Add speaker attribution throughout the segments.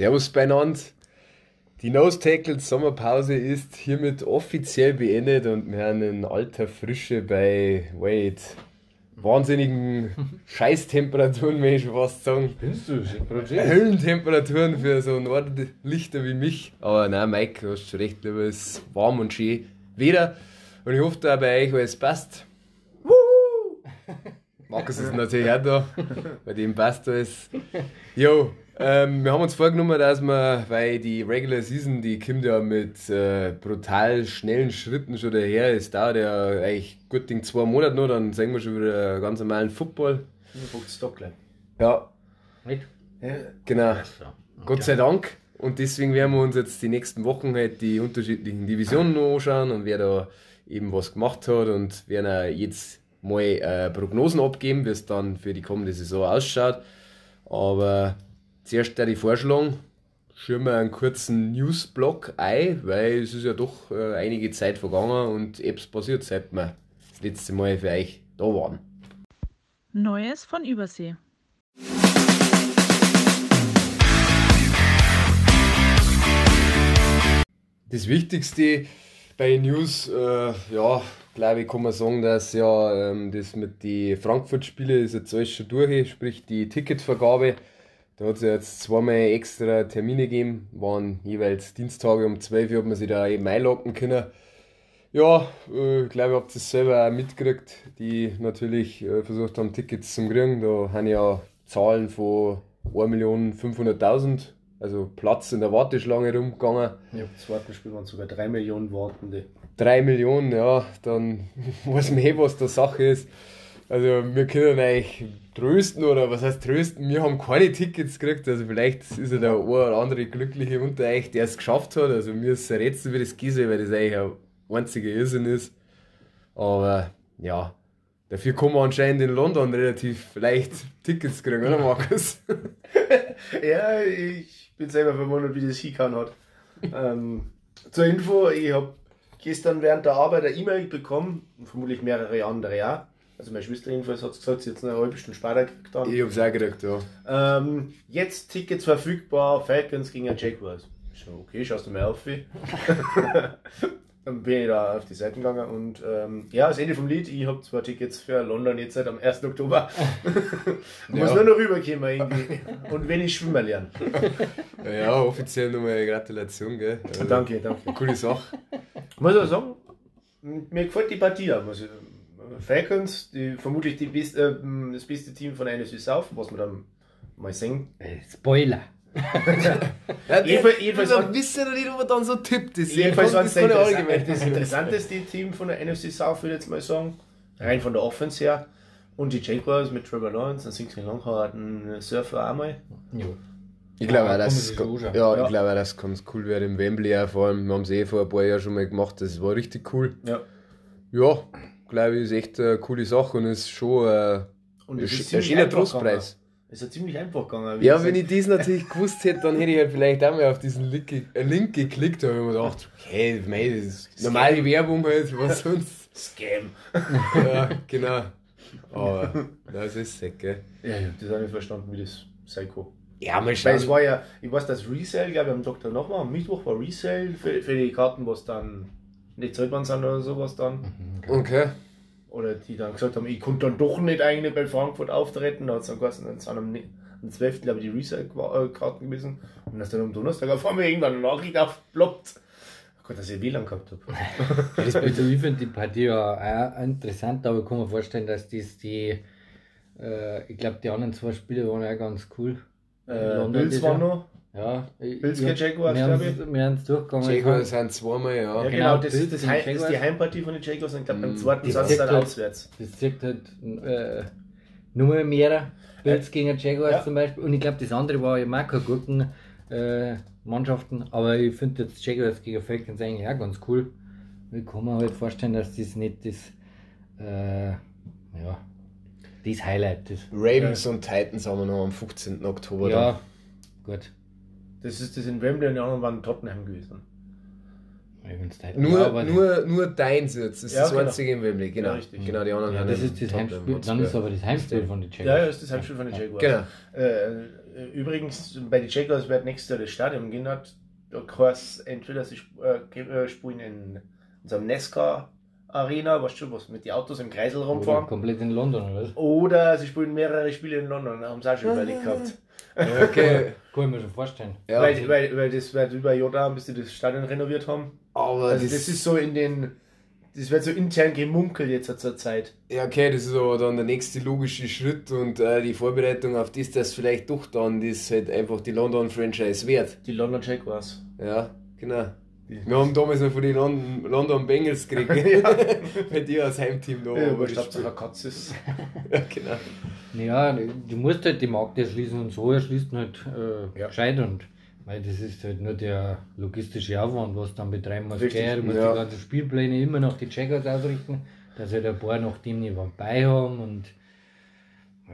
Speaker 1: Servus beieinander. Die Nose Tackles Sommerpause ist hiermit offiziell beendet und wir haben in alter Frische bei Wade wahnsinnigen Scheißtemperaturen, wenn ich schon fast sagen. Höllentemperaturen für so Nordlichter wie mich. Aber nein, Mike, du hast schon recht, lieber ist warm und schön Wetter. Und ich hoffe, da bei euch alles passt. Markus ist natürlich auch da, bei dem passt alles. Jo, ähm, wir haben uns vorgenommen, dass wir, weil die Regular Season, die kommt ja mit äh, brutal schnellen Schritten schon daher. Es dauert ja eigentlich gut Ding zwei Monate noch, dann sehen wir schon wieder ganz normalen Football. Ja.
Speaker 2: Nicht?
Speaker 1: Ja, genau. Gott sei Dank. Und deswegen werden wir uns jetzt die nächsten Wochen halt die unterschiedlichen Divisionen noch anschauen und wer da eben was gemacht hat und werden auch jetzt mal äh, Prognosen abgeben, wie es dann für die kommende Saison ausschaut. Aber zuerst der die Vorschlag, schirmen wir einen kurzen Newsblock ein, weil es ist ja doch äh, einige Zeit vergangen und etwas passiert, seit wir das letzte Mal für euch da waren.
Speaker 3: Neues von Übersee.
Speaker 1: Das Wichtigste bei News, äh, ja, glaube ich, kann man sagen, dass ja ähm, das mit den Frankfurt-Spielen ist jetzt alles schon durch, sprich die Ticketvergabe. Da hat es ja jetzt zweimal extra Termine gegeben, waren jeweils Dienstage um 12 Uhr, hat man sich da eben einloggen können. Ja, äh, ich glaube, ihr habt es selber auch mitgekriegt, die natürlich äh, versucht haben, Tickets zu kriegen. Da haben ja Zahlen von 1.500.000, also Platz in der Warteschlange rumgegangen.
Speaker 2: Ja, das Wartenspiel waren sogar 3 Millionen Wartende.
Speaker 1: 3 Millionen, ja, dann weiß man eh, was der Sache ist. Also wir können euch trösten oder was heißt trösten, wir haben keine Tickets gekriegt, also vielleicht ist ja der eine oder andere Glückliche unter euch, der es geschafft hat. Also mir ist ein Rätsel, wie das geht, weil das eigentlich ein einziger Irrsinn ist. Aber ja, dafür kann man anscheinend in London relativ leicht Tickets kriegen, oder Markus?
Speaker 4: Ja, ich bin selber verwundert, wie das hingehauen hat. ähm, zur Info, ich habe gestern während der Arbeit eine E-Mail bekommen, vermutlich mehrere andere auch. Also meine Schwester jedenfalls hat gesagt, sie hat jetzt eine halbe Stunde später gekriegt.
Speaker 1: Ich hab's auch gekriegt, ja.
Speaker 4: Ähm, jetzt Tickets verfügbar, Falcons gegen Jaguars. Schon okay, schaust du mal auf. Dann bin ich da auf die Seiten gegangen und ähm, ja, das Ende vom Lied. Ich habe zwei Tickets für London jetzt seit am 1. Oktober. Muss
Speaker 1: Ja.
Speaker 4: nur noch rüberkommen irgendwie. Und wenn ich schwimmen lerne.
Speaker 1: Ja, offiziell nochmal Gratulation, gell? Also,
Speaker 4: Danke, danke.
Speaker 1: Coole Sache.
Speaker 4: Muss ich sagen, mir gefällt die Partie auch. Muss ich, Falcons, die, vermutlich die best, äh, das beste Team von NFC South, was wir dann mal sehen.
Speaker 2: Äh, Spoiler.
Speaker 1: Ja,
Speaker 4: Jedenfalls- jedenfalls
Speaker 1: dann
Speaker 4: war-
Speaker 1: wisst ihr doch nicht, ob man dann so tippt. Das,
Speaker 4: Jedenfalls war
Speaker 1: das
Speaker 4: es
Speaker 1: kann
Speaker 4: das,
Speaker 1: ja
Speaker 4: Interess
Speaker 1: allgemein
Speaker 4: das interessanteste Team von der NFC South, würde ich jetzt mal sagen. Rein von der Offense her. Und die Jaguars mit Trevor Lawrence, dann Singsley Longhart, ein Surfer auch mal.
Speaker 2: Ja.
Speaker 1: Ich glaube
Speaker 2: Ja,
Speaker 1: auch,
Speaker 2: kann
Speaker 1: dass ja,
Speaker 4: Ja.
Speaker 1: ich glaube auch, dass es ganz cool wird im Wembley auch vor allem. Wir haben es eh vor ein paar Jahren schon mal gemacht, das war richtig cool.
Speaker 4: Ja.
Speaker 1: Ja, glaube ich, ist echt eine coole Sache und ist schon ein,
Speaker 4: Und es ist
Speaker 1: ein
Speaker 4: ziemlich
Speaker 1: schöner
Speaker 4: einfach
Speaker 1: Trostpreis.
Speaker 4: gegangen. Es ist ziemlich einfach gegangen.
Speaker 1: Ja, wenn ich das natürlich gewusst hätte, dann hätte ich halt vielleicht auch mal auf diesen Link, äh, Link geklickt, da habe ich mir gedacht, hey, mei, das ist normale Werbung halt, was sonst.
Speaker 4: Scam.
Speaker 1: Ja, genau. Aber, das ist sick, gell.
Speaker 4: Ja, ja, das habe ich verstanden, wie das kann.
Speaker 1: Ja, mal
Speaker 4: Weil es
Speaker 1: schauen.
Speaker 4: war ja, ich weiß, dass Resale, glaube ich, am Doktor nochmal, am Mittwoch war Resale für, für die Karten, was dann nicht worden sind oder sowas dann.
Speaker 1: Okay.
Speaker 4: Oder die dann gesagt haben, ich konnte dann doch nicht eigentlich bei Frankfurt auftreten. Da hat es dann geheißen, dann sind am, am 12. glaube ich die Resale-Karten gewesen. Und dass dann am Donnerstag auf einmal irgendwann eine Nachricht aufploppt. Gott, dass ich WLAN gehabt habe.
Speaker 2: Ich finde die Partie ja auch interessant, aber ich kann mir vorstellen, dass das die, äh, ich glaube die anderen zwei Spiele waren ja ganz cool.
Speaker 4: Äh,
Speaker 2: das
Speaker 4: war noch.
Speaker 2: Ja, ich-
Speaker 4: Bills
Speaker 2: ich-
Speaker 4: gegen Jaguars,
Speaker 2: wir
Speaker 4: glaub
Speaker 2: haben's- Wir haben es durchgegangen.
Speaker 1: Jaguars sind zweimal, ja.
Speaker 4: Ja, genau,
Speaker 2: genau,
Speaker 4: das, das,
Speaker 2: gegen
Speaker 4: Heim, das ist die. Heimpartie von den Jaguars und ich glaube beim
Speaker 1: Mm,
Speaker 4: zweiten
Speaker 2: das
Speaker 4: sind sie
Speaker 2: zählt
Speaker 4: dann
Speaker 2: halt-
Speaker 4: auswärts.
Speaker 2: Das zeigt halt äh, nur mehr Bills gegen Jaguars
Speaker 4: Ja.
Speaker 2: zum Beispiel. Und ich glaube, das andere war auch keine guten äh, Mannschaften. Aber ich finde jetzt Jaguars gegen Falcons eigentlich auch ganz cool. Ich kann mir halt vorstellen, dass das nicht das, äh, ja, das Highlight ist.
Speaker 1: Ravens und Titans haben wir noch am 15. Oktober.
Speaker 2: Ja, gut.
Speaker 4: Das ist das in Wembley und die anderen waren Tottenham gewesen.
Speaker 1: Nur,
Speaker 2: Ja,
Speaker 1: nur, nur deins jetzt. Das ist
Speaker 4: Ja,
Speaker 1: das
Speaker 4: genau.
Speaker 1: einzige im Wembley. Genau.
Speaker 4: Ja,
Speaker 1: genau, die anderen
Speaker 2: Ja, das
Speaker 1: in
Speaker 2: ist das Heimspiel. Dann ist aber das Heimspiel von den
Speaker 4: Ja,
Speaker 2: Jaguars.
Speaker 4: ja, das ist das Heimspiel von den Jaguars.
Speaker 1: Genau.
Speaker 4: Äh, übrigens, bei den Jaguars wird nächstes Jahr das Stadion gehen. hat. Da kannst entweder sie äh, äh, spielen in unserem Nesca Arena, weißt du, was mit den Autos im Kreisel
Speaker 2: Oder
Speaker 4: rumfahren.
Speaker 2: komplett in London, oder was?
Speaker 4: Oder sie spielen mehrere Spiele in London, haben sie auch schon überlegt gehabt.
Speaker 1: Ja, okay.
Speaker 2: Kann ich mir schon vorstellen.
Speaker 1: Ja,
Speaker 4: weil, weil, weil das wird über Jahre, bis sie das Stadion renoviert haben.
Speaker 1: aber
Speaker 4: Also
Speaker 1: das,
Speaker 4: das ist so in den. Das wird so intern gemunkelt jetzt zur Zeit.
Speaker 1: Ja, okay, das ist aber dann der nächste logische Schritt und äh, die Vorbereitung auf das, das vielleicht doch dann das halt einfach die London-Franchise wert.
Speaker 4: Die London Jaguars.
Speaker 1: Ja, genau. Wir haben damals noch von den London, London Bengals gekriegt,
Speaker 4: Ja.
Speaker 1: weil die als Heimteam da
Speaker 4: Ja,
Speaker 1: waren.
Speaker 4: wurscht, Hauptsache Katze ist.
Speaker 1: Ja, genau.
Speaker 2: Ja, du musst halt die Markt erschließen und so erschließt man halt äh,
Speaker 4: Ja.
Speaker 2: gescheit und weil das ist halt nur der logistische Aufwand, was du dann betreiben musst.
Speaker 4: Richtig,
Speaker 2: Gell? Du musst
Speaker 1: ja.
Speaker 2: die ganzen Spielpläne immer nach die Checkers ausrichten, dass halt ein paar nach dem Niveau bei haben und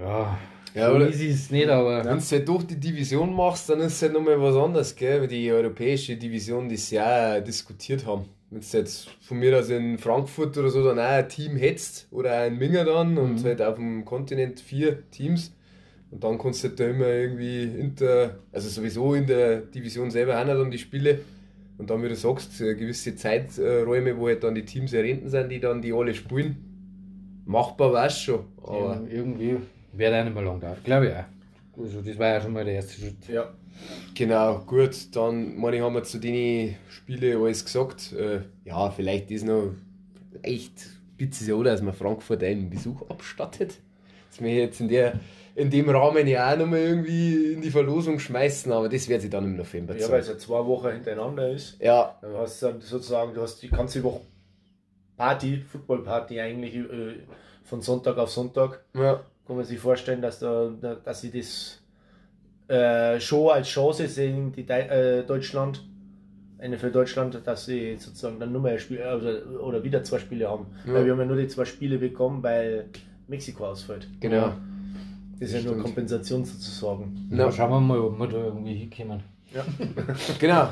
Speaker 2: ja,
Speaker 1: Ja,
Speaker 2: so
Speaker 1: oder-
Speaker 2: easy ist es nicht, aber
Speaker 1: Wenn du halt durch die Division machst, dann ist es halt nochmal was anderes, gell? Weil die europäische Division das ja auch diskutiert haben. Wenn du jetzt von mir aus in Frankfurt oder so dann auch ein Team hättest oder auch in Minga dann und halt auf dem Kontinent vier Teams und dann kannst du halt da immer irgendwie inter, also sowieso in der Division selber haben dann die Spiele und dann, wie du sagst, gewisse Zeiträume, wo halt dann die Teams errenten sind, die dann die alle spielen. Machbar war es schon, aber.
Speaker 2: ja, irgendwie wäre mehr lang da. Glaube ich auch. Also das war ja schon mal der erste Schritt.
Speaker 4: Ja.
Speaker 1: Genau, gut, dann meine ich, haben wir zu den Spielen alles gesagt. Äh, ja, vielleicht ist noch echt bitte so, dass man Frankfurt einen Besuch abstattet. Das wir jetzt in, der, in dem Rahmen ja auch nochmal irgendwie in die Verlosung schmeißen, aber das wird sich dann im November
Speaker 4: Ja, weil es ja zwei Wochen hintereinander ist.
Speaker 1: Ja,
Speaker 4: Dann hast du sozusagen, du hast die ganze Woche Party, Footballparty eigentlich äh, von Sonntag auf Sonntag.
Speaker 1: ja,
Speaker 4: Kann man sich vorstellen, dass, da, da, dass sie das äh, schon als Chance sehen, die Dei- äh, Deutschland, eine für Deutschland, dass sie sozusagen dann nur mehr Spiele also, oder wieder zwei Spiele haben.
Speaker 1: Ja.
Speaker 4: Weil wir haben ja nur die zwei Spiele bekommen, weil Mexiko ausfällt.
Speaker 1: genau.
Speaker 4: Das ist ja nur
Speaker 1: Stimmt.
Speaker 4: Kompensation sozusagen.
Speaker 2: Ja.
Speaker 1: Ja.
Speaker 2: Schauen wir mal, ob wir da irgendwie hinkommen.
Speaker 1: Genau.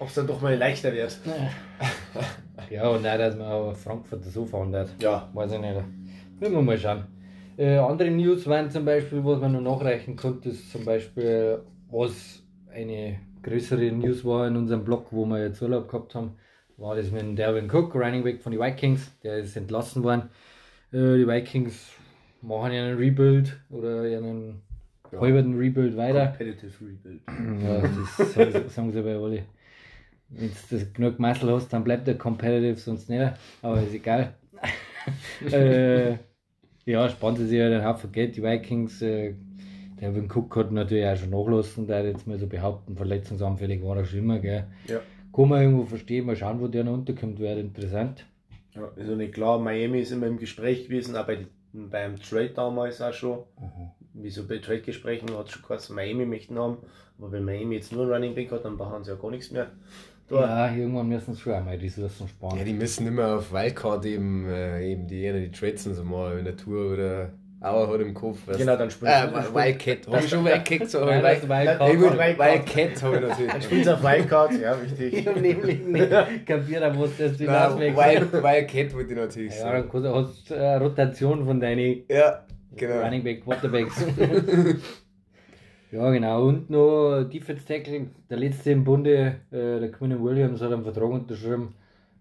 Speaker 4: Ob es dann doch mal leichter wird.
Speaker 2: Ja, und auch, dass man Frankfurt so fahren wird.
Speaker 4: Ja.
Speaker 2: Weiß ich nicht. Werden wir mal schauen. Äh, andere News waren zum Beispiel, was man noch nachreichen konnte, ist zum Beispiel, was eine größere News war in unserem Blog, wo wir jetzt Urlaub gehabt haben, war das mit dem Derwin Cook, Running Back von den Vikings. Der ist entlassen worden. Äh, die Vikings machen einen Rebuild oder einen halben Rebuild weiter.
Speaker 4: Competitive Rebuild.
Speaker 2: Ja, das sagen, sagen sie bei alle. Wenn du das genug Muscle hast, dann bleibt der competitive, sonst nicht. Aber ist egal. äh, ja, spannend ist ja den Haufen Geld. Die Vikings, äh, der Win Cook hat natürlich auch schon nachlassen, der jetzt mal so behaupten, verletzungsanfällig war er schon immer, gell.
Speaker 4: Ja.
Speaker 2: Kann man irgendwo verstehen, mal schauen, wo der noch unterkommt, wäre interessant.
Speaker 4: Ja, also nicht klar, Miami ist immer im Gespräch gewesen, bei, die- beim Trade damals auch schon. Wie so bei Trade-Gesprächen hat es schon geheißen, Miami möchten haben. Aber wenn Miami jetzt nur einen Running Back hat, dann brauchen sie ja gar nichts mehr. Da,
Speaker 2: Ja, irgendwann müssen sie schon einmal Ressourcen sparen.
Speaker 1: Ja, die müssen immer auf Wildcard eben, äh, eben die, die Trades und so mal in der Tour oder Auer hat im Kopf. weißt
Speaker 4: Genau,
Speaker 1: du.
Speaker 4: dann spielen
Speaker 1: Äh, Wildcat. Hab ich schon Wildcat gesagt?
Speaker 2: Nein, das Wildcard.
Speaker 1: Ja, gut. Wildcat habe ich natürlich.
Speaker 4: dann spielen sie auf Wildcard, ja,
Speaker 2: Ich
Speaker 4: richtig.
Speaker 2: habe nämlich nicht kapiert, wo das
Speaker 1: Nein,
Speaker 2: hinauswächst.
Speaker 1: Wild, Wildcat wollte ich natürlich
Speaker 2: Ja,
Speaker 1: sagen.
Speaker 2: dann kannst du hast du eine Rotation von deinen
Speaker 1: Ja, genau.
Speaker 2: Running Back Quarterbacks. ja, genau. Und noch Defense Tackle, der letzte im Bunde, äh, der Quinn Williams hat einen Vertrag unterschrieben.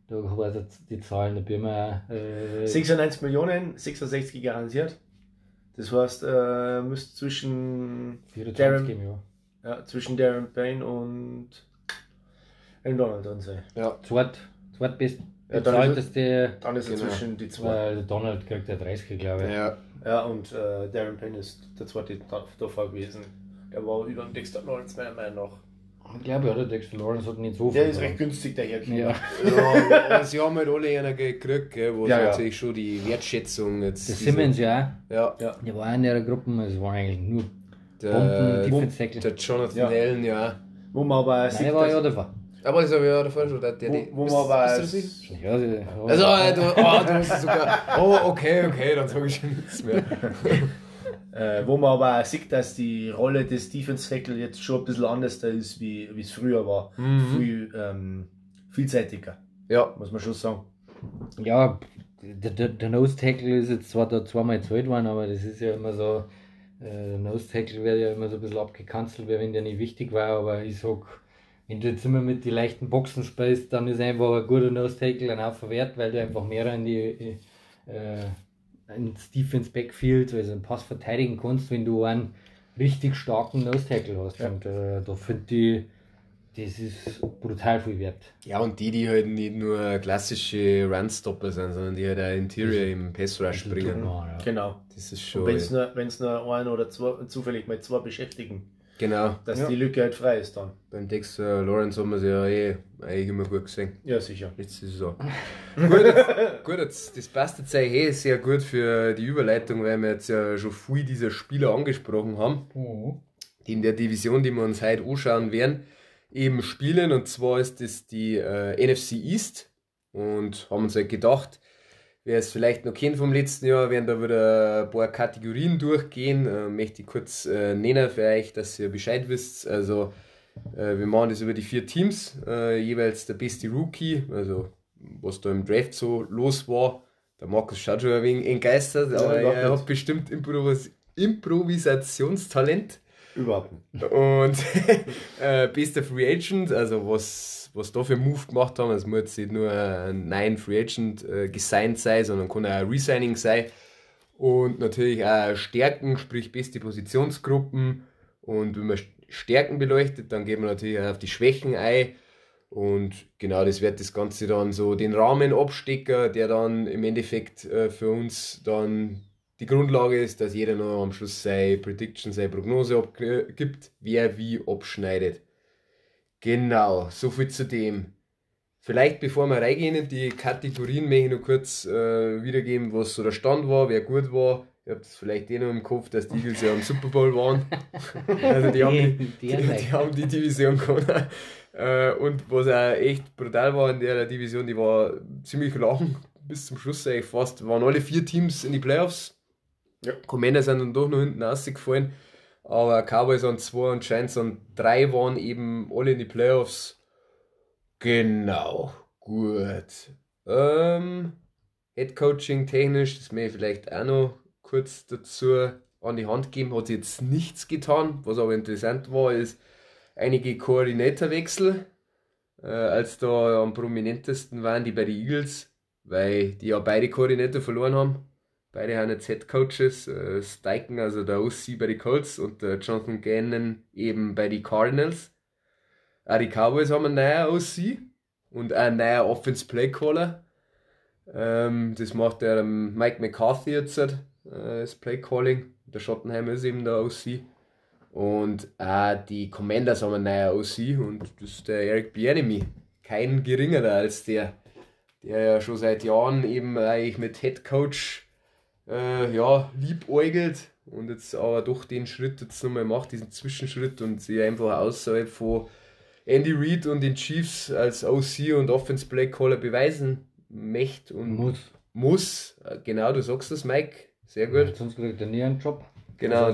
Speaker 2: Da weiß jetzt die Zahlen, da bin ich mir. Äh,
Speaker 4: 96 Millionen, 66 garantiert. Das heißt, äh, müsste zwischen,
Speaker 2: 24
Speaker 4: Darren-
Speaker 2: im Jahr.
Speaker 4: ja, zwischen Darren Payne und Aaron Donald drin sein.
Speaker 1: Ja,
Speaker 2: Zweit, zweitbest
Speaker 4: Ja, dann ist
Speaker 2: bezahlteste,
Speaker 4: Dann ist er
Speaker 1: Genau.
Speaker 4: zwischen die zwei.
Speaker 2: weil der Donald kriegt der 30, glaube ich.
Speaker 1: ja.
Speaker 4: Ja, und äh, Darren Payne ist der zweite da- davor gewesen. Der war über dem Dexter Lawrence meiner Meinung nach.
Speaker 2: Ich glaube, ja, der Dexter Lawrence hat nicht so
Speaker 4: Der
Speaker 2: viel
Speaker 4: ist recht günstig, der Herr
Speaker 2: Ja.
Speaker 1: ja sie haben halt alle einer gekriegt, gell, wo
Speaker 4: Ja, ja.
Speaker 1: natürlich schon die Wertschätzung jetzt.
Speaker 2: Der Simmons, ja.
Speaker 1: Ja,
Speaker 4: Ja.
Speaker 2: Der war in der Gruppe, es war eigentlich nur
Speaker 1: der,
Speaker 2: Bomben,
Speaker 1: der. Jonathan
Speaker 4: Ja.
Speaker 1: Allen, ja.
Speaker 4: Wo man aber
Speaker 2: Nein,
Speaker 4: sieht,
Speaker 2: der war ja davor.
Speaker 1: Aber das habe ich ja davor schon gedacht. Der,
Speaker 4: Wo-
Speaker 1: die-
Speaker 4: wo
Speaker 1: bist-
Speaker 4: man aber
Speaker 1: bist du
Speaker 4: als-
Speaker 1: das
Speaker 2: Ja, der-
Speaker 1: Also, äh, du, oh, du es sogar. Oh, okay, okay, dann sage ich schon nichts mehr.
Speaker 4: Äh, wo man aber auch sieht, dass die Rolle des Defense Tackle jetzt schon ein bisschen anders da ist, wie wie es früher war.
Speaker 1: Mhm.
Speaker 4: Viel ähm, vielseitiger.
Speaker 1: Ja.
Speaker 4: Muss man schon sagen.
Speaker 2: Ja, der, der, der Nose Tackle ist jetzt zwar da zweimal gezahlt worden, aber das ist ja immer so, äh, der Nose Tackle wird ja immer so ein bisschen abgekanzelt, wenn der nicht wichtig war, aber ich sag, wenn du jetzt immer mit die leichten Boxen spielst, dann ist einfach ein guter Nose Tackle ein Haufen wert, weil du einfach mehr in die äh, ins Defense Backfield, also einen Pass verteidigen kannst, wenn du einen richtig starken Nose Tackle hast.
Speaker 4: Ja.
Speaker 2: Und äh, da finde ich, das ist brutal viel wert.
Speaker 1: Ja, und die, die halt nicht nur klassische Run-Stopper sind, sondern die halt auch Interior im Pass-Rush bringen.
Speaker 2: Ja.
Speaker 4: Genau.
Speaker 1: Das ist
Speaker 4: Und
Speaker 1: schon.
Speaker 4: wenn es nur, wenn's nur ein oder zwei, zufällig mal zwei beschäftigen,
Speaker 1: Genau.
Speaker 4: dass
Speaker 2: Ja.
Speaker 4: die Lücke halt frei ist dann.
Speaker 1: Beim Dexter Lawrence haben wir sie ja eh eigentlich immer gut gesehen.
Speaker 4: Ja, sicher.
Speaker 1: Letzte Saison. gut, jetzt, gut jetzt, das passt jetzt eh sehr gut für die Überleitung, weil wir jetzt ja schon viel dieser Spieler angesprochen haben, die in der Division, die wir uns heute anschauen werden, eben spielen. Und zwar ist das die äh, NFC East. Und haben uns halt gedacht, wer es vielleicht noch kennt vom letzten Jahr, werden da wieder ein paar Kategorien durchgehen. Äh, möchte ich kurz äh, nennen für euch, dass ihr Bescheid wisst. Also, äh, wir machen das über die vier Teams, äh, jeweils der beste Rookie, also was da im Draft so los war. Der Markus schaut schon ein wenig entgeistert,
Speaker 4: Ja,
Speaker 1: aber er hat bestimmt Improvis Improvisationstalent.
Speaker 4: Überhaupt nicht.
Speaker 1: Und äh, bester Free Agent, also was, was da für Move gemacht haben, es muss nicht nur ein neuen Free Agent äh, gesigned sein, sondern kann auch ein Resigning sein. Und natürlich auch Stärken, sprich beste Positionsgruppen. Und wenn man Stärken beleuchtet, dann gehen wir natürlich auch auf die Schwächen ein. Und genau das wird das Ganze dann so den Rahmen abstecken, der dann im Endeffekt äh, für uns dann die Grundlage ist, dass jeder noch am Schluss seine Prediction, seine Prognose abgibt, wer wie abschneidet. Genau, soviel zu dem. Vielleicht bevor wir reingehen in die Kategorien, möchte ich noch kurz äh, wiedergeben, was so der Stand war, wer gut war. Ihr habt es vielleicht eh noch im Kopf, dass die Eagles ja im Super Bowl waren. also die haben die, die, die haben die Division gewonnen. Äh, und was auch echt brutal war in der Division, die war ziemlich lang, bis zum Schluss eigentlich fast, waren alle vier Teams in die Playoffs.
Speaker 4: Ja.
Speaker 1: Commander sind dann doch noch hinten rausgefallen, aber Cowboys an zwei und Giants an drei waren eben alle in die Playoffs. Genau, gut. Ähm, Head Coaching technisch, das mir vielleicht auch noch kurz dazu an die Hand geben, hat jetzt nichts getan. Was aber interessant war, ist einige Koordinatorwechsel, äh, als da am prominentesten waren die bei den Eagles, weil die ja beide Koordinator verloren haben. Beide haben jetzt Head Coaches, äh, Steichen, also der OC bei den Colts und der Jonathan Gannon eben bei den Cardinals. Auch die Cowboys haben einen neuen OC und einen neuen Offense Play Caller. Ähm, das macht der ähm, Mike McCarthy jetzt, äh, das Play Calling. Der Schottenheim ist eben der OC. Und auch die Commanders haben einen neuen OC und das ist der Eric Bieniemy. Kein geringerer als der, der ja schon seit Jahren eben eigentlich mit Head Coach äh, ja, liebäugelt und jetzt aber doch den Schritt jetzt nochmal macht, diesen Zwischenschritt und sich einfach außerhalb von Andy Reid und den Chiefs als OC und Offense Play Caller beweisen möchte und
Speaker 2: Muss.
Speaker 1: muss. Äh, Genau, du sagst das, Mike. Sehr gut.
Speaker 2: Sonst kriegt er nie einen Job.
Speaker 1: Genau.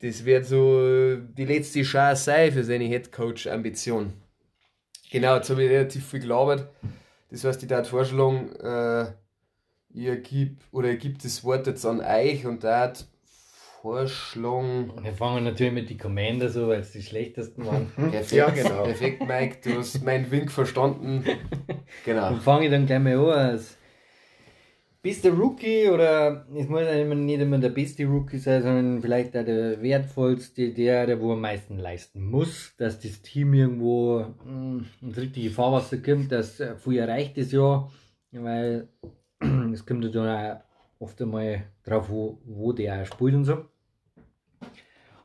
Speaker 2: Das
Speaker 1: wird so die letzte Chance sein für seine Headcoach-Ambition. Genau, jetzt habe ich relativ viel gelabert. Das heißt, ich darf vorschlagen, äh, ihr gibt oder ihr gibt das Wort jetzt an euch und da vorschlagen.
Speaker 2: Und wir fangen natürlich mit den Commander so, weil es die schlechtesten waren.
Speaker 1: Perfekt,
Speaker 4: Ja, genau.
Speaker 1: perfekt, Mike, du hast meinen Wink verstanden. Genau.
Speaker 2: Dann fange ich dann gleich mal an. Als bester Rookie oder es muss nicht immer der beste Rookie sein, sondern vielleicht auch der wertvollste, der, der wo am meisten leisten muss, dass das Team irgendwo mh, ins richtige Fahrwasser kommt, dass äh, viel erreicht ist ja, weil es kommt ja dann auch oft einmal drauf, wo, wo der spielt und so.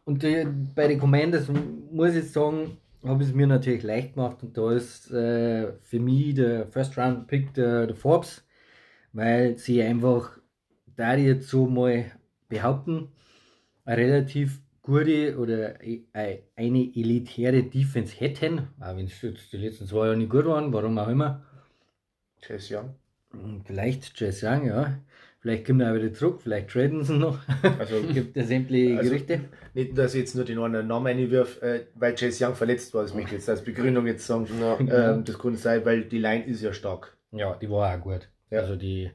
Speaker 2: Und äh, bei den Commanders muss ich sagen, habe ich es mir natürlich leicht gemacht und da ist äh, für mich der First Round Pick der, der Forbes, weil sie einfach, da die jetzt so mal behaupten, eine relativ gute oder ei- eine elitäre Defense hätten, auch wenn es die letzten zwei Jahre nicht gut waren, warum auch immer.
Speaker 4: Chase Young.
Speaker 2: Hm, Vielleicht Jess Young, ja. Vielleicht kommt er auch wieder zurück, vielleicht traden sie noch.
Speaker 4: Also
Speaker 2: Gibt es sämtliche
Speaker 4: Also-
Speaker 2: Gerüchte.
Speaker 4: nicht, dass ich jetzt nur den einen Namen einwirf, äh, weil Chase Young verletzt war, das möchte ich jetzt als Begründung jetzt sagen.
Speaker 1: Ja.
Speaker 4: Ähm, das kann sein, weil die Line ist ja stark.
Speaker 2: Ja, die war auch gut.
Speaker 4: Ja.
Speaker 2: Also die,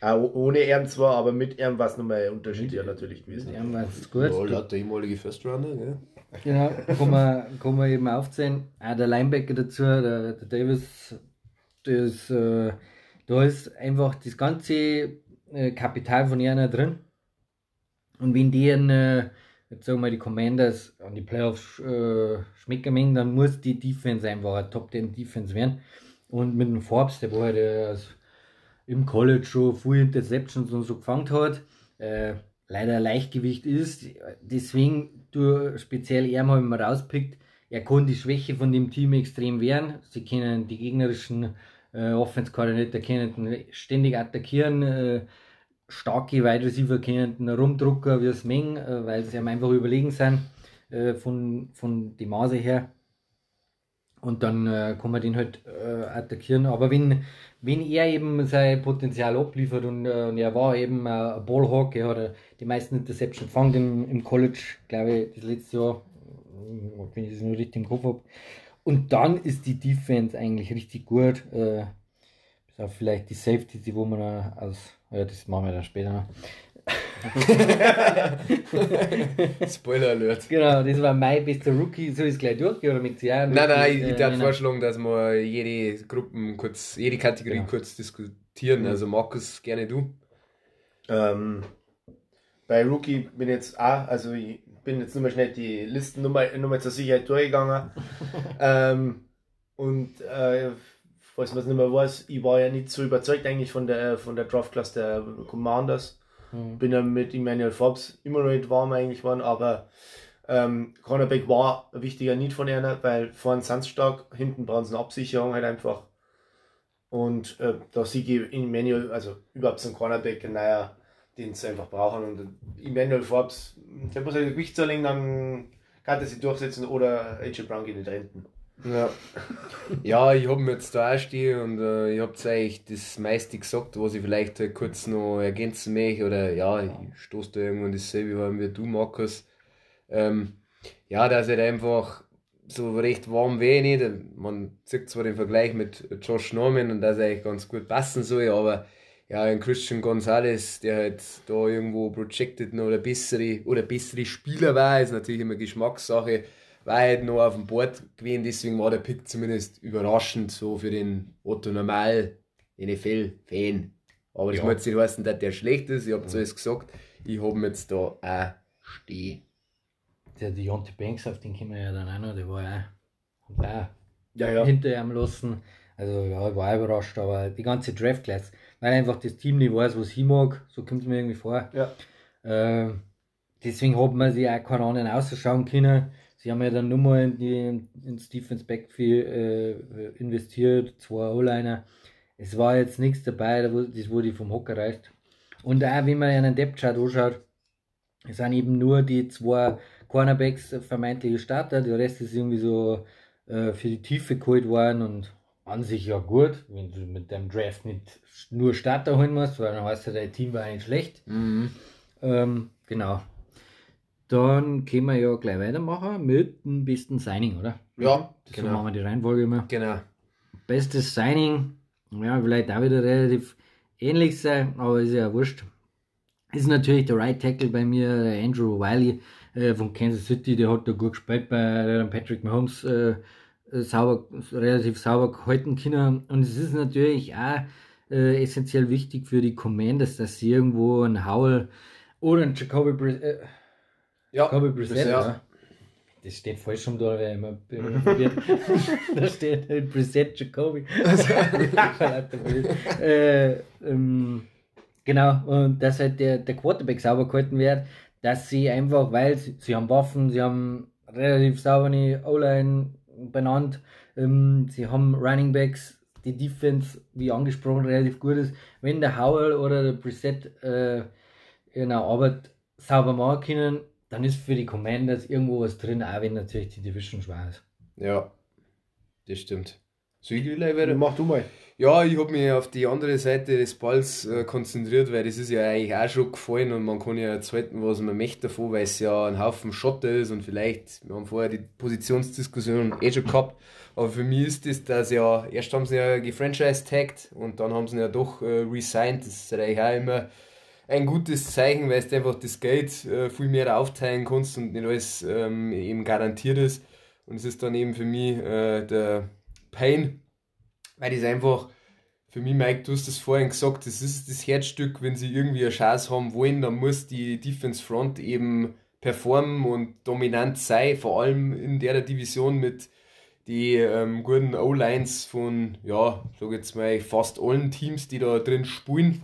Speaker 4: Auch ohne Erm zwar, aber mit Erm war es nochmal ein Unterschied ja natürlich gewesen.
Speaker 2: haben wir jetzt gut.
Speaker 1: Ja, laut der ehemalige First Runner, gell?
Speaker 2: Genau, kann man, kann man eben aufzählen. Auch der Linebacker dazu, der, der Davis, das, äh, da ist einfach das ganze äh, Kapital von ihnen drin. Und wenn die äh, jetzt sagen wir die Commanders an die Playoffs äh, schmecken mögen, dann muss die Defense einfach eine Top 10 Defense werden. Und mit dem Forbes, der war halt äh, im College schon viele Interceptions und so gefangen hat, äh, leider Leichtgewicht ist. Deswegen, du speziell er mal rauspickt, er kann die Schwäche von dem Team extrem wehren. Sie können die gegnerischen äh, Offense-Koordinator können ständig attackieren. Äh, starke Wide Receiver können rumdrucken wie es Meng, äh, weil sie einfach überlegen sind äh, von, von die Maße her. Und dann äh, kann man den halt äh, attackieren. Aber wenn, wenn er eben sein Potenzial abliefert und, und er war eben ein Ballhawk, er hat die meisten Interceptions gefangen im, im College, glaube ich, das letzte Jahr, wenn ich das nur richtig im Kopf habe. Und dann ist die Defense eigentlich richtig gut. Äh, bis auf vielleicht die Safety, die wo man aus, ja, das machen wir dann später.
Speaker 1: Spoiler Alert.
Speaker 2: Genau, das war mein bester Rookie. Ich es gleich durchgehen oder mit ja,
Speaker 1: Nein, nein, ich,
Speaker 2: äh,
Speaker 1: ich darf
Speaker 2: nein,
Speaker 1: vorschlagen, dass wir jede Gruppen kurz, jede Kategorie
Speaker 2: Genau.
Speaker 1: kurz diskutieren. Also Markus, gerne du.
Speaker 4: Ähm, bei Rookie bin jetzt auch, also ich bin jetzt nur mal schnell die Listen nur mal, zur Sicherheit durchgegangen. ähm, und äh, falls man es nicht mehr weiß, ich war ja nicht so überzeugt eigentlich von der von der Draft Class der Commanders.
Speaker 2: Mhm.
Speaker 4: Bin ja mit Emmanuel Forbes immer noch nicht warm eigentlich geworden, aber ähm, Cornerback war ein wichtiger Need von einer, weil vorne sind sie stark, hinten brauchen sie eine Absicherung halt einfach. Und äh, da sehe ich Emmanuel, also überhaupt so ein Cornerback, naja, den sie einfach brauchen. Und Emmanuel Forbes, der muss halt Gewicht zulegen, dann kann er sich durchsetzen oder AJ Brown geht nicht renten.
Speaker 1: Ja, ja ich habe mir jetzt da auch stehen und äh, ich habe eigentlich das meiste gesagt, was ich vielleicht halt kurz noch ergänzen möchte. Oder ja, ich stoße da irgendwann dasselbe haben wie du, Markus. Ähm, ja, dass er einfach so recht warm nicht. Man sieht zwar den Vergleich mit Josh Norman und dass er eigentlich ganz gut passen soll, aber ja, ein Christian Gonzalez, der halt da irgendwo projected noch oder bessere oder bessere Spieler war, ist natürlich immer Geschmackssache, war halt noch auf dem Board gewesen, deswegen war der Pick zumindest überraschend so für den Otto Normal NFL-Fan. Aber das
Speaker 2: Ja.
Speaker 1: muss nicht heißen, dass der schlecht ist, ich habe alles gesagt, ich habe ihn jetzt da auch stehen.
Speaker 2: Der Deontay Banks, auf den kommen wir ja dann auch noch, der war ja auch,
Speaker 4: Ja,
Speaker 2: auch hinter ihm lassen. Also ja, ich war auch überrascht, aber die ganze Draft Class, weil einfach das Team nicht weiß, was ich mag, so kommt es mir irgendwie vor.
Speaker 4: Ja.
Speaker 2: Äh, deswegen hat man sich auch keinen anderen ausschauen können. Sie haben ja dann nur mal in die, ins Defense Backfield äh, investiert, zwei O-Liner. Es war jetzt nichts dabei, das wurde vom Hocker reißt. Und auch wenn man einen Depth Chart anschaut, es sind eben nur die zwei Cornerbacks äh, vermeintliche Starter, der Rest ist irgendwie so äh, für die Tiefe geholt worden und an sich ja gut, wenn du mit dem Draft nicht nur Starter holen musst, weil dann heißt ja, dein Team war eigentlich schlecht.
Speaker 1: Mhm.
Speaker 2: Ähm, genau. Dann können wir ja gleich weitermachen mit dem besten Signing, oder?
Speaker 1: Ja,
Speaker 2: So
Speaker 1: genau.
Speaker 2: machen wir die Reihenfolge immer.
Speaker 1: Genau.
Speaker 2: Bestes Signing, ja, vielleicht auch wieder relativ ähnlich sein, aber ist ja wurscht. Ist natürlich der Right Tackle bei mir, der Andrew Wiley äh, von Kansas City, der hat da gut gespielt bei Patrick Mahomes, äh, sauber, relativ sauber gehalten können. Und es ist natürlich auch äh, essentiell wichtig für die Commanders, dass sie irgendwo einen Howell oder einen Jacoby, Br äh,
Speaker 1: Ja,
Speaker 2: Jacoby Brissett, ja. Das steht falsch rum da, weil immer verwirrt. da steht halt Brissett Jacoby. äh, ähm, genau, und dass halt der, der Quarterback sauber gehalten wird, dass sie einfach, weil sie, sie haben Waffen, sie haben relativ saubere O-Line benannt, ähm, sie haben Running Backs, die Defense, wie angesprochen, relativ gut ist. Wenn der Howell oder der Brissett äh, der Arbeit sauber machen können, dann ist für die Commanders irgendwo was drin, auch wenn natürlich die Division schwer ist.
Speaker 1: Ja, das stimmt. Soll ich weiter?
Speaker 4: Mach du mal.
Speaker 1: Ja, ich habe mich auf die andere Seite des Balls äh, konzentriert, weil das ist ja eigentlich auch schon gefallen und man kann ja erzählen, was man möchte davon, weil es ja ein Haufen Schotter ist und vielleicht, wir haben vorher die Positionsdiskussion eh schon gehabt, aber für mich ist das, dass ja, erst haben sie ja gefranchise-tagged und dann haben sie ja doch äh, resigned, das ist eigentlich auch immer ein gutes Zeichen, weil du einfach das Geld äh, viel mehr aufteilen kannst und nicht alles ähm, eben garantiert ist und es ist dann eben für mich äh, der Pain, weil das einfach, für mich, Mike, du hast das vorhin gesagt, das ist das Herzstück, wenn sie irgendwie eine Chance haben wollen, dann muss die Defense Front eben performen und dominant sein, vor allem in der Division mit die ähm, guten O-Lines von, ja, sag jetzt mal, fast allen Teams, die da drin spielen.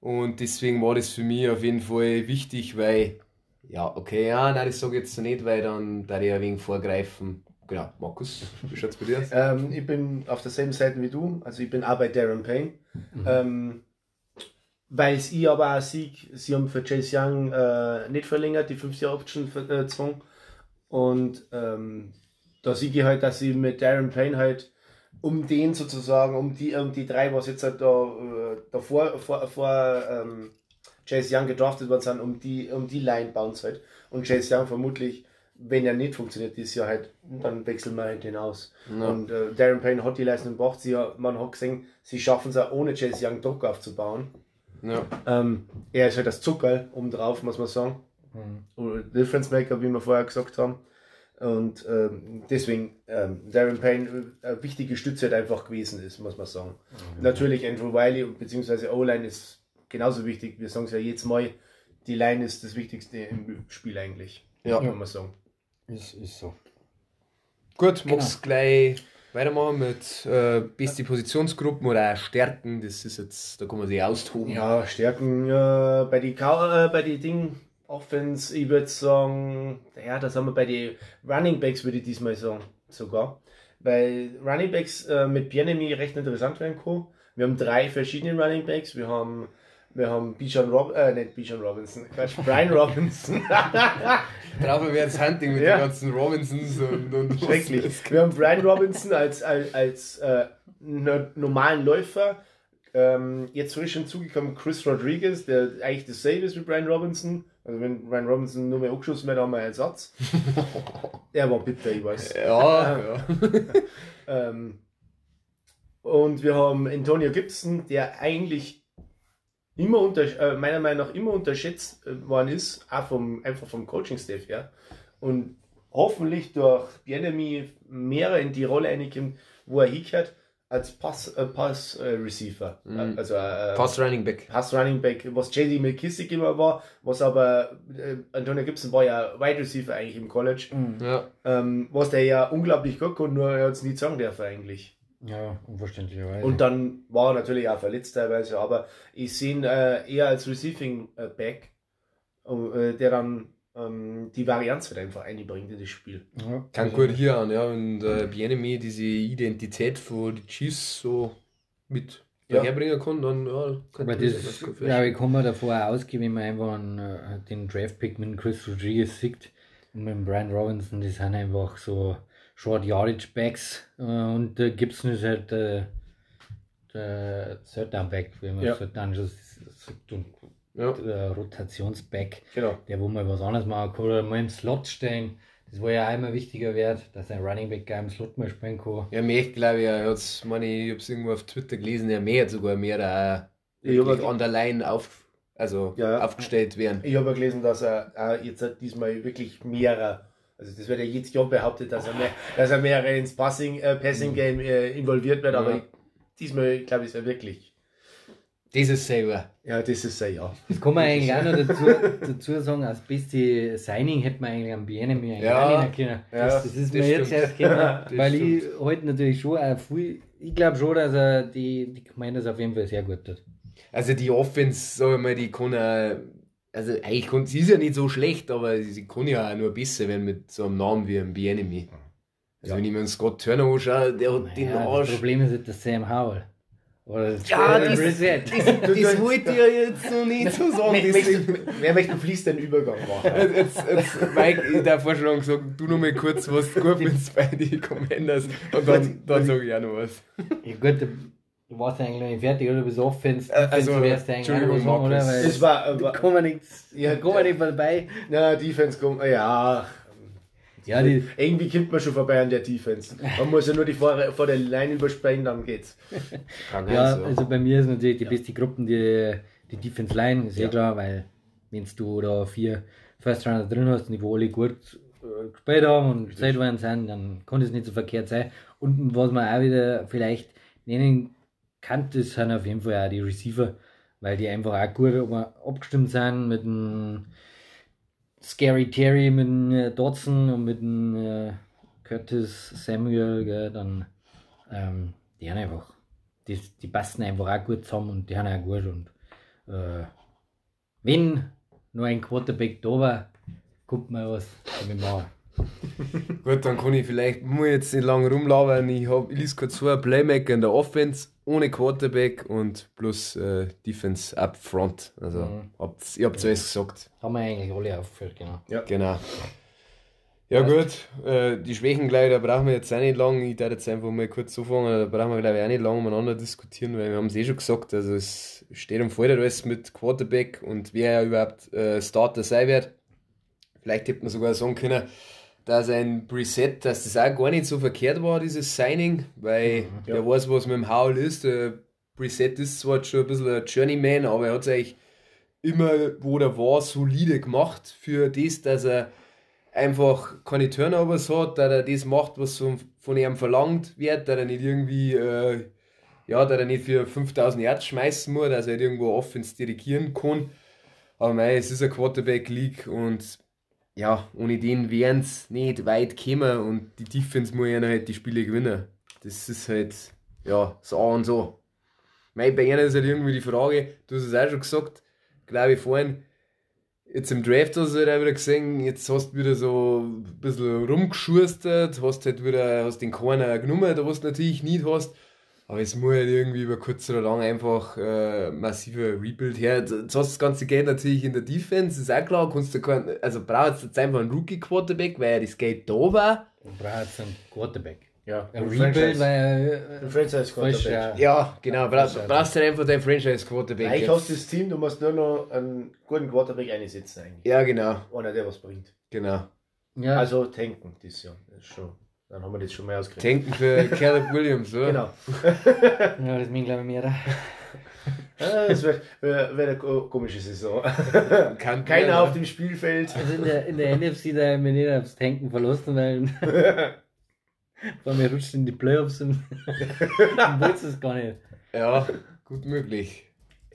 Speaker 1: Und deswegen war das für mich auf jeden Fall wichtig, weil, ja, okay, ja, nein, das sage ich jetzt so nicht, weil dann da ich ein wenig vorgreifen. Genau, Markus, wie schaut es bei dir aus?
Speaker 4: Ähm, ich bin auf derselben Seite wie du, also ich bin auch bei Darren Payne. Ähm, weil ich aber auch sehe, sie haben für Chase Young äh, nicht verlängert, die 5-Jahr-Option äh, gezwungen. Und ähm, da sehe ich halt, dass sie mit Darren Payne halt um den sozusagen, um die, um die drei, was jetzt halt da äh, davor vor, vor ähm, Chase Young gedraftet worden sind, um die, um die Line bauen halt. Und Chase Young vermutlich, wenn er nicht funktioniert dieses Jahr halt, dann wechseln wir halt den aus.
Speaker 1: Ja.
Speaker 4: Und äh, Darren Payne hat die Leistung gebracht. Sie, man hat gesehen, sie schaffen es auch ohne Chase Young Druck aufzubauen.
Speaker 1: Ja,
Speaker 4: Ähm, er ist halt das Zuckerl obendrauf, muss man sagen. Oder Difference Maker, wie wir vorher gesagt haben. Und ähm, deswegen ähm, Darren Payne äh, eine wichtige Stütze halt einfach gewesen ist, muss man sagen. Natürlich Andrew Wiley bzw. O-Line ist genauso wichtig. Wir sagen es ja jedes Mal, die Line ist das Wichtigste im Spiel eigentlich.
Speaker 1: Ja.
Speaker 4: Muss man sagen.
Speaker 2: Ist, ist so.
Speaker 1: Gut, magst gleich weitermachen mit äh, beste Positionsgruppen oder auch Stärken, das ist jetzt, da kann man sich austoben.
Speaker 4: Ja, Stärken äh, bei die Kau- äh, bei die Ding Offense, ich würde sagen, ja, das haben wir bei den Running Backs, würde ich diesmal sagen, sogar. Weil Running Backs äh, mit Bienemy recht interessant werden kann. Wir haben drei verschiedene Running Backs. Wir haben wir haben Bijan Rob äh, nicht Bijan Robinson, Quatsch, Brian Robinson.
Speaker 1: Brauchen wir jetzt Hunting mit
Speaker 4: Ja.
Speaker 1: den ganzen Robinsons und, und
Speaker 4: Schrecklich. Wir haben Brian Robinson als, als, als äh, no- normalen Läufer. Ähm, jetzt frisch hinzugekommen Chris Rodriguez, der eigentlich dasselbe ist wie Brian Robinson. Also wenn Brian Robinson nur mehr angeschossen wird, haben wir einen Ersatz. Der war bitter, ich weiß.
Speaker 1: Ja, ja.
Speaker 4: Ähm, und wir haben Antonio Gibson, der eigentlich immer unter, äh, meiner Meinung nach immer unterschätzt äh, worden ist, auch vom, einfach vom Coaching-Staff her. Und hoffentlich durch Bienemy mehr in die Rolle reinkommt, wo er hingehört, als Pass, äh, Pass äh, Receiver.
Speaker 1: Mhm.
Speaker 4: Also äh,
Speaker 1: Pass Running Back.
Speaker 4: Pass Running Back, was JD McKissick immer war, was aber äh, Antonio Gibson war ja Wide Receiver eigentlich im College,
Speaker 1: Ja.
Speaker 4: ähm, was der ja unglaublich gut konnte, nur er hat es nie sagen dürfen eigentlich.
Speaker 2: Ja, unverständlicherweise.
Speaker 4: Und dann war er natürlich auch verletzt teilweise, aber ich sehe ihn äh, eher als Receiving äh, Back, äh, der dann ähm, die Varianz halt einfach einbringt in das Spiel.
Speaker 2: ja,
Speaker 1: Kann
Speaker 2: also-
Speaker 1: gut hier an, ja. Und äh, Bienemy diese Identität von den Chiefs so mit
Speaker 4: Ja.
Speaker 1: herbringen kann, dann ja, kann
Speaker 2: Aber das, ja, ich kann mir davor auch ausgehen, wenn man einfach einen, äh, den Draftpick mit Chris Rodriguez sieht und mit Brian Robinson, die sind einfach so Short Yardage Backs äh, und der Gibson ist halt äh, der Third Down Back, wie man
Speaker 4: Ja.
Speaker 2: so dann schon sagt, und
Speaker 1: Ja.
Speaker 2: der Rotationsback,
Speaker 4: Genau.
Speaker 2: der wo mal was anderes machen kann oder mal im Slot stehen. Das war ja auch immer wichtiger Wert, dass ein Running Back im Slot mal spielen kann.
Speaker 1: Er möchte, glaube ich, er hat's, meine, ich habe es irgendwo auf Twitter gelesen, er möchte sogar mehr da
Speaker 4: Ich hab
Speaker 1: an der Line auf, also
Speaker 4: Ja, ja.
Speaker 1: aufgestellt werden.
Speaker 4: Ich habe ja gelesen, dass er äh, jetzt diesmal wirklich mehrere, also das wird ja jedes Jahr behauptet, dass er, mehr, dass er mehrere ins Passing, äh, Passing Game äh, involviert wird, aber
Speaker 1: Ja.
Speaker 4: ich, diesmal glaube ich ist er wirklich.
Speaker 1: Das ist selber.
Speaker 4: Ja, das ist er ja.
Speaker 2: Das kann man eigentlich auch noch dazu, dazu sagen, als beste Signing hätte man eigentlich am Bienenmi eigentlich
Speaker 1: Ja,
Speaker 2: nehmen können.
Speaker 4: ja,
Speaker 2: das, das ist
Speaker 1: das
Speaker 2: mir jetzt
Speaker 1: stimmt.
Speaker 2: erst gekommen, weil ich heute natürlich schon auch viel, ich glaube schon, dass er die, die Gemeinde auf jeden Fall sehr gut tut.
Speaker 1: Also die Offense, sag ich mal, die kann ja, also eigentlich kann, sie ist ja nicht so schlecht, aber sie kann ja auch nur besser werden mit so einem Namen wie einem Bienemy. Also
Speaker 4: Ja.
Speaker 1: wenn ich mir einen Scott Turner anschaue, der hat den
Speaker 2: Naja, das
Speaker 1: Arsch.
Speaker 2: Problem ist halt der Sam Howell. Oder das
Speaker 1: Ja,
Speaker 2: äh,
Speaker 1: das-
Speaker 2: Reset.
Speaker 1: Das wollte ich ja jetzt noch nicht so sagen.
Speaker 4: Wer
Speaker 1: deswegen-
Speaker 4: möchte, wer möchte einen fließenden Übergang machen?
Speaker 1: Jetzt, jetzt, Mike, ich darf vorher schon sagen, du noch mal kurz, was du gut findest bei den Commanders und dann, dann sage ich auch noch was.
Speaker 2: Ja gut, du warst ja eigentlich noch nicht fertig, oder? Bis Offense,
Speaker 1: Äh, also,
Speaker 2: Defense wärst du eigentlich sagen, oder? Weil
Speaker 4: Das war, äh, war
Speaker 2: kann man nichts,
Speaker 4: Ja,
Speaker 2: kann man nicht vorbei.
Speaker 4: na, Defense kommt, ja.
Speaker 2: Ja, die,
Speaker 4: Irgendwie kommt man schon vorbei an der Defense. Man muss ja nur die vor, vor der Line überspringen, dann geht's.
Speaker 1: Kann
Speaker 2: ja,
Speaker 1: sein,
Speaker 2: also bei mir ist natürlich die beste Gruppe die, die Defense Line, ist eh klar, weil wenn du da vier First Runner drin hast und die alle gut äh, gespielt haben und Zeit waren sind, dann kann das nicht so verkehrt sein. Und was man auch wieder vielleicht nennen das sind auf jeden Fall auch die Receiver, weil die einfach auch gut ab- abgestimmt sind mit dem Scary Terry, mit dem äh, Dodson und mit dem äh, Curtis Samuel, gell, dann ähm, die haben einfach, die, die passen einfach auch gut zusammen und die haben auch gut und äh, wenn nur ein Quarterback da war, kommt mal was damit machen.
Speaker 1: Gut, dann kann ich vielleicht, muss ich jetzt nicht lange rumlabern. Ich, hab, ich lese kurz vor: Playmaker in der Offense, ohne Quarterback und plus äh, Defense up front. Also,
Speaker 2: Mhm.
Speaker 1: habt, ihr habt alles gesagt.
Speaker 2: Haben wir eigentlich alle aufgeführt, genau.
Speaker 1: Genau. Ja, gut, äh, die Schwächen, glaube ich, da brauchen wir jetzt auch nicht lang. Ich darf jetzt einfach mal kurz so fangen, da brauchen wir, glaube ich, auch nicht lange umeinander diskutieren, weil wir haben es eh schon gesagt. Also, es steht und fällt alles mit Quarterback und wer ja überhaupt äh, Starter sein wird. Vielleicht hätte man sogar sagen können, dass ein Preset, dass das auch gar nicht so verkehrt war, dieses Signing, weil
Speaker 4: Ja.
Speaker 1: der weiß, was mit dem Howl ist. Der Preset ist zwar schon ein bisschen ein Journeyman, aber er hat es eigentlich immer, wo der war, solide gemacht für das, dass er einfach keine Turnovers hat, dass er das macht, was von, von ihm verlangt wird, dass er nicht irgendwie, äh, ja, dass er nicht für 5000 Yards schmeißen muss, dass er irgendwo Offense dirigieren kann. Aber mei, es ist eine Quarterback-League und ja, ohne den wären es nicht weit gekommen und die Defense muss ja halt die Spiele gewinnen. Das ist halt, ja, so und so. Mei, bei ihnen ist halt irgendwie die Frage, du hast es auch schon gesagt, glaube ich vorhin, jetzt im Draft hast du halt auch wieder gesehen, jetzt hast du wieder so ein bisschen rumgeschustert, hast halt wieder, hast den Corner genommen, da was du natürlich nicht hast. Aber es muss halt irgendwie über kurz oder lang einfach äh, massiver Rebuild her. Jetzt hast du das ganze Geld natürlich in der Defense, ist auch klar, kannst du kein, also brauchst du jetzt einfach einen Rookie-Quarterback, weil ja das Geld da war.
Speaker 2: Du brauchst einen Quarterback.
Speaker 4: Ja,
Speaker 2: Ein Rebuild,
Speaker 4: Franchise,
Speaker 2: weil
Speaker 4: ein Franchise
Speaker 2: frisch,
Speaker 4: Quarterback.
Speaker 2: ja.
Speaker 1: Ja, genau, brauchst, brauchst du halt einfach deinen Franchise-Quarterback.
Speaker 4: Eigentlich hast du das Team, du musst nur noch einen guten Quarterback einsetzen eigentlich.
Speaker 1: Ja, genau,
Speaker 4: Einer, der was bringt.
Speaker 1: genau.
Speaker 2: ja,
Speaker 4: Also tanken, das Jahr. Das ist schon. Dann haben wir das schon mal ausgekriegt.
Speaker 1: Tanken für Caleb Williams, oder?
Speaker 4: Genau.
Speaker 2: ja, das glaube ich mehr. da.
Speaker 4: Das wäre wär, wär eine ko- komische Saison.
Speaker 1: Kann
Speaker 4: Keiner auf dem Spielfeld.
Speaker 2: Also in der, in der NFC, da haben wir nicht aufs Tanken verlassen, weil vor mir rutscht in die Playoffs und dann willst es gar nicht.
Speaker 1: Ja, gut möglich.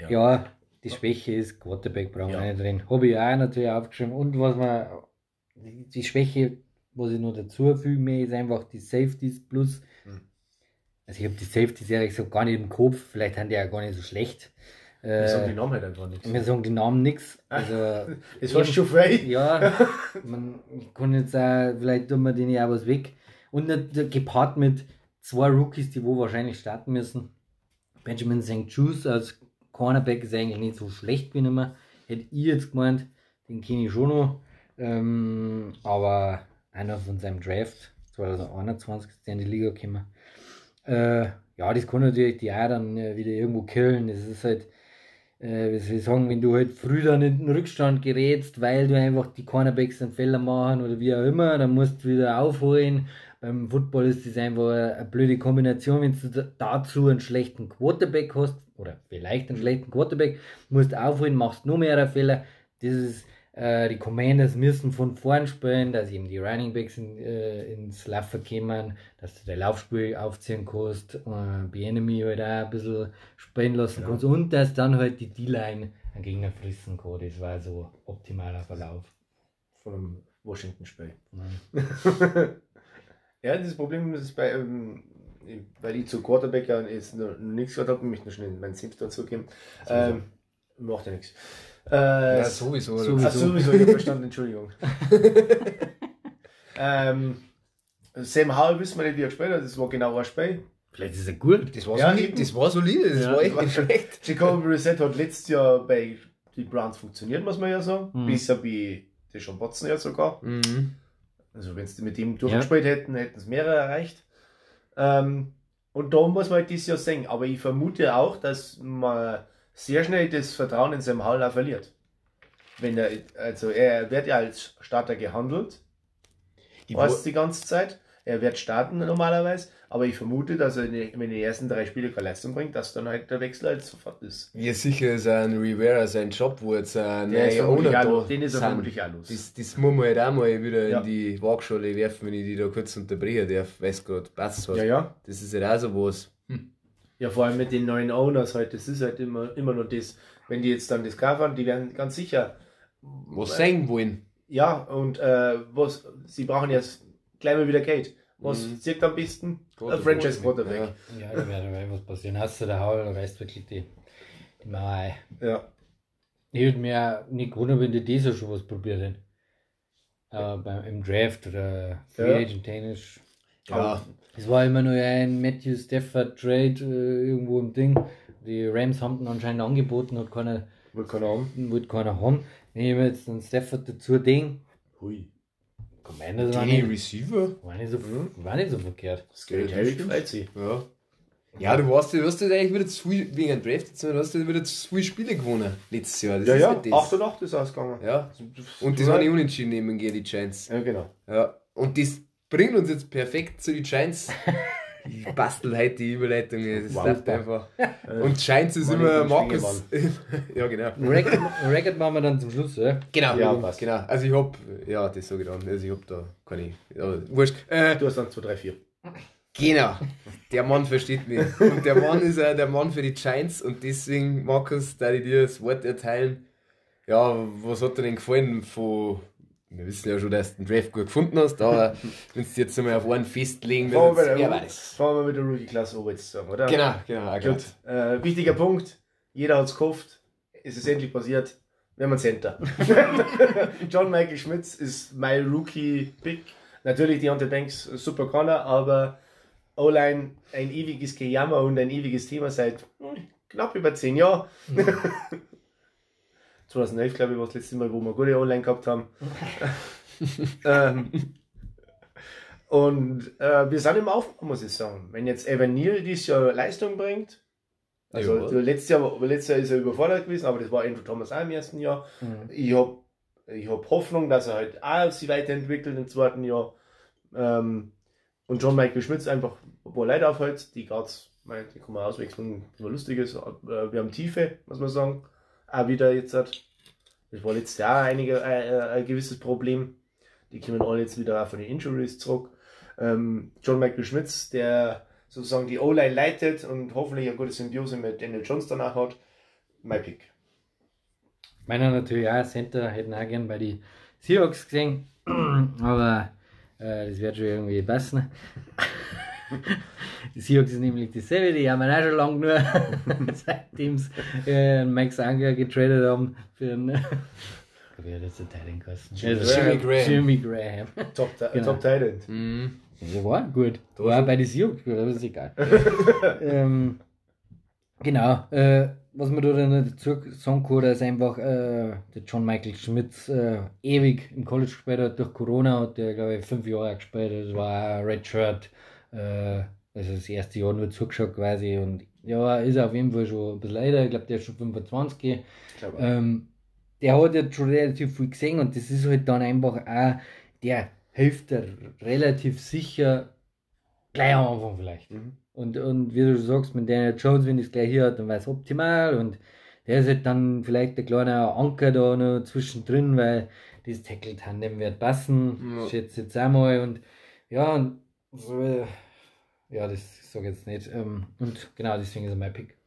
Speaker 2: Ja, die Schwäche ist Quarterback brauchen wir
Speaker 4: Ja.
Speaker 2: nicht drin. Habe ich auch natürlich aufgeschrieben. Und was man, die Schwäche, was ich noch dazu fügen möchte, ist einfach die Safeties plus.
Speaker 4: Hm.
Speaker 2: Also ich habe die Safeties ehrlich gesagt gar nicht im Kopf, vielleicht haben die ja gar nicht so schlecht.
Speaker 4: Wir sagen die
Speaker 2: Äh,
Speaker 4: Namen halt einfach nichts.
Speaker 2: mir sagen die Namen nichts. Also,
Speaker 4: Das war schon frei.
Speaker 2: ja, man kann jetzt auch, vielleicht tun wir denen ja auch was weg. Und nicht- gepaart mit zwei Rookies, die wo wahrscheinlich starten müssen. Benjamin St. Juice als Cornerback ist eigentlich nicht so schlecht wie immer. Hätte ich jetzt gemeint, den kenne ich schon noch. Ähm, aber einer von seinem Draft 2021 ist der in die Liga gekommen. Äh, ja, das kann natürlich die auch dann äh, wieder irgendwo killen. Das ist halt, äh, wie soll ich sagen, wenn du halt früh dann in den Rückstand gerätst, weil du einfach die Cornerbacks einen Fehler machen oder wie auch immer, dann musst du wieder aufholen. Beim Football ist das einfach eine, eine blöde Kombination, wenn du da- dazu einen schlechten Quarterback hast oder vielleicht einen schlechten Quarterback, musst aufholen, machst nur mehr Fehler. Das ist, äh, die Commanders müssen von vorn spielen, dass eben die Running Backs in, äh, ins Laufen kommen, dass du dein Laufspiel aufziehen kannst, äh, die Enemy halt auch ein bisschen spielen lassen kannst und dass dann halt die D-Line einen Gegner frissen kann. Das war so optimaler Verlauf.
Speaker 4: Von einem Washington-Spiel. Ja, das Problem ist bei, ähm, weil ich zu Quarterback ja jetzt noch nichts gehört habe, möchte noch schnell meinen Senf dazu geben. Ähm, macht ja nichts. Äh,
Speaker 1: sowieso.
Speaker 2: sowieso.
Speaker 4: Ach, sowieso, ich habe verstanden, Entschuldigung. ähm, Sam Howell wissen wir nicht, wie er gespielt hat, das war genau ein Spiel.
Speaker 2: Vielleicht ist er gut.
Speaker 1: Das war
Speaker 4: Ja,
Speaker 1: solide, das war solide, das
Speaker 2: Ja,
Speaker 1: war echt nicht schlecht.
Speaker 4: Jacoby Brissett hat letztes Jahr bei den Browns funktioniert, muss man ja sagen.
Speaker 2: Mhm.
Speaker 4: Besser wie Deshaun Watson ja sogar.
Speaker 1: Mhm.
Speaker 4: Also wenn sie mit ihm durchgespielt hätten, hätten es mehrere erreicht. Ähm, und da muss man halt dieses Jahr sehen. Aber ich vermute auch, dass man sehr schnell das Vertrauen in seinem Hall auch verliert. Wenn er, also er wird ja als Starter gehandelt,
Speaker 1: Ich
Speaker 4: fast die ganze Zeit. Er wird starten normalerweise, aber ich vermute, dass er, in wenn die ersten drei Spiele keine Leistung bringt, dass dann halt der Wechsel halt sofort ist.
Speaker 1: Ja, sicher ist ein Rivera sein Job, wo jetzt ein
Speaker 4: Der ist auch. Den ist er vermutlich auch los.
Speaker 1: Das, das muss man halt auch mal wieder
Speaker 4: Ja.
Speaker 1: in die Waagschale werfen, wenn ich die da kurz unterbrechen darf, weil es gerade passt hat.
Speaker 4: Ja, ja.
Speaker 1: Das ist halt auch so was.
Speaker 4: Ja, vor allem mit den neuen Owners halt, das ist halt immer, immer noch das, wenn die jetzt dann das kaufen, die werden ganz sicher,
Speaker 1: Was sein wollen.
Speaker 4: ja, und äh, was, sie brauchen jetzt gleich mal wieder Geld. Was
Speaker 1: Mhm.
Speaker 4: zirkt am besten? Ein. Franchise Quarterback.
Speaker 1: Ja.
Speaker 2: Ja, da wird was passieren. Hast du der Haul, reißt wirklich die, die Mauer.
Speaker 4: Ja.
Speaker 2: Ich würde mir nicht wundern, wenn die dieser schon was probiert hätten. Aber beim, im Draft oder Free
Speaker 4: Ja.
Speaker 2: Agent technisch.
Speaker 1: Ja.
Speaker 2: Es war immer nur ein Matthew Stafford Trade äh, irgendwo im Ding. Die Rams haben ihn anscheinend angeboten, hat keiner,
Speaker 4: Wohl keine Ahnung.
Speaker 2: wollte keiner haben. Ich mir jetzt einen Stafford dazu denke,
Speaker 4: Hui.
Speaker 2: komm rein, das war
Speaker 1: Die
Speaker 2: nicht,
Speaker 1: Receiver?
Speaker 2: war nicht, so, war nicht so verkehrt.
Speaker 4: Das Geld gefällt sich.
Speaker 1: Ja. Ja, du warst, du hast jetzt eigentlich wieder zu viel, wegen einem Draft, du hast jetzt wieder zu viele Spiele gewonnen letztes Jahr. Das
Speaker 4: Ja,
Speaker 1: ist
Speaker 4: ja,
Speaker 1: halt das.
Speaker 4: 8 und 8 ist ausgegangen.
Speaker 1: Ja. Und das habe ich unentschieden nehmen gegen die Giants.
Speaker 4: Ja, genau.
Speaker 1: Ja. Und das bringt uns jetzt perfekt zu den Giants. Ich bastel heute die Überleitung, das
Speaker 4: Wow.
Speaker 1: läuft einfach. Und Giants ist immer Markus. ja, genau.
Speaker 2: Record, Record machen wir dann zum Schluss, ja?
Speaker 1: Genau,
Speaker 4: Ja,
Speaker 1: ja,
Speaker 4: passt.
Speaker 1: genau. Also ich hab, ja, das ich dann. Also ich hab da keine, ja, wurscht. Äh,
Speaker 4: Du hast dann 2, 3, 4.
Speaker 1: genau. Der Mann versteht mich. Und der Mann ist auch der Mann für die Giants und deswegen, Markus, da ich dir das Wort erteilen. Ja, was hat dir denn gefallen von, wir wissen ja schon, dass du den Draft gut gefunden hast, aber wenn du jetzt einmal auf einen festlegen
Speaker 4: bei
Speaker 1: wer weiß.
Speaker 4: fangen wir mit der Rookie-Klasse oben jetzt zusammen, oder?
Speaker 1: Genau, genau,
Speaker 4: Gut. Äh, wichtiger Punkt. Jeder hat es gekauft. Es ist endlich passiert. Wir haben einen Center. John Michael Schmitz ist mein Rookie-Pick. Natürlich die Hunter Banks super Corner, aber O-Line ein ewiges Gejammer und ein ewiges Thema seit hm, knapp über 10 Jahren. 2011, glaube ich, war das letzte Mal, wo wir gute O-Line gehabt haben. ähm, und äh, wir sind im Aufbau, muss ich sagen. Wenn jetzt Evan Neal dieses Jahr Leistung bringt, also
Speaker 1: Ja.
Speaker 4: letztes, Jahr, letztes Jahr ist er überfordert gewesen, aber das war Andrew Thomas auch im ersten Jahr. Ich habe ich hab Hoffnung, dass er halt auch sich weiterentwickelt im zweiten Jahr. Ähm, und John Michael Schmitz einfach, wo er Leute aufhält, die Guards, die kann man auswechseln, was lustig ist. Äh, wir haben Tiefe, muss man sagen. Auch wieder jetzt hat. Das war letztes Jahr einige, äh, äh, ein gewisses Problem. Die kommen alle jetzt wieder von den Injuries zurück. Ähm, John Michael Schmitz, der sozusagen die O-Line leitet und hoffentlich eine gute Symbiose mit Daniel Jones danach hat. Mein Pick.
Speaker 2: Meiner natürlich auch Center, hätten auch gern bei die Seahawks gesehen, aber äh, das wird schon irgendwie passen. Die Seahawks ist nämlich dieselbe, die haben wir auch schon lange nur, seitdem sie äh, Mike Sanger getradet haben für einen. Wie hat jetzt der Titan kosten?
Speaker 1: Jimmy Graham.
Speaker 2: Jimmy Graham.
Speaker 4: Top,
Speaker 2: Genau.
Speaker 4: Top Titan.
Speaker 1: Mhm.
Speaker 2: Ja, war gut. War bei den Seahawks gut, aber ist egal. ähm, genau. Äh, was man da dann dazu sagen kann, dass einfach äh, der John Michael Schmitz äh, ewig im College gespielt hat. Durch Corona hat er, glaube ich, fünf Jahre gespielt. Das war ein Redshirt. Äh, also das erste Jahr nur zugeschaut quasi. Und ja, ist auf jeden Fall schon ein bisschen älter. Ich glaube, der ist schon 25.
Speaker 4: Ich glaube,
Speaker 2: Ähm, der hat jetzt schon relativ viel gesehen und das ist halt dann einfach auch, der hilft dir relativ sicher gleich am Anfang vielleicht.
Speaker 4: Mhm.
Speaker 2: Und, und wie du sagst, mit Daniel Jones, wenn es gleich hier hat, dann war es optimal und der ist halt dann vielleicht der kleine Anker da noch zwischendrin, weil das Tackle-Tandem wird passen,
Speaker 1: Ja.
Speaker 2: schätze jetzt einmal und ja, und so, ja, das sage ich jetzt nicht. Ähm, und genau, deswegen ist er mein Pick.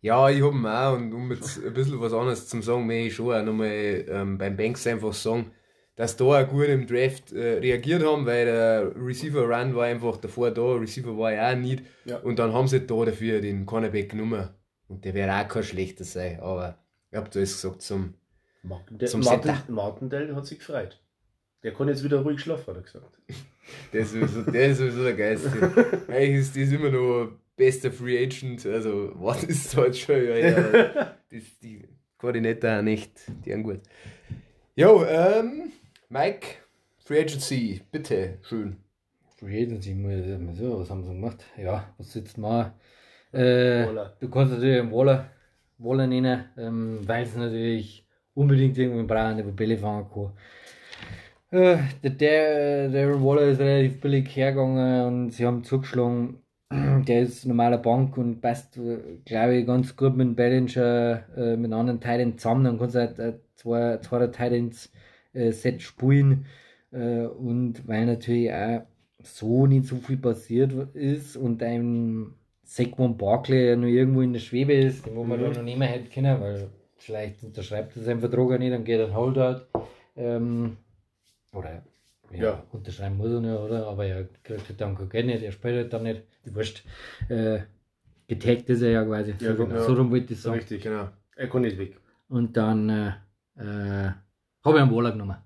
Speaker 1: Ja, ich hab ihn auch und um jetzt ein bisschen was anderes zu sagen, möchte ich schon auch nochmal ähm, beim Banks einfach sagen, dass da auch gut im Draft äh, reagiert haben, weil der Receiver Run war einfach davor da, Receiver war ja auch nicht
Speaker 4: Ja.
Speaker 1: und dann haben sie da dafür den Cornerback genommen und der wäre auch kein schlechter sein, aber ich hab da alles gesagt zum,
Speaker 4: Martindale,
Speaker 1: Zum
Speaker 4: Martin. Martindale hat sich gefreut. Der kann jetzt wieder ruhig schlafen, hat er gesagt.
Speaker 1: Der ist sowieso der, ist sowieso der Geilste. Eigentlich ist das immer noch bester Free Agent. Also, was ist das halt schon? Ja, ja. Das, die Koordinator auch nicht. Die haben gut. Jo, ähm, Mike, Free Agency, bitte, schön.
Speaker 2: Free Agency, muss so, was haben sie gemacht? Ja, was jetzt mal? Äh, du kannst natürlich einen Waller, Waller nennen, ähm, weil sie natürlich unbedingt irgendwie brauchen, der Bälle fangen kann. Äh, der, der, der Waller ist relativ billig hergegangen und sie haben zugeschlagen. Der ist normaler Bank und passt, äh, glaube ich, ganz gut mit dem Ballinger, äh, mit anderen Teilen zusammen. Dann kannst du halt äh, zwei, zwei Titans äh, Set spielen. Äh, und weil natürlich auch so nicht so viel passiert ist und ein Saquon Barkley ja noch irgendwo in der Schwebe ist, wo man
Speaker 4: Mhm.
Speaker 2: da noch nehmen hätte können, weil vielleicht unterschreibt er seinen Vertrag auch nicht, dann geht er ein Holdout. Ähm, oder ja,
Speaker 4: Ja.
Speaker 2: unterschreiben muss er nicht, oder? Aber er kriegt halt dann kein Geld nicht, er spielt halt dann nicht. Die Wurscht. Äh, getaggt ist er ja quasi.
Speaker 4: Ja,
Speaker 2: so,
Speaker 4: genau.
Speaker 2: so rum wollte ich sagen.
Speaker 4: Richtig.
Speaker 1: Genau.
Speaker 4: Er kann nicht weg.
Speaker 2: Und dann äh, äh, habe ich einen Waller genommen.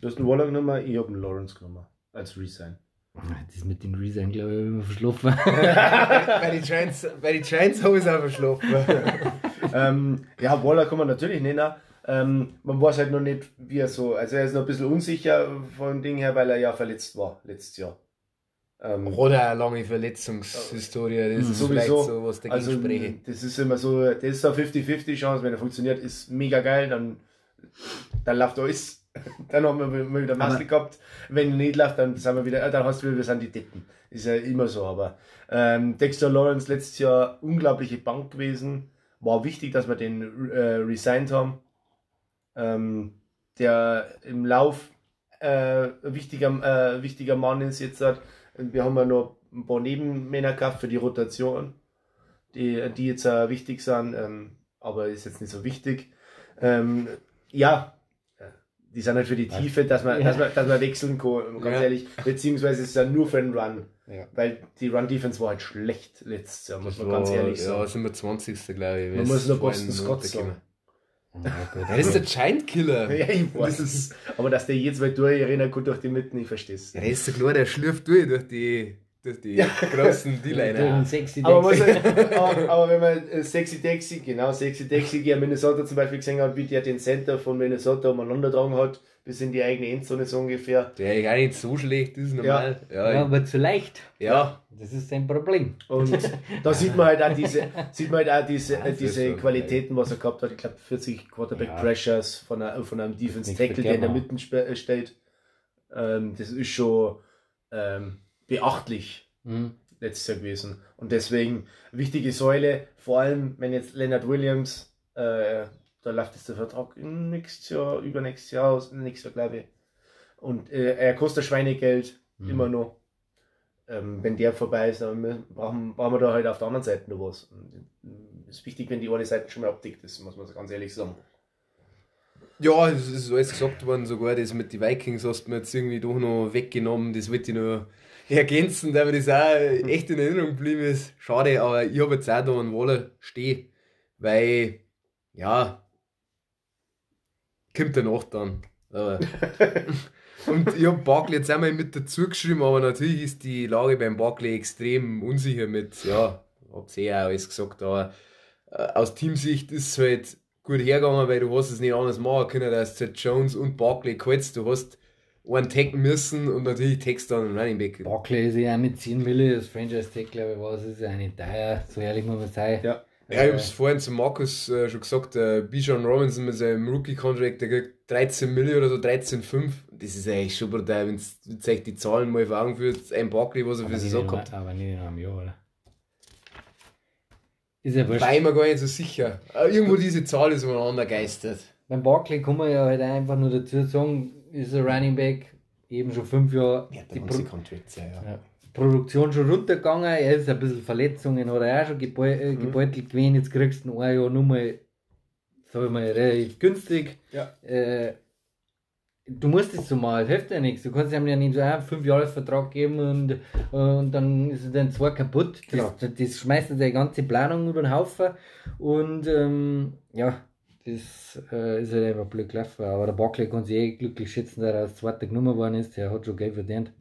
Speaker 4: Du hast einen Waller genommen, ich habe einen Lawrence genommen. Als Resign.
Speaker 2: Das mit den Resign, glaube ich, habe ich immer verschlafen.
Speaker 1: bei den Giants, bei den Giants habe ich es auch verschlafen.
Speaker 4: ähm, ja, Waller kann man natürlich nennen. Ähm, man weiß halt noch nicht, wie er so. Also er ist noch ein bisschen unsicher von Ding her, weil er ja verletzt war letztes Jahr. Ähm,
Speaker 1: Oder eine lange Verletzungshistorie, das ist
Speaker 4: Sowieso.
Speaker 1: vielleicht so, was dagegen
Speaker 4: also
Speaker 1: spreche.
Speaker 4: das ist immer so, das ist eine 50-50 Chance, wenn er funktioniert, ist mega geil, dann, dann läuft alles. Dann haben wir wieder Maske gehabt. Wenn er nicht läuft, dann sind wir wieder, äh, dann hast du wieder, wir sind die Deppen. Ist ja immer so, aber ähm, Dexter Lawrence letztes Jahr unglaubliche Bank gewesen. War wichtig, dass wir den äh, resigned haben. Ähm, der im Lauf äh, ein wichtiger, äh, wichtiger Mann ist jetzt. Halt. Wir haben ja noch ein paar Nebenmänner gehabt für die Rotation, die, die jetzt äh, wichtig sind, ähm, aber ist jetzt nicht so wichtig. Ähm, ja, äh, die sind halt für die Tiefe, dass man,
Speaker 2: Ja.
Speaker 4: dass man, dass man wechseln kann, ganz
Speaker 1: Ja.
Speaker 4: ehrlich. Beziehungsweise ist es dann nur für den Run.
Speaker 1: Ja.
Speaker 4: Weil die Run-Defense war halt schlecht letztes Jahr, muss
Speaker 1: Das
Speaker 4: man ganz
Speaker 1: war-
Speaker 4: ehrlich
Speaker 1: Ja,
Speaker 4: sagen.
Speaker 1: sind wir 20. glaube ich.
Speaker 4: Man muss nur Boston Scott sagen.
Speaker 2: Gut.
Speaker 1: Er ist der Giant Killer.
Speaker 4: Ja, ich weiß es. Aber dass der jetzt mal durchrennen kann durch die Mitten, ich verstehe es.
Speaker 1: Ja, der ist so klar, der schlürft durch, durch die, durch die großen
Speaker 2: Durch
Speaker 1: D-Liner.
Speaker 2: sexy
Speaker 4: Aber, aber, aber wenn man äh, Sexy Dexy, genau, Sexy Dexy hier in Minnesota zum Beispiel gesehen hat, wie der den Center von Minnesota umeinander getragen hat, bis in die eigene Endzone so ungefähr.
Speaker 1: Der eigentlich auch nicht so schlecht ist, normal. Ja,
Speaker 2: Ja,
Speaker 1: ja.
Speaker 2: aber zu leicht.
Speaker 4: Ja,
Speaker 2: Das ist sein Problem.
Speaker 4: und da sieht man halt auch diese, sieht man halt auch diese,
Speaker 1: Ja, das
Speaker 4: diese Qualitäten, was er gehabt hat. Ich glaube 40 Quarterback
Speaker 2: Ja.
Speaker 4: Pressures von, einer, von einem Defense Tackle, der in der Mitte äh, steht. Ähm, das ist schon ähm, beachtlich.
Speaker 2: Mhm.
Speaker 4: letztes Jahr gewesen. Und deswegen wichtige Säule, vor allem wenn jetzt Leonard Williams, äh, da läuft jetzt der Vertrag nächstes Jahr, übernächstes Jahr aus, nächstes Jahr glaube ich. Und äh, er kostet Schweinegeld,
Speaker 2: Mhm.
Speaker 4: immer noch. Ähm, wenn der vorbei ist, dann brauchen, brauchen wir da halt auf der anderen Seite noch was. Und, äh, ist wichtig, wenn die eine Seite schon mal abdeckt ist, muss man ganz ehrlich sagen.
Speaker 1: ja, es ist alles gesagt worden, sogar das mit den Vikings hast du mir jetzt irgendwie doch noch weggenommen. Das wollte ich noch ergänzen, da mir das auch echt in Erinnerung geblieben ist. Schade, aber ich habe jetzt auch da einen Waller stehen, weil, ja, kommt danach dann. Und ich habe Barkley jetzt einmal mit dazu geschrieben, aber natürlich ist die Lage beim Barkley extrem unsicher mit, ja, hab's eh auch alles gesagt, aber äh, aus Teamsicht ist es halt gut hergegangen, weil du hast es nicht anders machen können, du jetzt Jones und Barkley gehalten du hast einen taggen müssen und natürlich taggst du dann einen Running Back.
Speaker 2: Barclay ist ja auch mit 10 Mille, das Franchise Tag, glaube ich, war es, ist ja nicht teuer, so ehrlich muss man sein.
Speaker 4: Ja.
Speaker 1: Ja, ich hab's vorhin zu Markus äh, schon gesagt, äh, Bijan Robinson mit seinem Rookie-Contract, der kriegt 13 Millionen oder so, 13,5. Das ist eigentlich schon brutal, wenn du euch die Zahlen mal vor Augen führt. Ein Barkley, was er
Speaker 2: aber,
Speaker 1: für Saison gehabt
Speaker 2: aber nicht in einem Jahr, oder? Ist ja wurscht.
Speaker 1: War ich mir gar nicht so sicher. Äh, irgendwo diese Zahl ist umeinander geistert.
Speaker 2: Beim Barclay kann man ja halt einfach nur dazu sagen, ist ein Running Back, eben schon fünf Jahre die Pro
Speaker 1: Contracts, ja, ja.
Speaker 2: ja, Produktion schon runtergegangen, er ist ein bisschen Verletzungen, hat er auch schon gebeu äh,
Speaker 1: Mhm.
Speaker 2: gebeutelt gewesen, jetzt kriegst du ein Jahr nur mal, sag ich mal, relativ günstig.
Speaker 4: Ja.
Speaker 2: Äh, du musst es so machen, das hilft ja nichts. Du kannst ihm ja nicht so einen 5 Jahres Vertrag geben und, und dann ist er dann zwar kaputt. Das,
Speaker 4: Genau.
Speaker 2: das, das schmeißt dir die ganze Planung über den Haufen und ähm, ja, das äh, ist halt einfach blöd gelaufen. Aber der Buckley kann sich eh glücklich schätzen, dass er als zweiter genommen worden ist. Der hat schon Geld verdient.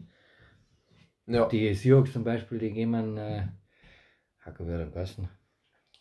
Speaker 1: Ja.
Speaker 2: Die Seahawks zum Beispiel, die gehen man, äh, Hacker wäre der Besten.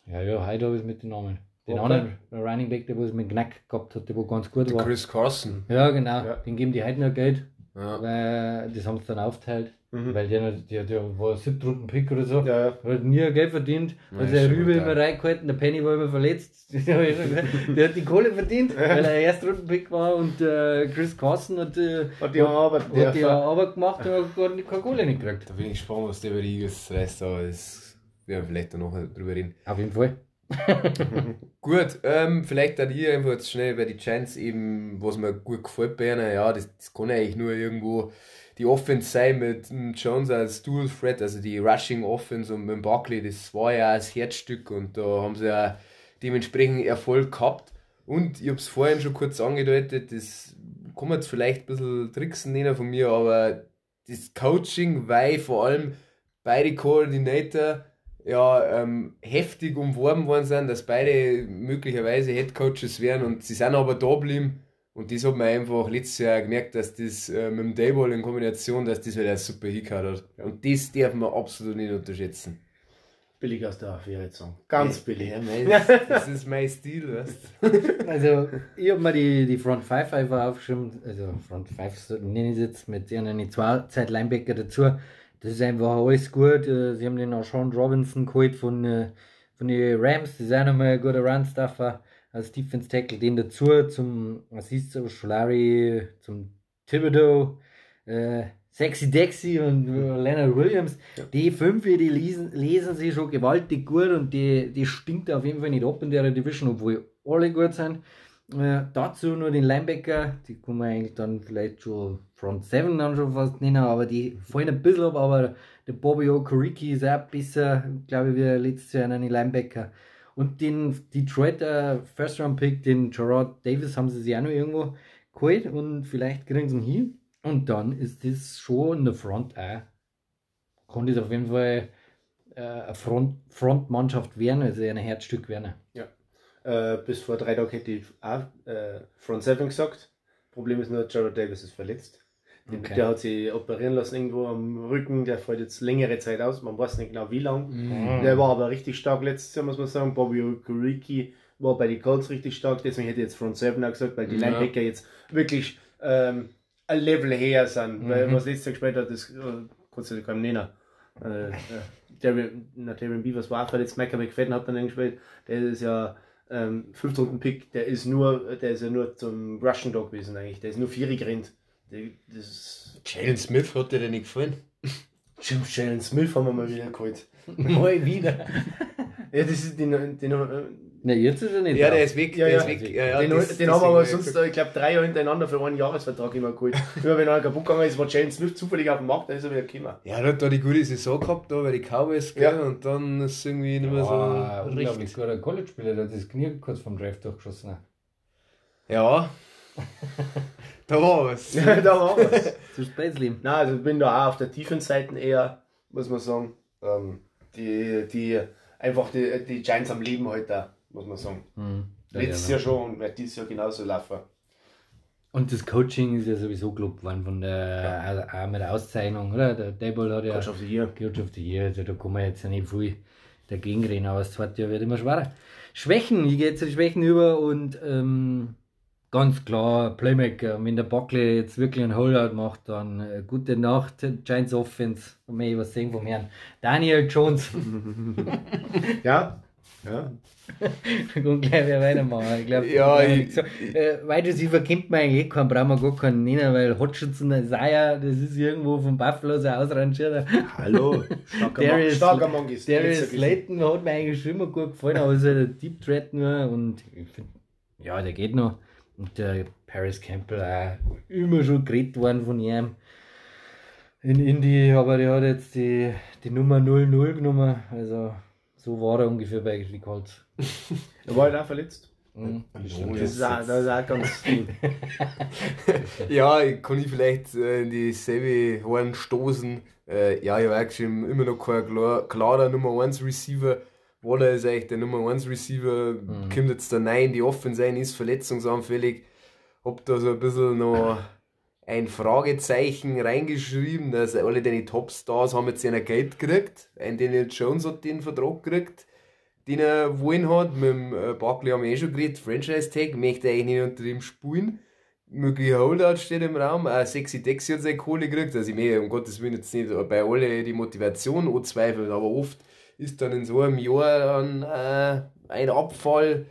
Speaker 2: Ja, ja, heute habe ich es mit den Namen. Den
Speaker 4: Okay.
Speaker 2: anderen, der Running Back, der was mit Knack gehabt hat, der wo ganz gut
Speaker 1: Der
Speaker 2: war.
Speaker 1: Chris Carson.
Speaker 2: Ja, genau.
Speaker 4: Ja.
Speaker 2: Den geben die heute noch Geld,
Speaker 1: Ja.
Speaker 2: weil das haben sie dann aufteilt.
Speaker 4: Mhm.
Speaker 2: Weil der, noch- der, der war siebten Pick oder so.
Speaker 4: Ja, ja.
Speaker 2: Hat nie Geld verdient,
Speaker 1: Ja,
Speaker 2: hat der Rübe immer reingehalten, der Penny war immer verletzt. Der hat die Kohle verdient, weil er erst Rundenpick war und äh, Chris Carson hat, äh,
Speaker 4: Hat die Arbeit
Speaker 2: hat die
Speaker 4: dürfen.
Speaker 2: Arbeit gemacht und hat gar nicht- keine Kohle nicht gekriegt.
Speaker 1: Da bin ich gespannt, was der über die Eagles reißt, aber das werden wir vielleicht dann noch drüber reden.
Speaker 2: Auf jeden Fall.
Speaker 1: Gut, ähm, vielleicht dann hier einfach jetzt schnell bei die Giants eben, was mir gut gefällt bei ihnen, ja, das, das kann eigentlich nur irgendwo die Offense sein mit Jones als Dual Threat, also die Rushing Offense und mit dem Buckley, das war ja das Herzstück und da haben sie ja dementsprechend Erfolg gehabt. Und ich habe es vorhin schon kurz angedeutet, das kann man jetzt vielleicht ein bisschen tricksen nennen von mir, aber das Coaching, weil vor allem beide Koordinator ja, ähm, heftig umworben worden sind, dass beide möglicherweise Head Coaches wären und sie sind aber da geblieben. Und das hat man einfach letztes Jahr gemerkt, dass das äh, mit dem Dayball in Kombination, dass das halt ein super hingehört hat. Und das darf man absolut nicht unterschätzen.
Speaker 4: Billig aus der Affäre jetzt sagen. Ganz billig.
Speaker 1: Ja, mein, das, ist mein Stil, weißt du?
Speaker 2: Also, ich habe mir die, die Front 5 einfach aufgeschrieben, also Front 5 so nenne ich es jetzt, mit ihren zwei Zeit Linebacker dazu. Das ist einfach alles gut. Äh, Sie haben den auch Sean Robinson geholt von, äh, von den Rams, das ist auch nochmal ein guter Run-Stuffer als Defense Tackle. Den dazu zum Assist Scholari, zum Thibodeau, äh, Sexy Dexy und äh, Leonard Williams. Die fünf, die lesen, lesen sich schon gewaltig gut und die, die stinkt auf jeden Fall nicht ab in der Division, obwohl alle gut sind. Äh, dazu nur den Linebacker, die kann man eigentlich dann vielleicht schon Front 7 dann schon fast nennen, aber die fallen ein bisschen ab, aber der Bobby Okoriki ist auch besser, glaube ich, wie letztes Jahr einen Linebacker. Und den Detroiter First Round Pick, den Gerard Davis, haben sie sich auch noch irgendwo geholt und vielleicht kriegen sie ihn hier. Und dann ist das schon in der Front auch. Kann das auf jeden Fall äh, eine Front, Frontmannschaft werden, also ein Herzstück werden.
Speaker 4: Äh, bis vor drei Tagen hätte ich auch äh, Front 7 gesagt. Problem ist nur, Jared Davis ist verletzt.
Speaker 2: Okay.
Speaker 4: Der hat sich operieren lassen irgendwo am Rücken, der fällt jetzt längere Zeit aus, man weiß nicht genau wie lang.
Speaker 2: Mhm.
Speaker 4: Der war aber richtig stark letztes Jahr, muss man sagen. Bobby Okuriki war bei den Colts richtig stark, deswegen hätte ich jetzt Front 7 auch gesagt, weil die
Speaker 1: Ja.
Speaker 4: Linebacker jetzt wirklich ähm, ein Level her sind. Weil
Speaker 2: Mhm.
Speaker 4: was letztes Jahr gespielt hat, das äh, kannst du keinem nennen. Äh, äh, Darren, Beavers war auch verletzt, Michael McFadden hat dann gespielt, der ist ja ähm, fünften Pick, der ist nur, der ist ja nur zum Russian Dog gewesen eigentlich, der ist nur vierig rennt.
Speaker 1: Jalen Smith hat dir denn nicht gefallen?
Speaker 4: Jim Shellen Smith haben wir mal wieder geholt.
Speaker 2: Mal wieder.
Speaker 4: Ja, das ist den, den
Speaker 2: Na, jetzt ist er nicht.
Speaker 1: Ja,
Speaker 2: drauf.
Speaker 1: der ist weg,
Speaker 4: Ja,
Speaker 1: der
Speaker 4: ja.
Speaker 1: ist weg. Ja, ja,
Speaker 4: den,
Speaker 1: das-
Speaker 4: den haben wir aber sonst, ich glaube, drei Jahre hintereinander für einen Jahresvertrag immer geholt. Immer wenn einer kaputt gegangen ist, war Jalen Smith zufällig auf dem Markt, dann ist er wieder gekommen.
Speaker 1: Ja, er hat da die gute Saison gehabt, da bei den Cowboys, gell?
Speaker 4: Ja.
Speaker 1: und dann ist es irgendwie nicht mehr
Speaker 2: Ah,
Speaker 1: so
Speaker 2: unglaublich
Speaker 1: richtig.
Speaker 2: guter College-Spieler, der hat das Knie kurz vom Draft durchgeschossen.
Speaker 1: Ja, da war was.
Speaker 4: da war was.
Speaker 2: Zu Spätzli.
Speaker 4: Nein, also ich bin da auch auf der tiefen Seite eher, muss man sagen. Ähm, die, die, einfach die, die Giants am Leben heute, halt muss man sagen.
Speaker 2: Hm. Ja,
Speaker 4: Letztes
Speaker 2: ja,
Speaker 4: Jahr schon und wird dieses Jahr genauso laufen.
Speaker 2: Und das Coaching ist ja sowieso gelobt worden von der, also auch mit der Auszeichnung, oder? Der Dable hat ja
Speaker 4: Coach of the Year.
Speaker 2: Coach of the Year, also da kann man jetzt ja nicht viel dagegen reden, aber das zweite Jahr wird immer schwerer. Schwächen, ich gehe jetzt zu den Schwächen über und ähm, ganz klar Playmaker. Wenn der Buckley jetzt wirklich einen Holdout macht, dann äh, gute Nacht, Giants Offense. Möchte ich was sehen vom Herrn. Daniel Jones.
Speaker 4: Ja? Ja.
Speaker 2: Kann gleich wieder weitermachen. Ich glaube,
Speaker 1: Ja, ich-
Speaker 2: so, äh, Wide Receiver kennt man eigentlich eh keinen, brauchen wir gar keinen nennen, weil Hutchinson, Isaiah, das ist irgendwo von Buffalo so ausrangiert.
Speaker 4: Hallo. Starker, Mann, ist.
Speaker 2: Darius Slayton hat mir eigentlich schon immer gut gefallen, aber ist halt ein Deep Threat nur und ich find, ja, der geht noch. Und der Paris Campbell auch immer schon geredet worden von ihm in Indy, aber der hat jetzt die, die Nummer 00 genommen, also so war er ungefähr bei den Colts.
Speaker 4: Er war halt auch verletzt.
Speaker 2: Mhm.
Speaker 4: Das ist auch, das ist auch ganz gut.
Speaker 1: Ja, ich kann ich vielleicht äh, in dieselbe Horn stoßen. Äh, ja, ich habe auch geschrieben, immer noch kein klar, klarer Nummer 1 Receiver. Waller ist eigentlich der Nummer 1 Receiver,
Speaker 2: Mhm.
Speaker 1: kommt jetzt der Nein, die offen sein, ist verletzungsanfällig. Hab da so ein bisschen noch ein Fragezeichen reingeschrieben, dass alle deine Topstars haben jetzt ihnen Geld gekriegt. Ein Daniel Jones hat den Vertrag gekriegt, den er wollen hat. Mit dem äh, Barkley haben wir eh schon geredet, Franchise Tag, möchte eigentlich nicht unter ihm spielen. Möglicher Holdout steht im Raum, auch Sexy Dexy hat seine Kohle gekriegt. Also ich möchte um Gottes Willen jetzt nicht bei alle die Motivation anzweifeln, aber oft ist dann in so einem Jahr dann äh, ein Abfall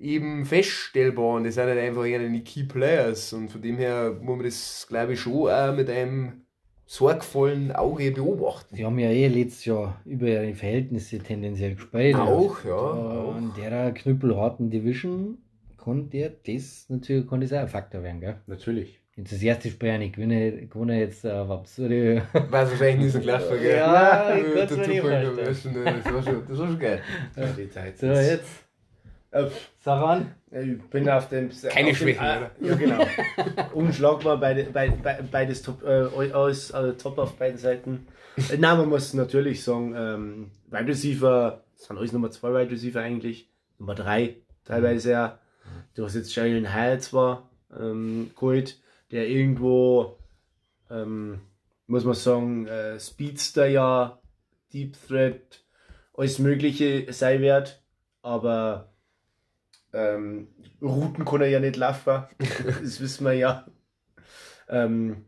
Speaker 1: eben feststellbar und das sind halt einfach eher die Key Players und von dem her muss man das glaube ich schon auch mit einem sorgvollen Auge beobachten.
Speaker 2: Sie haben ja eh letztes Jahr über ihre Verhältnisse tendenziell gespielt.
Speaker 1: Auch, ja.
Speaker 2: Da
Speaker 1: Auch.
Speaker 2: In der knüppelharten Division kann der das natürlich kann das auch ein Faktor werden, gell?
Speaker 4: Natürlich.
Speaker 2: Jetzt das erste Spiel ja nicht gewinnen, gewonnen jetzt auf absurde.
Speaker 1: War wahrscheinlich nicht so gelaufen, gell?
Speaker 2: Ja, ich
Speaker 1: Äh,
Speaker 2: mir nicht
Speaker 1: Zufall,
Speaker 2: vorstellen.
Speaker 1: Das war schon, das war schon geil.
Speaker 4: Die Zeit.
Speaker 2: So, jetzt.
Speaker 4: Äh,
Speaker 2: Sag an.
Speaker 4: Ich bin auf dem.
Speaker 1: Keine
Speaker 4: auf dem,
Speaker 1: Schwächen, oder?
Speaker 4: Ja, genau. Unschlagbar, beide, beide, beide, beides top, äh, alles äh, top auf beiden Seiten. Äh, Nein, man muss natürlich sagen, ähm, Wide Receiver, das sind alles Nummer 2 Wide Receiver eigentlich, Nummer 3 teilweise ja. Du hast jetzt Jalen Hall zwar ähm, geholt, der irgendwo, ähm, muss man sagen, äh, Speedster ja, Deep Threat, alles Mögliche sein wird, aber ähm, Routen kann er ja nicht laufen, das wissen wir ja. Ähm,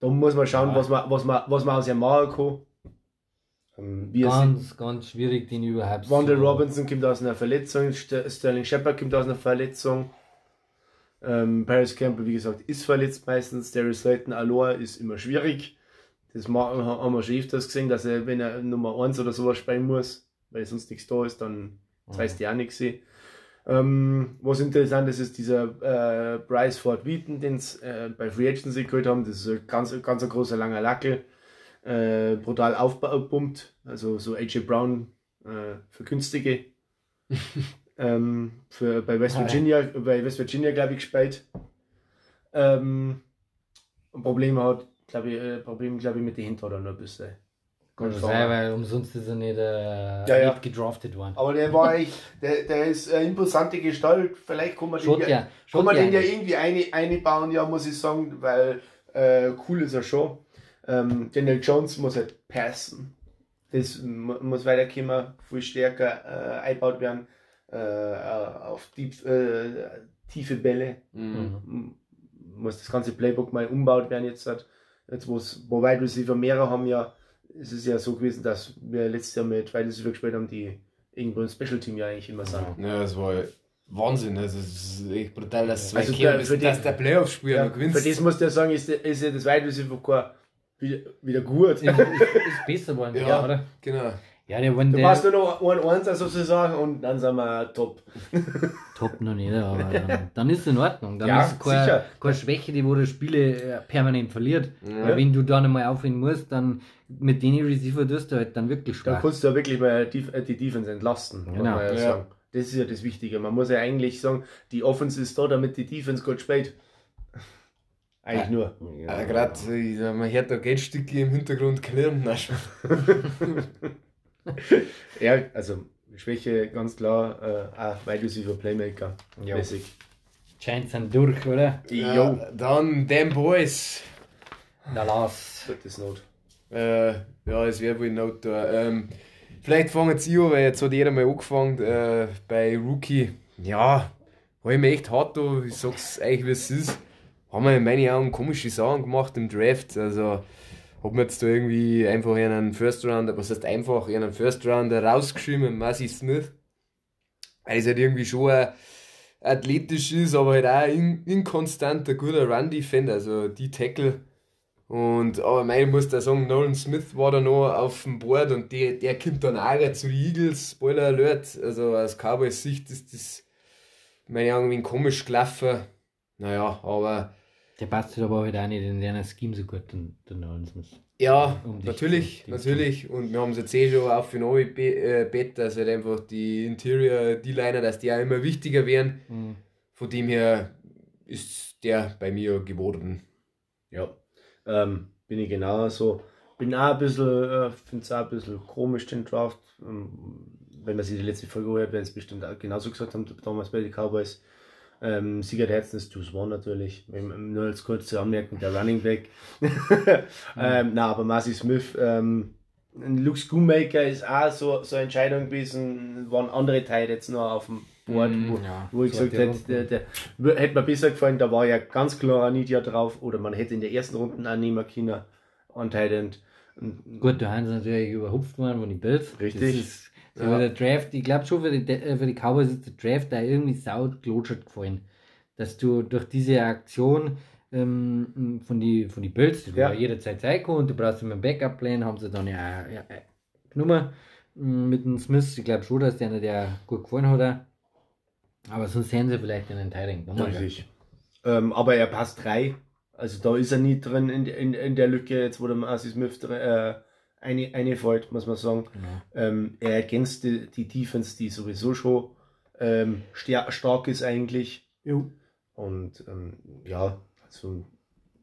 Speaker 4: da muss man schauen,
Speaker 2: Ja.
Speaker 4: was, man, was, man, was man aus ihm machen kann. Ähm, wie
Speaker 2: Ganz, ganz schwierig, den überhaupt
Speaker 4: Wandel
Speaker 2: so-
Speaker 4: Robinson kommt aus einer Verletzung, St Sterling Shepard kommt aus einer Verletzung. Ähm, Paris Campbell, wie gesagt, ist verletzt meistens. Darius Slayton Aloha ist immer schwierig. Das haben wir schon öfters gesehen, dass er, wenn er Nummer 1 oder sowas spielen muss, weil sonst nichts da ist, dann das heißt ja auch nichts. Ähm, was interessant ist, ist dieser äh, Bryce Ford Wheaton, den sie äh, bei Free Agency geholt haben. Das ist ein ganz, ganz ein großer langer Lackel. Äh, brutal aufgepumpt. Also so AJ Brown äh, für günstige. ähm, für, bei West
Speaker 2: Ah.
Speaker 4: Virginia, bei West Virginia, glaube ich, gespielt. Ähm, ein Problem hat, glaube ich, äh, Problem, glaube ich, mit den er noch ein bisschen.
Speaker 2: Sein,
Speaker 4: klar.
Speaker 2: weil umsonst ist er nicht, äh,
Speaker 4: Ja, ja.
Speaker 2: nicht gedraftet worden.
Speaker 4: Aber der war echt, der, der ist eine imposante Gestalt. Vielleicht kann man den,
Speaker 2: Schaut
Speaker 4: ja,
Speaker 2: ja,
Speaker 4: kann man
Speaker 2: ja
Speaker 4: den ja irgendwie eine, einbauen, ja, muss ich sagen, weil äh, cool ist er schon. Ähm, Daniel Jones muss halt passen. Das mu- muss weiterkommen, viel stärker äh, eingebaut werden äh, auf tief, äh, tiefe Bälle.
Speaker 1: Mhm.
Speaker 4: Muss das ganze Playbook mal umbaut werden jetzt. Hat. Jetzt, wo Wide Receiver mehrere haben, ja, es ist ja so gewesen, dass wir letztes Jahr mit Receiver gespielt haben, die irgendwo im Special Team ja eigentlich immer sind.
Speaker 1: Ja, das war Wahnsinn. Also, es ist echt brutal, dass,
Speaker 4: Also
Speaker 1: also
Speaker 4: der-
Speaker 1: der,
Speaker 4: für
Speaker 1: dass der Playoff-Spieler
Speaker 4: Ja,
Speaker 1: noch gewinnst.
Speaker 4: für das musst du ja sagen, ist, der- ist ja das Core wieder, wieder gut.
Speaker 2: ist, ist, ist besser geworden,
Speaker 1: Ja.
Speaker 2: ja. oder?
Speaker 1: Genau.
Speaker 2: Ja, der wenn
Speaker 4: Du
Speaker 2: der
Speaker 4: machst nur noch ein Einser sozusagen und dann sind wir top.
Speaker 2: top noch nicht, aber dann, dann ist es in Ordnung. Dann
Speaker 4: Ja,
Speaker 2: ist es keine,
Speaker 4: sicher.
Speaker 2: keine Schwäche, die wo der Spiele äh, permanent verliert.
Speaker 1: Ja.
Speaker 2: Weil wenn du dann einmal aufhören musst, dann mit denen Receiver tust du halt dann wirklich
Speaker 4: Da
Speaker 2: schwach.
Speaker 4: kannst du ja wirklich mal die, äh, die Defense entlasten. muss
Speaker 2: Genau.
Speaker 4: man ja sagen. Das ist ja das Wichtige. Man muss ja eigentlich sagen, die Offense ist da, damit die Defense gut spielt. Eigentlich nur.
Speaker 1: Ja, gerade, man hört da Geldstücke im Hintergrund klirren. Nein, schon.
Speaker 4: Ja, also Schwäche ganz klar, äh, auch Wide Receiver Playmaker.
Speaker 2: Ja.
Speaker 4: Mäßig.
Speaker 2: Giants sind durch, oder?
Speaker 4: Jo.
Speaker 1: Ja, dann Damn Boys.
Speaker 2: Da lass.
Speaker 4: Das Not.
Speaker 1: Äh, ja, es wäre wohl not da. Ähm, vielleicht fangen sie an, weil jetzt hat jeder mal angefangen äh, bei Rookie. Ja, habe ich mir echt hart da, ich sag's euch wie es ist. Haben wir in meinen Augen komische Sachen gemacht im Draft. Also, hab mir jetzt da irgendwie einfach einen First Rounder, was heißt einfach, einen First Rounder rausgeschrieben, Massey Smith. Weil es halt irgendwie schon ein athletisch ist, aber halt auch ein guter Run-Defender, also die Tackle. Und, aber mein, ich muss da sagen, Nolan Smith war da noch auf dem Board und der, der kommt dann auch zu den Eagles, Spoiler Alert. Also aus Cowboys Sicht ist das, meine Augen, irgendwie komisch gelaufen. Naja, aber
Speaker 2: Der passt aber halt auch nicht in deiner Scheme so gut, den, den Nolan Smith.
Speaker 1: ja,
Speaker 2: Um
Speaker 1: natürlich,
Speaker 2: zu-
Speaker 1: natürlich. Und wir haben es jetzt eh schon auf den neuen Be äh, Bett, dass halt einfach die Interior, die Liner, dass die auch immer wichtiger werden.
Speaker 2: Mhm.
Speaker 1: Von dem her ist der bei mir geworden.
Speaker 4: Ja, ähm, bin ich genauso. Bin auch ein bisschen, äh, finde es auch ein bisschen komisch, den Draft. Ähm, wenn man sich die letzte Folge hört, werden es bestimmt auch genauso gesagt haben, damals bei den Cowboys. Ähm, Sieger der Herzen ist Juice One natürlich. Nur als kurze Anmerkung, der Running Back. ähm, na, aber Marcy Smith, ähm, ein Luke Schoonmaker ist auch so, so eine Entscheidung gewesen, waren andere Teile jetzt noch auf dem Board,
Speaker 2: Mm,
Speaker 4: wo,
Speaker 2: ja,
Speaker 4: wo ich
Speaker 2: so
Speaker 4: gesagt hätte, hätte mir besser gefallen, da war ja ganz klar ein Nidia drauf, oder man hätte in der ersten Runde auch nehmen können, Thailand.
Speaker 2: Gut, da haben sie natürlich überhupft worden von den Bills.
Speaker 4: Richtig.
Speaker 2: So
Speaker 4: Ja.
Speaker 2: der Draft, ich glaube schon für die, äh, für die Cowboys ist der Draft da irgendwie sauglotschert gefallen. Dass du durch diese Aktion ähm, von die, von die Bills, die
Speaker 4: Ja.
Speaker 2: jederzeit sein kann und du brauchst immer einen Backup-Plan, haben sie dann ja, ja genommen mm, mit dem Smith. Ich glaube schon, dass der einer der gut gefallen hat. Aber sonst hätten sie vielleicht einen Teiling genommen.
Speaker 4: Richtig. Ähm, aber er passt drei. Also da ist er nicht drin in, in, in der Lücke, jetzt wo der Marcy Smith äh, eine, eine fällt, muss man sagen.
Speaker 2: Genau.
Speaker 4: Ähm, er ergänzt die, die Defense, die sowieso schon ähm, star stark ist eigentlich. Und ähm, ja, also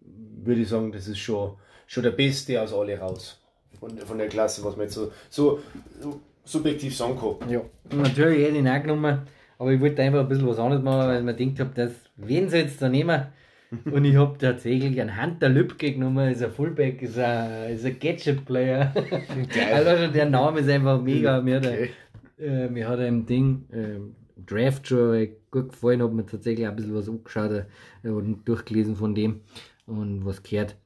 Speaker 4: würde ich sagen, das ist schon, schon der Beste aus alle raus. Von, von der Klasse, was man jetzt so, so, so subjektiv sagen kann.
Speaker 2: Ja, natürlich hätte ich ihn auch genommen, aber ich wollte einfach ein bisschen was anderes machen, weil ich mir gedacht habe, dass, wen soll jetzt da nehmen? Und ich habe tatsächlich einen Hunter Lübke genommen, ist ein Fullback, ist ein, ist ein Gadget-Player. also der Name ist einfach mega. Mir, hat er-
Speaker 4: Okay.
Speaker 2: äh, mir hat er im Ding ähm, Draft schon gut gefallen, habe mir tatsächlich ein bisschen was angeschaut äh, und durchgelesen von dem und was gehört.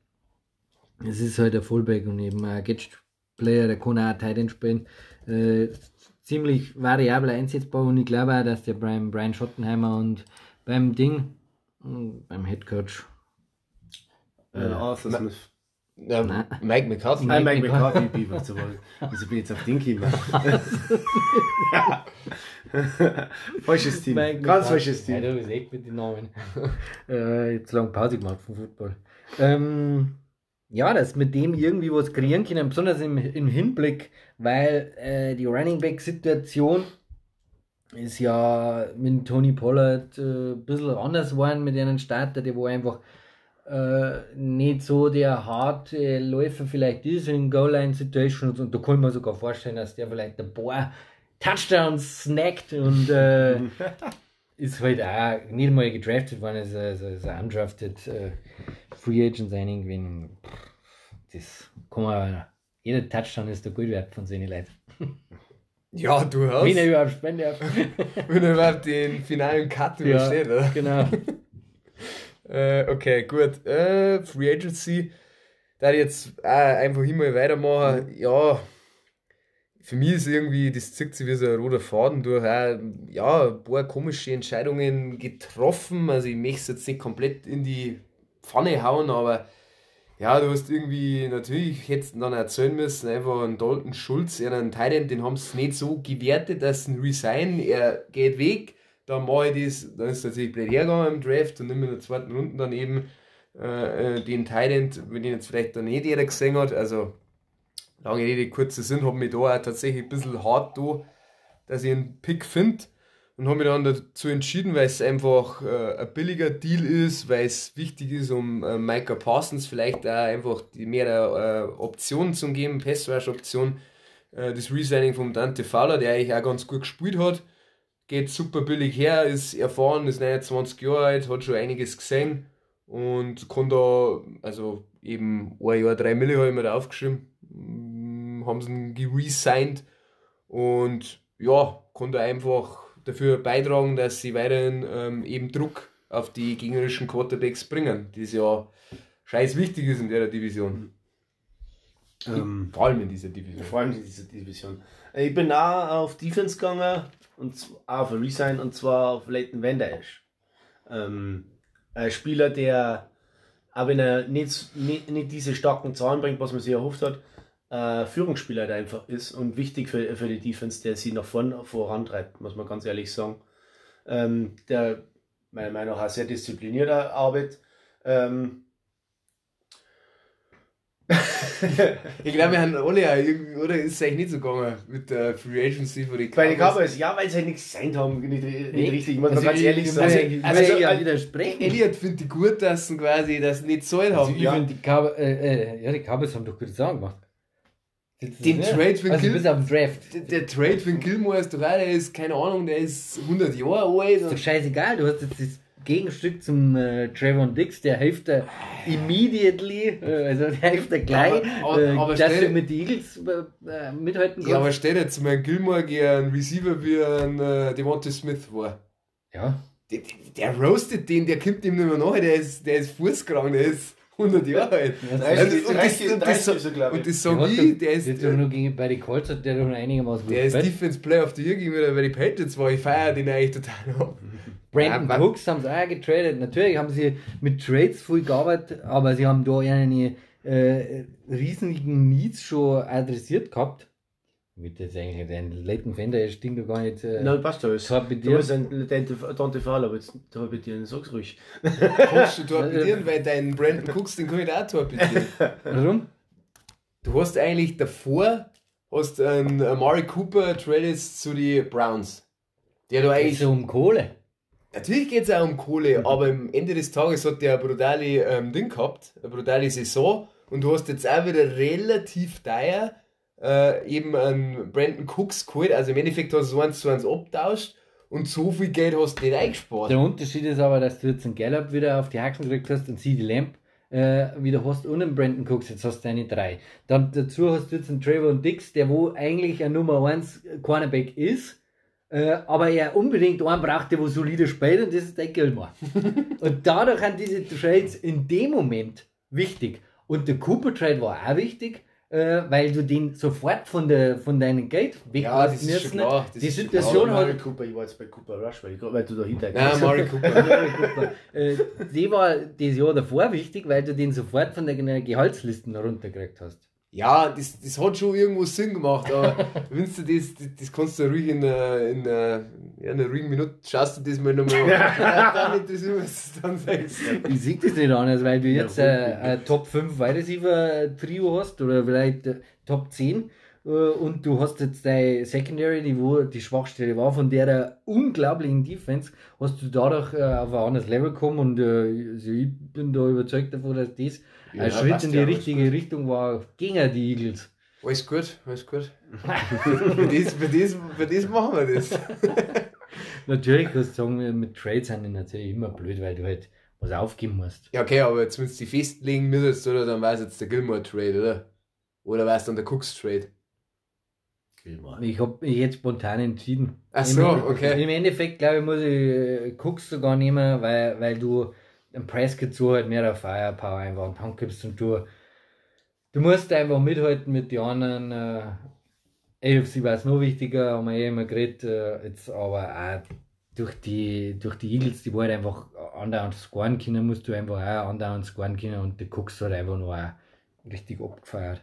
Speaker 2: Es ist halt ein Fullback und eben ein Gadget-Player, der kann auch Tight End spielen. Äh, ziemlich variabel einsetzbar und ich glaube auch, dass der Brian, Brian Schottenheimer und beim Ding, beim Headcoach,
Speaker 4: Äh, Arthur
Speaker 1: Ma-
Speaker 4: Smith.
Speaker 1: Ja. Mike McCarthy.
Speaker 2: Mike
Speaker 4: Nein, Mike
Speaker 2: McCarthy.
Speaker 4: McCarthy, Beaver zu wollen. Wieso bin ich jetzt auf den gekommen? falsches Team.
Speaker 2: Mike
Speaker 4: Ganz
Speaker 2: McCarthy.
Speaker 4: falsches
Speaker 2: Ja,
Speaker 4: Team.
Speaker 2: du bist echt mit den Namen. äh, jetzt lange Pause gemacht vom Football. Ähm, ja, dass mit dem irgendwie was kreieren können, besonders im, im Hinblick, weil äh, die Running Back Situation ist ja mit Tony Pollard äh, ein bisschen anders geworden mit einem Starter, der wo einfach äh, nicht so der harte Läufer vielleicht ist in Goal-Line-Situations und da kann mir sogar vorstellen, dass der vielleicht ein paar Touchdowns snackt und äh, ist halt auch nicht mal gedraftet worden, ist, also, ist ein undrafted äh, Free Agent Signing gewesen. Das kann man, jeder Touchdown ist der Gold wert von seinen Leuten.
Speaker 1: Ja, du hast.
Speaker 2: Wenn er überhaupt spenden darf.
Speaker 1: Wenn er überhaupt den finalen Cut
Speaker 2: Ja.
Speaker 1: übersteht, oder?
Speaker 2: genau.
Speaker 1: Äh, okay, gut. Äh, Free Agency. Da ich jetzt auch einfach immer weitermachen. Ja, für mich ist irgendwie, das zieht sich wie so ein roter Faden durch. Auch, ja, ein paar komische Entscheidungen getroffen. Also, ich möchte es jetzt nicht komplett in die Pfanne hauen, aber ja, du hast irgendwie, natürlich hättest du dann erzählen müssen, einfach einen Dalton Schulz, einen Titan, den haben sie nicht so gewertet, dass ein Resign, er geht weg, dann mache ich das, dann ist tatsächlich blöd hergegangen im Draft und nimm in der zweiten Runde dann eben äh, äh, den Titan, wenn ihn jetzt vielleicht dann nicht jeder gesehen hat, also lange Rede, kurzer Sinn, habe mich da auch tatsächlich ein bisschen hart da, dass ich einen Pick finde und habe mich dann dazu entschieden, weil es einfach äh, ein billiger Deal ist, weil es wichtig ist, um äh, Micah Parsons vielleicht auch einfach die mehr äh, Optionen zu geben, Pass Rush Option, äh, das Resigning von Dante Fowler, der eigentlich auch ganz gut gespielt hat, geht super billig her, ist erfahren, ist 29 Jahre alt, hat schon einiges gesehen und kann da, also eben ein Jahr, drei Mille habe ich mir da aufgeschrieben, Mm, haben sie ihn geresigned und ja, kann da einfach dafür beitragen, dass sie weiterhin ähm, eben Druck auf die gegnerischen Quarterbacks bringen, das ja scheiß wichtig ist in der Division.
Speaker 4: Ähm,
Speaker 1: Vor allem in dieser Division.
Speaker 4: vor allem in dieser Division. Äh, Ich bin auch auf Defense gegangen und auch auf Resign und zwar auf Leighton Van Esch. Ähm, ein Spieler, der, auch wenn er nicht, nicht, nicht diese starken Zahlen bringt, was man sich erhofft hat, äh, Führungsspieler der einfach ist und wichtig für, für die Defense, der sie nach vorn vorantreibt, muss man ganz ehrlich sagen. Ähm, der meiner Meinung nach sehr disziplinierter Arbeit. Ähm,
Speaker 1: Ich glaube, wir haben alle auch irgendwie, oder ist es eigentlich nicht so gegangen mit der Free Agency für die
Speaker 4: Bei den
Speaker 1: Cowboys?
Speaker 4: Cowboys, ja, weil sie halt nichts sein haben, nicht, nicht
Speaker 2: Nee.
Speaker 4: richtig, muss man
Speaker 2: Also
Speaker 4: ganz
Speaker 2: ich-
Speaker 4: ehrlich
Speaker 2: ich-
Speaker 4: sagen.
Speaker 2: Also,
Speaker 1: Also-
Speaker 2: ich
Speaker 1: also- also-
Speaker 2: widersprechen.
Speaker 1: Elliot findet die gut, dass sie quasi das nicht zahlen
Speaker 2: Also
Speaker 1: haben.
Speaker 2: ich
Speaker 4: ja.
Speaker 2: finde, die, Cow äh, äh, ja, die Cowboys haben doch gute Sachen gemacht.
Speaker 1: Den Trade für
Speaker 2: also bis Draft.
Speaker 1: Der, der Trade von Gilmore ist doch auch, der ist, keine Ahnung, der ist 100 Jahre alt.
Speaker 2: Ist doch scheißegal, du hast jetzt das Gegenstück zum äh, Trevor Dix, der hilft dir immediately, äh, also der hilft dir gleich,
Speaker 1: Aber- aber-
Speaker 2: äh,
Speaker 1: aber
Speaker 2: dass
Speaker 1: stell-
Speaker 2: du mit den Eagles äh, äh, mithalten
Speaker 1: Ja, aber stell dir jetzt mal Gilmore gegen einen Receiver wie ein äh, Devonta Smith vor.
Speaker 2: Ja,
Speaker 1: Der, der, der roastet den, der kommt ihm nicht mehr nach, der ist, der ist fußkrank, der ist 100 Jahre alt.
Speaker 2: das
Speaker 4: Also,
Speaker 2: ist-
Speaker 1: und, das,
Speaker 4: 30,
Speaker 1: und, das,
Speaker 4: 30 ist glaub ich.
Speaker 1: und das
Speaker 2: der
Speaker 1: sag
Speaker 2: hat
Speaker 1: ich,
Speaker 2: doch-
Speaker 1: der ist,
Speaker 2: jetzt doch nur gegen, bei den Colts hat der doch noch einigermaßen gut
Speaker 1: der ist. Defense Player of the Year gegenüber bei den Patriots, war ich feier den eigentlich total ab.
Speaker 2: Brandon
Speaker 1: Ja,
Speaker 2: Cooks haben sie auch getradet. Natürlich haben sie mit Trades viel gearbeitet, aber sie haben da eine äh, riesigen Needs schon adressiert gehabt. Mit jetzt eigentlich den Leighton Fender, der stinkt doch gar nicht. Äh,
Speaker 4: Nein, passt alles.
Speaker 2: das bei
Speaker 4: Du ein latente Tante Fall, aber jetzt torpedieren, sag's ruhig.
Speaker 1: Kannst du torpedieren, weil dein Brandon Cooks, den kann ich auch torpedieren.
Speaker 2: Warum?
Speaker 1: Du hast eigentlich davor, hast einen Amari Cooper tradest zu den Browns. Der
Speaker 2: Geht
Speaker 1: eigentlich
Speaker 2: so um Kohle.
Speaker 1: Natürlich geht es auch um Kohle, aber am Ende des Tages hat der eine brutale ähm, Ding gehabt, eine brutale Saison und du hast jetzt auch wieder relativ teuer äh, eben einen Brandon Cooks geholt, also im Endeffekt hast du eins zu eins abtauscht und so viel Geld hast du nicht eingespart.
Speaker 2: Der Unterschied ist aber, dass du jetzt einen Gallup wieder auf die Hacken gekriegt hast und CD Lamp äh, wieder hast und einen Brandon Cooks, jetzt hast du eine drei. Dann dazu hast du jetzt einen Trevor Dix, der wo eigentlich ein Nummer 1 Cornerback ist, äh, aber er unbedingt einen braucht, der wo solide spielt und das ist der Gilmore. und dadurch sind diese Trades in dem Moment wichtig. Und der Cooper Trade war auch wichtig, äh, weil du den sofort von, der, von deinem Geld weg
Speaker 1: Ja, das ist schon klar, das
Speaker 2: Die
Speaker 1: ist
Speaker 2: Situation
Speaker 4: Aber
Speaker 2: hat
Speaker 4: Mari Cooper, ich war jetzt bei Cooper Rush, weil, ich, weil du dahinter
Speaker 1: Nein, Amari Cooper.
Speaker 2: Cooper. äh, die war das Jahr davor wichtig, weil du den sofort von der Gehaltslisten runtergekriegt hast.
Speaker 1: Ja, das, das hat schon irgendwo Sinn gemacht, aber wenn du das, das, das kannst du ruhig in, einer- in, einer- ja, in einer ruhigen Minute, schaust du das mal nochmal an. Ja, dann interessiert was du dann sagst.
Speaker 2: Ich sehe das nicht anders, weil du jetzt
Speaker 4: Ja,
Speaker 2: äh, ein Top 5 Wide Receiver Trio hast oder vielleicht äh, Top 10 äh, und du hast jetzt deine Secondary, die wo die Schwachstelle war, von der der unglaublichen Defense, hast du dadurch äh, auf ein anderes Level gekommen und äh, also ich bin da überzeugt davon, dass das
Speaker 4: Ja,
Speaker 2: ein Schritt in die
Speaker 4: ja,
Speaker 2: richtige Richtung war gegen die Eagles.
Speaker 1: Alles gut, alles gut. für, das, für, das, für das machen wir das.
Speaker 2: Natürlich kannst du sagen, mit Trades sind die natürlich immer blöd, weil du halt was aufgeben musst.
Speaker 1: Ja, okay, aber jetzt, wenn du die festlegen müsstest, oder, dann war es jetzt der Gilmore Trade, oder? Oder war es dann der Cooks Trade?
Speaker 2: Ich habe mich jetzt spontan entschieden.
Speaker 1: Ach so,
Speaker 2: Im,
Speaker 1: okay.
Speaker 2: Im Endeffekt, glaube ich, muss ich äh, Cooks sogar nehmen, weil, weil du im Prescott so halt mehr auf Firepower einfach und Hand gibst du, du musst einfach mithalten mit den anderen. Äh, AFC war es noch wichtiger, haben wir eh immer geredet, äh, jetzt aber auch durch die, durch die Eagles, die wollen einfach andauernd scoren können, musst du einfach auch andauernd scoren können und der Cooks hat einfach noch richtig abgefeiert.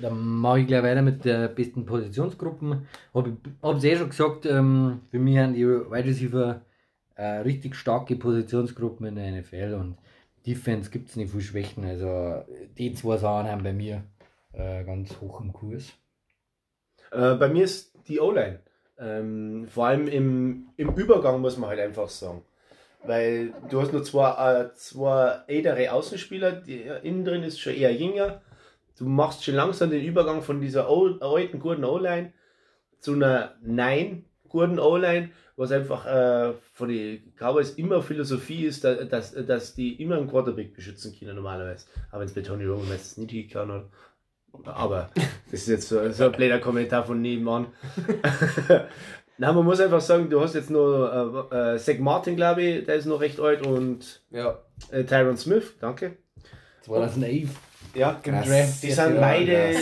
Speaker 2: Dann mache ich gleich weiter mit der besten Positionsgruppen. Hab ich hab's eh schon gesagt, ähm, für mich haben die Wide Receiver äh, richtig starke Positionsgruppen in der NFL und Defense gibt es nicht viel Schwächen. Also die zwei Sachen haben bei mir äh, ganz hoch im Kurs.
Speaker 4: Äh, bei mir ist die O-Line. Ähm, vor allem im, im Übergang muss man halt einfach sagen. Weil du hast nur zwei, äh, zwei ältere Außenspieler, die, innen drin ist schon eher jünger. Du machst schon langsam den Übergang von dieser alten guten O-Line zu einer nein guten O-Line, was einfach äh, von den Cowboys immer Philosophie ist, da- dass, dass die immer einen Quarterback beschützen können normalerweise. Aber wenn es bei Tony Romo meistens nicht hingehauen hat. Aber das ist jetzt so, so ein blöder Kommentar von nebenan. Na, man muss einfach sagen, du hast jetzt nur äh, äh, Zach Martin, glaube ich, der ist noch recht alt und
Speaker 1: Ja.
Speaker 4: äh, Tyron Smith, danke.
Speaker 2: 2011.
Speaker 4: Ja. Draft. Die sind
Speaker 2: Ja,
Speaker 4: beide,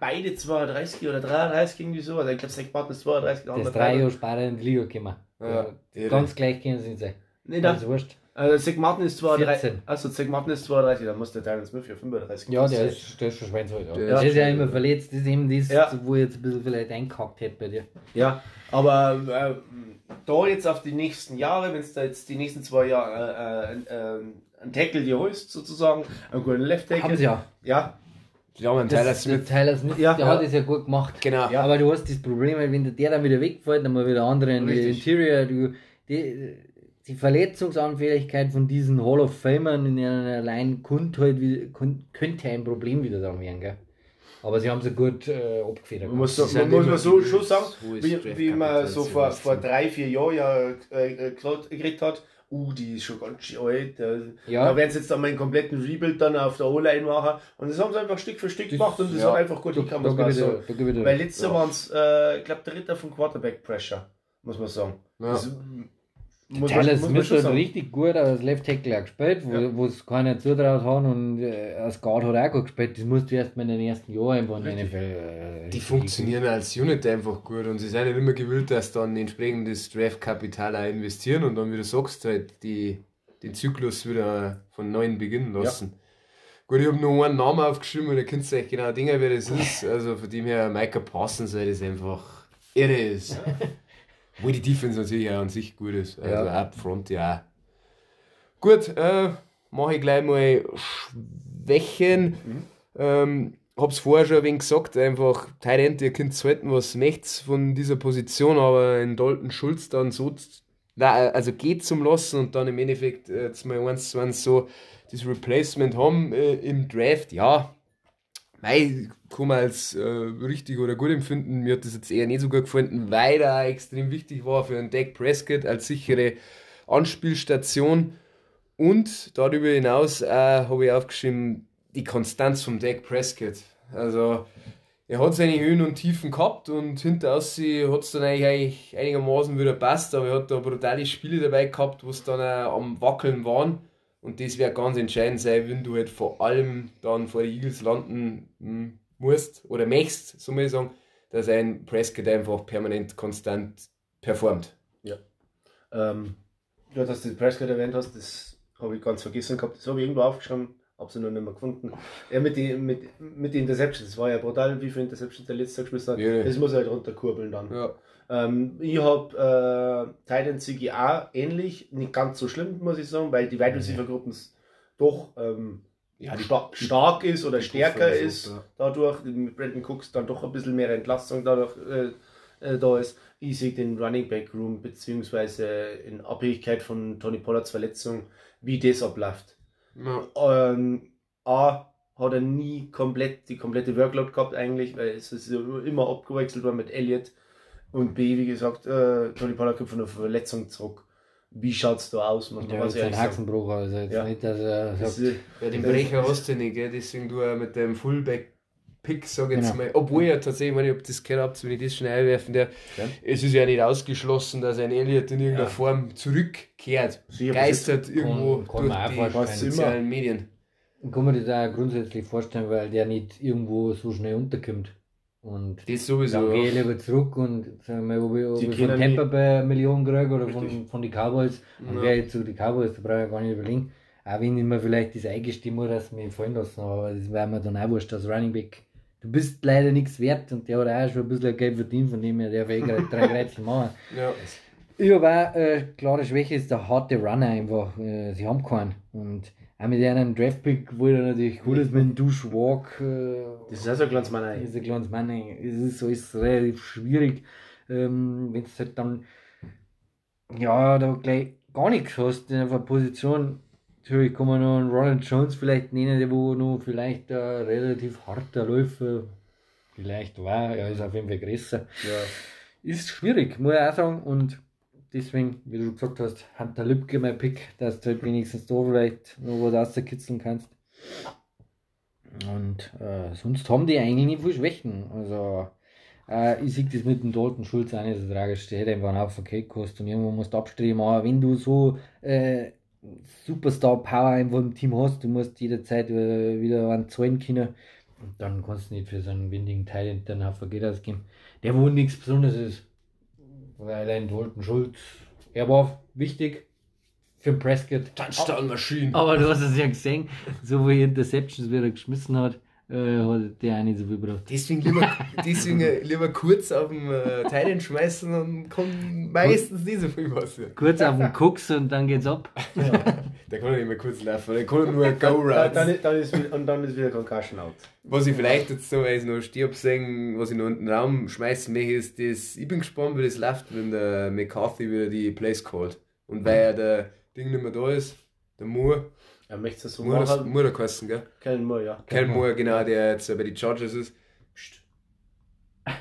Speaker 4: beide 32 oder 33 irgendwie so. Also ich glaube, Zach Martin ist 32. der
Speaker 2: Der ist drei
Speaker 4: 33.
Speaker 2: Jahre später in die Liga gekommen.
Speaker 1: Ja,
Speaker 2: Äh, Ganz gleich können sie nicht sein.
Speaker 4: Nee,
Speaker 2: Ganz
Speaker 4: da,
Speaker 2: wurscht.
Speaker 4: äh, Zach Martin ist 32.
Speaker 2: 14.
Speaker 4: Also Zach Martin ist 32, dann muss der Tyron Smith ja 35
Speaker 2: Ja, der ist, der ist schon schweinshalt. Ja.
Speaker 1: Der
Speaker 2: Der
Speaker 1: ist
Speaker 2: ist ja immer verletzt. Das ist eben das,
Speaker 4: Ja.
Speaker 2: wo ich jetzt ein bisschen vielleicht einkackt hätte bei dir.
Speaker 4: Ja, aber äh, da jetzt auf die nächsten Jahre, wenn es da jetzt die nächsten zwei Jahre äh, äh, äh, einen Tackle dir holst, sozusagen, einen guten Left Tackle.
Speaker 2: Haben sie ja.
Speaker 4: Ja,
Speaker 1: Ja, man, Tyler
Speaker 2: der
Speaker 1: Smith.
Speaker 2: Tyler Smith,
Speaker 4: Ja,
Speaker 2: der
Speaker 4: ja.
Speaker 2: hat es ja gut gemacht.
Speaker 1: Genau.
Speaker 2: Ja, aber du hast das Problem, wenn der dann wieder wegfällt, dann mal wieder andere in die. Interior. Du, die, die Verletzungsanfälligkeit von diesen Hall of Famern in einer allein könnte, halt, könnte ein Problem wieder da werden, gell? Aber sie haben sie gut äh, abgefedert.
Speaker 4: Man muss, man, muss man so schon sagen, wie, wie man so vor, vor drei, vier Jahren ja äh, äh, geredet hat, uh, die ist schon ganz schön alt. äh,
Speaker 2: Ja.
Speaker 4: Da werden sie jetzt einmal einen kompletten Rebuild dann auf der O-Line machen. Und das haben sie einfach Stück für Stück gemacht und das
Speaker 2: ja.
Speaker 4: hat einfach gut
Speaker 2: dir
Speaker 4: Weil letztes Jahr waren es, äh, ich glaube, Dritter von Quarterback Pressure, muss man sagen.
Speaker 1: Ja.
Speaker 4: Das, muss,
Speaker 2: Tyler Smith hat richtig gut als Left Tackle auch gespielt, wo
Speaker 4: Ja.
Speaker 2: es keiner zutraut haben und äh, als Guard hat auch gut gespielt. Das musst du erst mal in den ersten Jahren einfach in der. NFL. Äh,
Speaker 1: Die funktionieren als Unit einfach gut und sie sind nicht immer gewillt, dass dann entsprechendes Draftkapital auch investieren und dann, wie du sagst, halt die, den Zyklus wieder von neuem beginnen lassen. Gut, ich habe nur einen Namen aufgeschrieben und ihr könnt euch genau denken, wer das ist. Also von dem her, Micah Parsons, weil das einfach irre ist. Wo die Defense natürlich auch an sich gut ist. Also
Speaker 2: Ja.
Speaker 1: up front ja. Gut, äh, mache ich gleich mal Schwächen. Ähm, hab's vorher schon ein wenig gesagt, einfach Tyrant, ihr könnt halten, was möchtet von dieser Position, aber in Dalton Schulz dann so, na, also geht zum Lassen und dann im Endeffekt äh, jetzt mal eins zu eins so das Replacement haben äh, im Draft, ja, mei, kann man als äh, richtig oder gut empfinden. Mir hat das jetzt eher nicht so gut gefunden, weil er extrem wichtig war für einen Dak Prescott als sichere Anspielstation. Und darüber hinaus äh, habe ich aufgeschrieben, die Konstanz vom Dak Prescott. Also, er hat seine Höhen und Tiefen gehabt und hinter aussehen hat es dann eigentlich, einigermaßen wieder passt, aber er hat da brutale Spiele dabei gehabt, wo es dann am Wackeln waren. Und das wird ganz entscheidend sein, wenn du halt vor allem dann vor die Eagles landen hm, musst oder möchtest, so muss ich sagen, dass ein Prescott einfach permanent konstant performt.
Speaker 4: Ähm, ja, dass du den Prescott erwähnt hast, das habe ich ganz vergessen gehabt. Das habe ich irgendwo aufgeschrieben, habe sie noch nicht mehr gefunden. Ja, mit den mit, mit den Interceptions, das war ja brutal, wie viele Interceptions der letzte Tag gespielt hat.
Speaker 1: Ja.
Speaker 4: Das muss er halt runterkurbeln dann.
Speaker 1: Ja.
Speaker 4: Ähm, ich habe äh, Titan Ziggy auch ähnlich, nicht ganz so schlimm, muss ich sagen, weil die Wide Receiver Gruppen doch ähm,
Speaker 1: Ja,
Speaker 4: sta stark ist oder stärker ist
Speaker 1: ja.
Speaker 4: dadurch. Mit Brandon Cooks dann doch ein bisschen mehr Entlastung dadurch äh, äh, da ist. Ich sehe den Running Back Room beziehungsweise in Abhängigkeit von Tony Pollards Verletzung, wie das abläuft.
Speaker 1: Ja.
Speaker 4: Ähm, A hat er nie komplett die komplette Workload gehabt eigentlich, weil es ist immer abgewechselt worden mit Elliott. Und B, wie gesagt, äh, Tony Pollard kommt von der Verletzung zurück. Wie schaut es da aus? Muss man
Speaker 2: Ja, jetzt ein. Haxenbruch, also jetzt
Speaker 4: Ja.
Speaker 2: nicht, dass er sagt,
Speaker 4: ist,
Speaker 1: Ja, den Brecher hast du nicht, gell? deswegen du auch mit dem Fullback-Pick, sag ich jetzt
Speaker 2: Genau.
Speaker 1: mal, obwohl ja tatsächlich, ich nicht, ob das gehört habt, wenn ich das schon einwerfen der,
Speaker 4: Ja.
Speaker 1: es ist ja nicht ausgeschlossen, dass ein Elliot in irgendeiner
Speaker 4: Ja.
Speaker 1: Form zurückkehrt,
Speaker 4: Sicher,
Speaker 1: geistert irgendwo
Speaker 2: kann
Speaker 1: durch
Speaker 2: man auch
Speaker 1: die sozialen Medien.
Speaker 2: Kann mir das auch grundsätzlich vorstellen, weil der nicht irgendwo so schnell unterkommt. Und
Speaker 1: Das sowieso.
Speaker 2: dann gehe ich lieber zurück und sagen wir, ob ich, ob ich von Tampa Bay eine Million kriege oder von,
Speaker 4: Richtig.
Speaker 2: von den Cowboys. Dann
Speaker 1: Ja.
Speaker 2: wäre ich zu den Cowboys, da brauche ich gar nicht überlegen. Auch wenn ich mir vielleicht das eingestimme muss, dass mich fallen lassen, aber das wäre mir dann auch wurscht als Running Back. Du bist leider nichts wert und der hat auch schon ein bisschen Geld verdient, von dem her darf er eh gerade drei Kreuzchen machen.
Speaker 1: Ja.
Speaker 2: Ich habe auch äh, klare Schwäche, ist der harte Runner einfach. Äh, sie haben keinen. Und auch mit einem Draftpick, er natürlich gut ist mit dem Duschwalk. Äh,
Speaker 4: das ist auch so ein kleines Mann.
Speaker 2: ist ein kleines Mann. Es ist so ist relativ schwierig, ähm, wenn du halt dann ja da gleich gar nichts hast in einer Position. Natürlich kann man noch einen Ronald Jones vielleicht nennen, der wo noch vielleicht ein relativ harter Läufer vielleicht war. Er ist auf jeden Fall größer
Speaker 4: Ja.
Speaker 2: ist schwierig, muss ich auch sagen. Und deswegen, wie du gesagt hast, Hunter Lübke mein Pick, dass du halt wenigstens da vielleicht noch was rauskitzeln kannst. Und äh, sonst haben die eigentlich nicht viel Schwächen. Also, äh, ich sehe das mit dem Dalton Schulz auch nicht so tragisch. Der hätte einfach einen Haufen Geld gekostet und irgendwo musst du abstreben. Aber wenn du so äh, Superstar Power einfach im Team hast, du musst jederzeit äh, wieder einen zahlen können. Und dann kannst du nicht für so einen windigen Teil dann Haufen Geld ausgeben. Der wo nichts Besonderes ist. Weil ein Dalton Schulz, er war wichtig für Prescott.
Speaker 1: Touchdown-Maschine.
Speaker 2: Aber du hast es ja gesehen, so wie Interceptions wieder geschmissen hat, äh, hat der auch nicht so viel gebracht.
Speaker 1: Deswegen lieber, deswegen lieber kurz auf dem äh, Teilen schmeißen und kommt meistens nicht so viel was.
Speaker 2: Kurz auf den Cooks und dann geht's ab.
Speaker 1: Der kann ja nicht mehr kurz laufen, der kann nur
Speaker 4: Dann,
Speaker 1: Go-Routes.
Speaker 4: dann, ist- dann ist, wieder- und dann ist wieder Concussion out.
Speaker 1: Was ich vielleicht jetzt so, weil ich noch stirb sehen, was ich noch in den Raum schmeißen möchte, ist das, ich bin gespannt, wie das läuft, wenn der McCarthy wieder die Plays callt. Und weil ja der Ding nicht mehr da ist, der Moore,
Speaker 4: Er möchte es so
Speaker 1: Moore,
Speaker 4: machen.
Speaker 1: Moore kosten, gell?
Speaker 4: Kellen Moore, ja.
Speaker 1: Kellen Moore, genau, der jetzt bei den Chargers ist.
Speaker 4: Psst.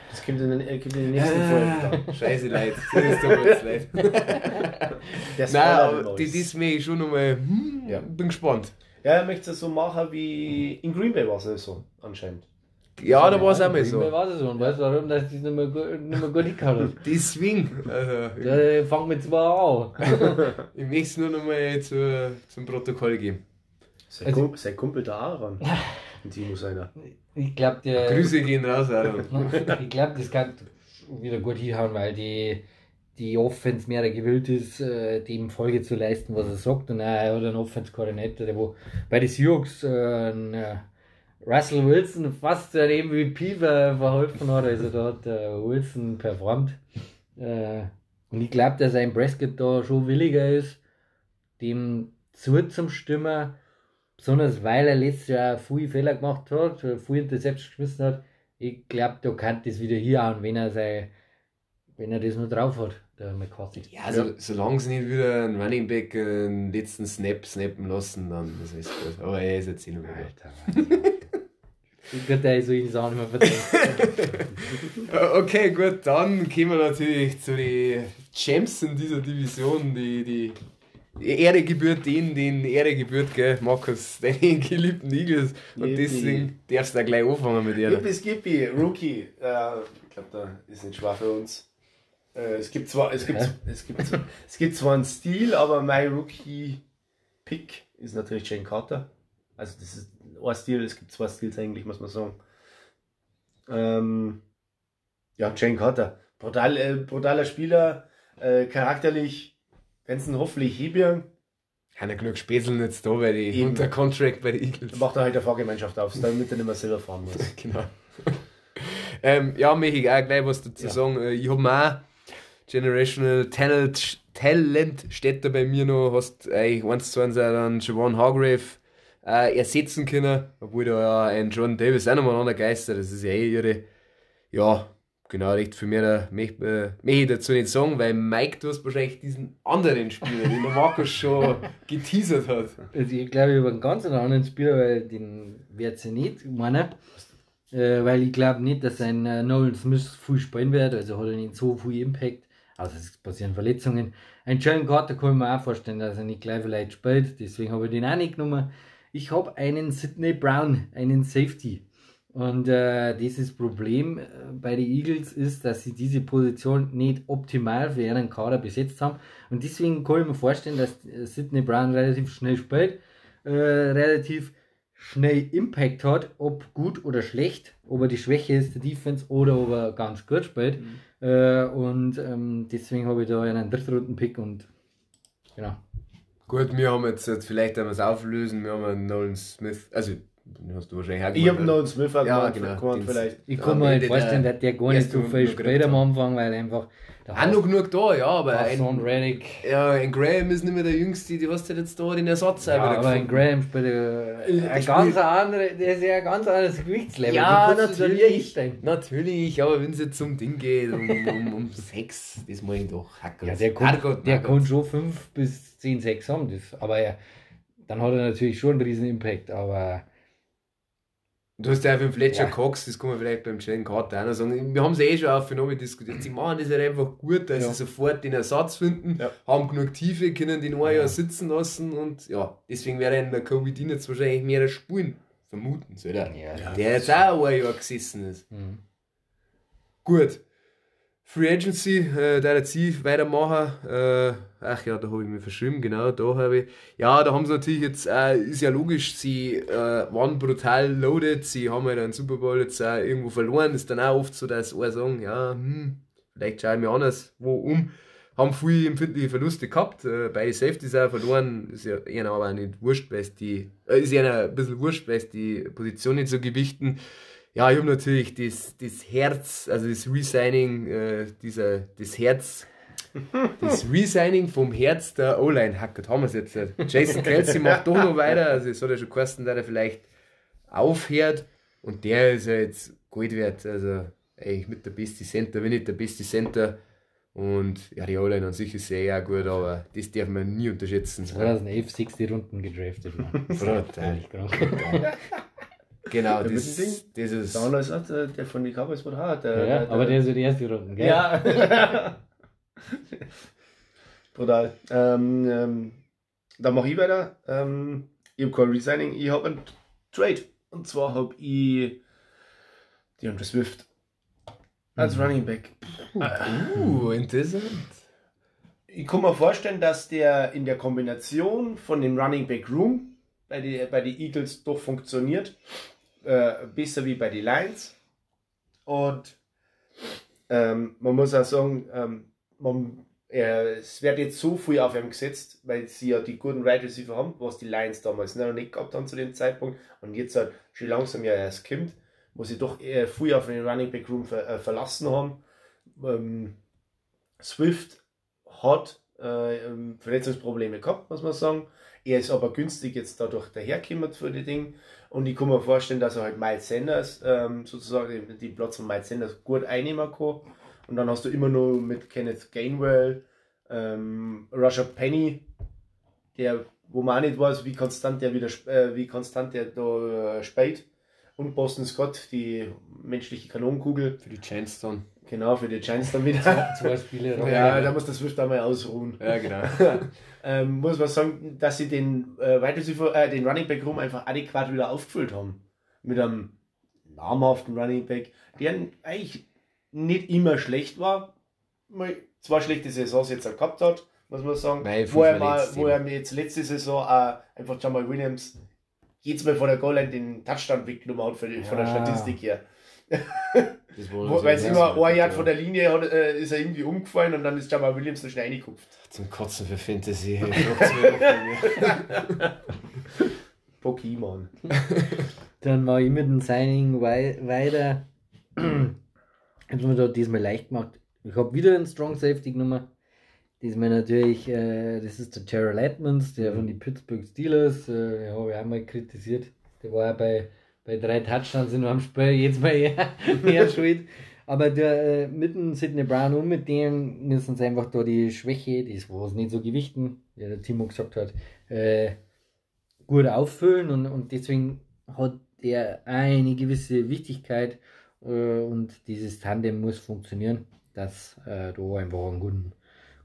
Speaker 4: Das kommt in den, äh, kommt in den nächsten Folgen.
Speaker 1: Ah, Scheiße, Leute. Das ist doch jetzt leid. Nein, aber
Speaker 4: Boys.
Speaker 1: die, das mir schon nochmal. Hm,
Speaker 4: Ja.
Speaker 1: Bin gespannt.
Speaker 4: Ja, er möchte es so machen wie in Green Bay war es ja so, anscheinend.
Speaker 1: Ja, da war es auch mal
Speaker 2: Mir
Speaker 1: so.
Speaker 2: war es so. Und weißt du warum, dass die nicht mehr, gut- nicht mehr gut hat?
Speaker 1: Deswegen. Also, ich,
Speaker 2: Der fängt mit zwei an.
Speaker 1: ich möchte es nur nochmal zu, zum Protokoll geben.
Speaker 4: Sein,
Speaker 2: Also-
Speaker 4: Kumpel, sein Kumpel der Aaron. Ein Timo seiner.
Speaker 2: Ich glaube, der.
Speaker 1: Grüße gehen raus, Aaron.
Speaker 2: Ich glaube, das kann wieder gut hinhauen, weil die, die Offense mehr gewillt ist, äh, dem Folge zu leisten, was er sagt. Und er hat einen Offense-Koordinator, der wo bei den Seahawks äh, einen, äh, Russell Wilson fast ein MVP ver verholfen hat. Also da hat äh, Wilson performt. Äh, und ich glaube, dass ein Prescott da schon williger ist, dem zuzustimmen. Besonders weil er letztes Jahr viele Fehler gemacht hat, äh, viel Interception geschmissen hat. Ich glaube, da kann das wieder hier an, wenn er sei, wenn er das nur drauf hat, der McCarthy.
Speaker 1: Ja, so, solange sie nicht wieder einen Running Back einen letzten Snap snappen lassen, dann ist alles gut. Aber er ist jetzt eh noch wieder.
Speaker 2: Ich könnte ja so in Sachen immer vertreten.
Speaker 1: Äh, Okay, gut, dann kommen wir natürlich zu den Champs in dieser Division, die, die, die Ehre gebührt denen, denen Ehre gebührt, gell, Markus, deinen geliebten Eagles. Und
Speaker 4: Yippie.
Speaker 1: deswegen darfst du da gleich anfangen mit ihr.
Speaker 4: Yippie Skippy, Rookie. Äh, ich glaube, da ist nicht schwer für uns. Äh, es gibt zwar, es gibt,
Speaker 2: Hä?
Speaker 4: es gibt, es gibt zwar einen Stil, aber mein Rookie-Pick ist natürlich Jane Carter. Also das ist ein Stil, es gibt zwei Stils eigentlich, muss man sagen. Ähm, ja, Jane Carter. Brutal, äh, brutaler Spieler, äh, charakterlich, wenn es hoffentlich
Speaker 1: Haben ja genug Späßeln jetzt da, weil die
Speaker 4: Eben.
Speaker 1: unter Contract bei den Eagles.
Speaker 4: macht er halt eine Fahrgemeinschaft auf, damit er nicht mehr selber fahren muss.
Speaker 1: Genau. ähm, ja, ich auch gleich was dazu
Speaker 4: Ja.
Speaker 1: sagen. Äh, Ich habe mir Generational Talent, Talent steht da bei mir noch. Hast eigentlich eins zu eins auch dann Javon Hargrave äh, ersetzen können, obwohl da ja ein Jordan Davis auch nochmal anderer Geister, das ist ja eh ihre. Ja, genau, recht viel mehr äh, möchte äh, ich dazu nicht sagen, weil Mike, du hast wahrscheinlich diesen anderen Spieler, den der Markus schon geteasert hat.
Speaker 2: Also ich glaube über einen ganz anderen Spieler, weil den wird sie nicht meinen. Äh, weil ich glaube nicht, dass ein äh, Nolan Smith viel spielen wird, also hat er nicht so viel Impact. Also es passieren Verletzungen. Ein Jalen Carter kann ich mir auch vorstellen, dass er nicht gleich vielleicht spielt, deswegen habe ich den auch nicht genommen. Ich habe einen Sidney Brown, einen Safety. Und äh, dieses Problem äh, bei den Eagles ist, dass sie diese Position nicht optimal für ihren Kader besetzt haben. Und deswegen kann ich mir vorstellen, dass äh, Sidney Brown relativ schnell spielt, äh, relativ schnell Impact hat, ob gut oder schlecht, ob er die Schwäche ist der Defense oder ob er ganz gut spielt. Äh, und ähm, deswegen habe ich da einen Drittrunden-Pick und genau.
Speaker 1: Gut, wir haben jetzt, jetzt vielleicht einmal es auflösen, wir haben einen Nolan Smith, also den hast du wahrscheinlich auch
Speaker 4: Ich habe noch einen Smith
Speaker 1: Ja,
Speaker 4: gemacht,
Speaker 1: genau,
Speaker 4: gemacht
Speaker 1: den-
Speaker 4: vielleicht.
Speaker 2: Ich kann mir halt
Speaker 1: Ende
Speaker 2: vorstellen,
Speaker 1: der
Speaker 2: dass der gar nicht so viel spielt
Speaker 1: gekriegt
Speaker 2: am. Anfang, weil einfach
Speaker 1: Auch noch genug da, ja, aber ein,
Speaker 2: Reddick.
Speaker 1: ja, ein Graham ist nicht mehr der Jüngste, die hast du jetzt da den Ersatz
Speaker 2: Ja, aber ein. Graham spielt äh,
Speaker 1: der
Speaker 2: ein ganz andere, der ist ja ein ganz anderes Gewichtslevel.
Speaker 1: Ja,
Speaker 2: du
Speaker 1: natürlich, natürlich, aber wenn es jetzt um Ding geht, um, um, um Sex, das mag ich doch. Hackers.
Speaker 2: Ja, der kann,
Speaker 1: Herrgott,
Speaker 2: der
Speaker 1: Herrgott.
Speaker 2: kann schon 5 bis 10 6 haben, das, aber er, dann hat er natürlich schon einen riesen Impact, aber
Speaker 1: Du hast ja auch den Fletcher
Speaker 2: Ja.
Speaker 1: Cox, das kann man vielleicht beim Jalen Carter auch noch sagen. Wir haben es eh schon aufgenommen diskutiert. Sie machen das halt einfach gut, dass
Speaker 2: Ja.
Speaker 1: sie sofort den Ersatz finden,
Speaker 4: Ja.
Speaker 1: haben genug Tiefe, können den ein Jahr sitzen lassen und ja, deswegen wäre in der Covid jetzt wahrscheinlich mehr Spuren vermuten, soll er.
Speaker 2: ja,
Speaker 1: Der jetzt auch ein Jahr gesessen ist.
Speaker 2: Mhm.
Speaker 1: Gut. Free Agency, äh, jetzt ich weitermachen. Äh, ach ja, da habe ich mir verschrieben, genau, da habe ich. Ja, da haben sie natürlich jetzt, äh, ist ja logisch, sie äh, waren brutal loaded, sie haben halt einen Super Bowl jetzt auch irgendwo verloren. Ist dann auch oft so, dass alle sagen, ja, hm, vielleicht schaue ich mir anders wo um. Haben viel empfindliche Verluste gehabt, äh, beide Safeties auch verloren, ist ja ihnen aber nicht wurscht, weil die, äh, ist ihnen ein bisschen wurscht, weil es die Position nicht so gewichten. Ja, ich habe natürlich das, das Herz, also das Resigning, äh, dieser, das Herz, das Resigning vom Herz der O-Line hackert, haben wir es jetzt. Jason Kelsey macht doch noch weiter, also es hat ja schon geheißen, dass er vielleicht aufhört und der ist ja jetzt Gold wert, also eigentlich mit der beste Center, wenn nicht der beste Center Und ja, die O-Line an sich ist sehr gut, aber das darf man nie unterschätzen.
Speaker 2: 2011 60 Runden gedraftet, Mann.
Speaker 1: Brutal.
Speaker 2: Krank.
Speaker 1: Genau,
Speaker 4: Der
Speaker 1: das, das ist.
Speaker 4: Der andere ist auch der, der von den Cowboys war da. Der,
Speaker 2: Ja, aber der ist ja die erste Runde, gell?
Speaker 4: Ja. Brutal. Ähm, ähm, dann mache ich weiter. Ähm, ich habe kein Resigning, ich habe einen Trade. Und zwar habe ich DeAndre Swift als Running Back.
Speaker 1: Uh, interessant.
Speaker 4: Ich kann mir vorstellen, dass der in der Kombination von dem Running Back Room bei den bei die Eagles doch funktioniert. Äh, besser wie bei den Lions. Und ähm, man muss auch sagen, ähm, man, äh, es wird jetzt so viel auf ihm gesetzt, weil sie ja die guten Wide Receiver haben, was die Lions damals noch nicht gehabt haben zu dem Zeitpunkt. Und jetzt halt schon langsam ja erst kommt, wo sie doch eher viel auf den Running Back Room ver, äh, verlassen haben. Ähm, Swift hat äh, ähm, Verletzungsprobleme gehabt, muss man sagen. Er ist aber günstig jetzt dadurch dahergekommen für die Dinge. Und ich kann mir vorstellen, dass er halt Miles Sanders ähm, sozusagen den, den Platz von Miles Sanders gut einnehmen kann. Und dann hast du immer nur mit Kenneth Gainwell, ähm, Roger Penny, der, wo man auch nicht weiß, wie konstant der wieder äh, wie konstant der da äh, spielt. Und Boston Scott, die menschliche Kanonenkugel,
Speaker 1: Für die dann.
Speaker 4: genau, für die Giants dann wieder.
Speaker 2: Zwei Spiele.
Speaker 4: Ja, da muss das Swift einmal ausruhen.
Speaker 1: Ja, genau.
Speaker 4: ähm, muss man sagen, dass sie den, äh, Receiver, äh, den Running Back Room einfach adäquat wieder aufgefüllt haben. Mit einem namhaften Running Back, der eigentlich nicht immer schlecht war. Mal zwei schlechte Saisons jetzt auch gehabt hat, muss man sagen.
Speaker 1: Weil
Speaker 4: wo, er mal, wo er mir jetzt letzte Saison äh, einfach Jamal Williams jedes Mal vor der Goal Line den Touchdown weggenommen hat für die, von der
Speaker 2: Ja.
Speaker 4: Statistik her. Weil es
Speaker 1: so-
Speaker 4: immer ein Yard von der Linie hat, äh, ist er irgendwie umgefallen und dann ist Jamal Williams noch schnell reingekupft.
Speaker 1: Zum Kotzen für Fantasy.
Speaker 4: Pokémon.
Speaker 2: Dann war ich mit dem Signing wei weiter. Hat mir da diesmal leicht gemacht. Ich habe wieder einen Strong Safety genommen. Diesmal natürlich, äh, das ist der Terrell Edmonds, der von den Pittsburgh Steelers. Äh, ja, habe ich auch mal kritisiert. Der war ja bei, bei drei Touchdowns in einem Spiel jetzt mal eher schuld. Aber der äh, mit dem Sidney Brown und mit dem müssen sie einfach da die Schwäche, das was nicht so gewichten, wie der Timo gesagt hat, äh, gut auffüllen und, und deswegen hat er eine gewisse Wichtigkeit äh, und dieses Tandem muss funktionieren, dass äh, da einfach einen guten,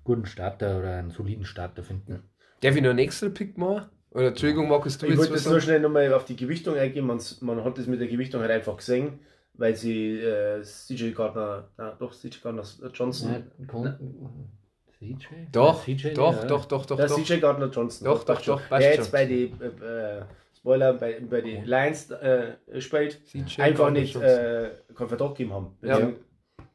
Speaker 2: guten Starter oder einen soliden Starter finden.
Speaker 1: Darf ich noch einen extra Pick machen? Oder Entschuldigung, Markus, du
Speaker 4: Ich
Speaker 1: willst
Speaker 4: wollte das nur schnell nochmal auf die Gewichtung eingehen. Man, man hat das mit der Gewichtung halt einfach gesehen, weil sie äh, CJ Gardner, na, doch CJ Gardner Johnson,
Speaker 2: Ja, Kon- CJ?
Speaker 1: Doch,
Speaker 2: CJ,
Speaker 1: doch,
Speaker 2: ja.
Speaker 1: doch, doch, doch,
Speaker 4: der
Speaker 1: doch.
Speaker 4: CJ Gardner Johnson,
Speaker 1: Doch, doch, doch, passt
Speaker 4: der jetzt
Speaker 1: schon.
Speaker 4: bei die äh, äh, Spoiler bei, bei die Lions äh, spielt,
Speaker 1: CJ
Speaker 4: einfach
Speaker 1: Gardner
Speaker 4: nicht
Speaker 1: Johnson.
Speaker 4: äh, keinen Vertrag gegeben haben.
Speaker 1: Ja.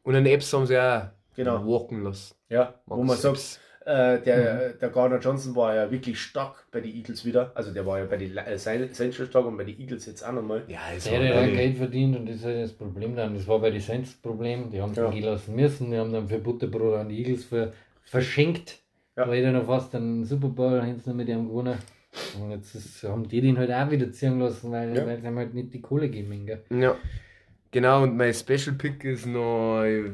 Speaker 1: Und einen Apps haben sie auch
Speaker 4: Genau.
Speaker 1: walken lassen.
Speaker 4: Ja, wo man
Speaker 1: Marcus
Speaker 4: sagt. Äh, der, der Gardner Johnson war ja wirklich stark bei den Eagles wieder. Also der war ja bei den äh, Saints schon stark und bei den Eagles jetzt auch nochmal.
Speaker 1: Ja, es
Speaker 2: Der hat ja Geld verdient und das ist halt das Problem dann. Das war bei den Saints das Problem. Die haben
Speaker 4: Ja.
Speaker 2: ja. gehen lassen müssen. Die haben dann für Butterbrot an die Eagles ver verschenkt.
Speaker 4: Ja.
Speaker 2: Da war jeder noch fast einen Super Bowl, haben sie noch mit dem gewonnen. Und jetzt ist, haben die den halt auch wieder ziehen lassen, weil,
Speaker 4: Ja.
Speaker 2: weil sie ihm halt nicht die Kohle geben. Gell?
Speaker 1: Ja. Genau, und mein Special Pick ist noch, ich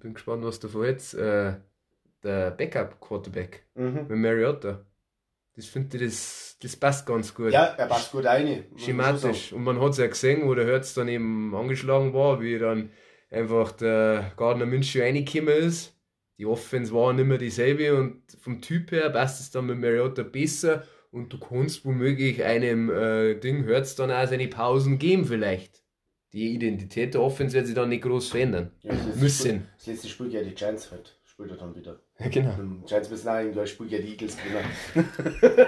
Speaker 1: bin gespannt, was du vorhältst, äh, der Backup Quarterback
Speaker 4: Mhm.
Speaker 1: mit Mariota. Das finde ich, das, das passt ganz gut.
Speaker 4: Ja, er passt gut rein.
Speaker 1: Schematisch. Und man hat es ja gesehen, wo der Herz dann eben angeschlagen war, wie dann einfach der Gardner Minshew reingekommen ist. Die Offense war nicht mehr dieselbe und vom Typ her passt es dann mit Mariota besser und du kannst womöglich einem äh, Ding Herz dann auch seine Pausen geben vielleicht. Die Identität der Offense wird sich dann nicht groß verändern.
Speaker 4: Ja, das letzte
Speaker 1: Müssen.
Speaker 4: Spiel- Das letzte Spiel ja die Giants halt. Spielt er dann wieder.
Speaker 1: genau.
Speaker 4: Giants müssen auch irgendwann spielt ja die Eagles gewinnen.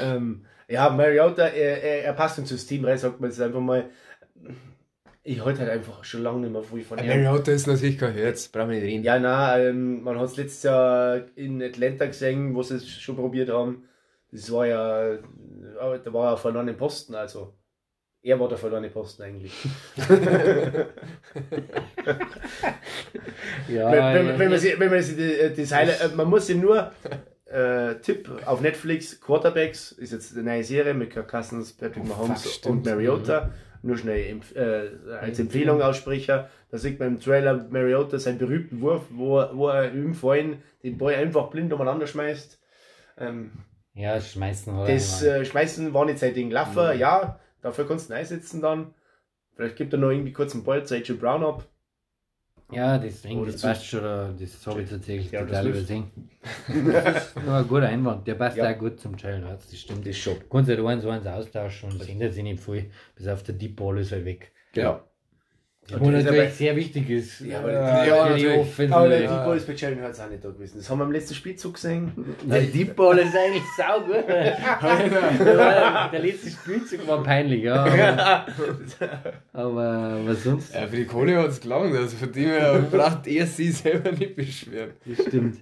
Speaker 4: ähm, ja, Mariota, er, er, er passt ins System rein, sagt man jetzt einfach mal. Ich halte halt einfach schon lange nicht mehr viel von ihm.
Speaker 1: Mariota ist natürlich kein Herz, brauchen wir nicht reden.
Speaker 4: Ja, na, ähm, man hat es letztes Jahr in Atlanta gesehen, wo sie es schon probiert haben. Das war ja, da war er verloren im Posten, also. Er war der verlorene Posten eigentlich.
Speaker 2: Ja,
Speaker 4: wenn, wenn, wenn man
Speaker 2: ja,
Speaker 4: sich, wenn man sich die, das Highlight, äh, man muss sich nur äh, Tipp auf Netflix, Quarterbacks, ist jetzt eine neue Serie mit Kirk Cousins, Patrick
Speaker 1: Oh,
Speaker 4: Mahomes und. Mariota. nur schnell äh, als Empfehlung ausspreche. Da sieht man im Trailer Mariota seinen berühmten Wurf, wo, wo er im Fallen den Ball einfach blind umeinander schmeißt. Ähm,
Speaker 2: Ja, schmeißen halt.
Speaker 4: das äh, Schmeißen war nicht sein Ding. Laffer, ja, dafür kannst du einsetzen dann. Vielleicht gibt er noch irgendwie kurz einen Ball zu AJ Brown ab.
Speaker 2: ja, das,
Speaker 4: Oder
Speaker 2: das passt schon. oder Das habe ich tatsächlich
Speaker 4: Ja,
Speaker 2: total
Speaker 4: das
Speaker 2: übersehen. Das ist nur ein guter Einwand. Der passt
Speaker 4: Ja.
Speaker 2: auch gut zum Jalen Hurts, das stimmt.
Speaker 4: Das schon.
Speaker 2: Du kannst halt eins eins austauschen und es ändert sich nicht viel. Bis auf der Deep Ball ist halt weg.
Speaker 1: Genau.
Speaker 2: Wo
Speaker 4: das ist
Speaker 2: natürlich
Speaker 4: aber-
Speaker 2: sehr wichtig ist.
Speaker 4: Ja, aber-
Speaker 2: äh,
Speaker 1: ja,
Speaker 2: die
Speaker 1: natürlich.
Speaker 2: Offensive.
Speaker 4: Aber der
Speaker 1: Ja.
Speaker 4: Deep Ball ist bei Jalen Hurts auch nicht da gewesen. Das haben wir im letzten Spielzug gesehen.
Speaker 2: Der Deep Ball ist eigentlich saugut. der, der letzte Spielzug war peinlich, ja. Aber, aber was sonst?
Speaker 1: Ja, für die Kohle hat es gelangt, also von dem her braucht er sich selber nicht beschweren.
Speaker 2: Das stimmt.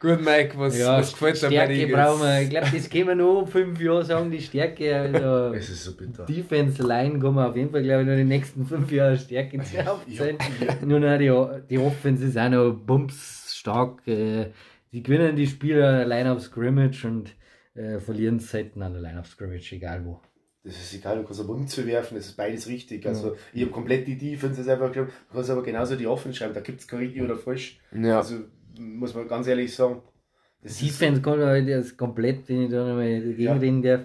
Speaker 1: Gut, Mike, was,
Speaker 2: Ja,
Speaker 1: was gefällt dir bei
Speaker 2: Stärke
Speaker 1: den
Speaker 2: brauchen wir. Ich glaube, das können wir noch fünf Jahre sagen, die Stärke. Also,
Speaker 4: Es ist so bitter.
Speaker 2: Defense Line kann man auf jeden Fall, glaube ich, noch die nächsten fünf Jahre Stärke zu sein. Nur noch die, die Offense ist auch noch bums stark. Äh, die gewinnen die Spiele allein auf Scrimmage und äh, verlieren selten an der Line of Scrimmage, egal wo.
Speaker 4: Das ist egal, du kannst einen Mund zu werfen, das ist beides richtig. Also, ich habe komplett die Defense einfach geschrieben, du kannst aber genauso die Offense schreiben, da gibt es kein richtig oder falsch.
Speaker 1: Ja,
Speaker 4: Also, muss man ganz ehrlich sagen. Das
Speaker 2: Defense kann halt das komplett, wenn ich da nochmal dagegen
Speaker 4: Ja.
Speaker 2: reden darf.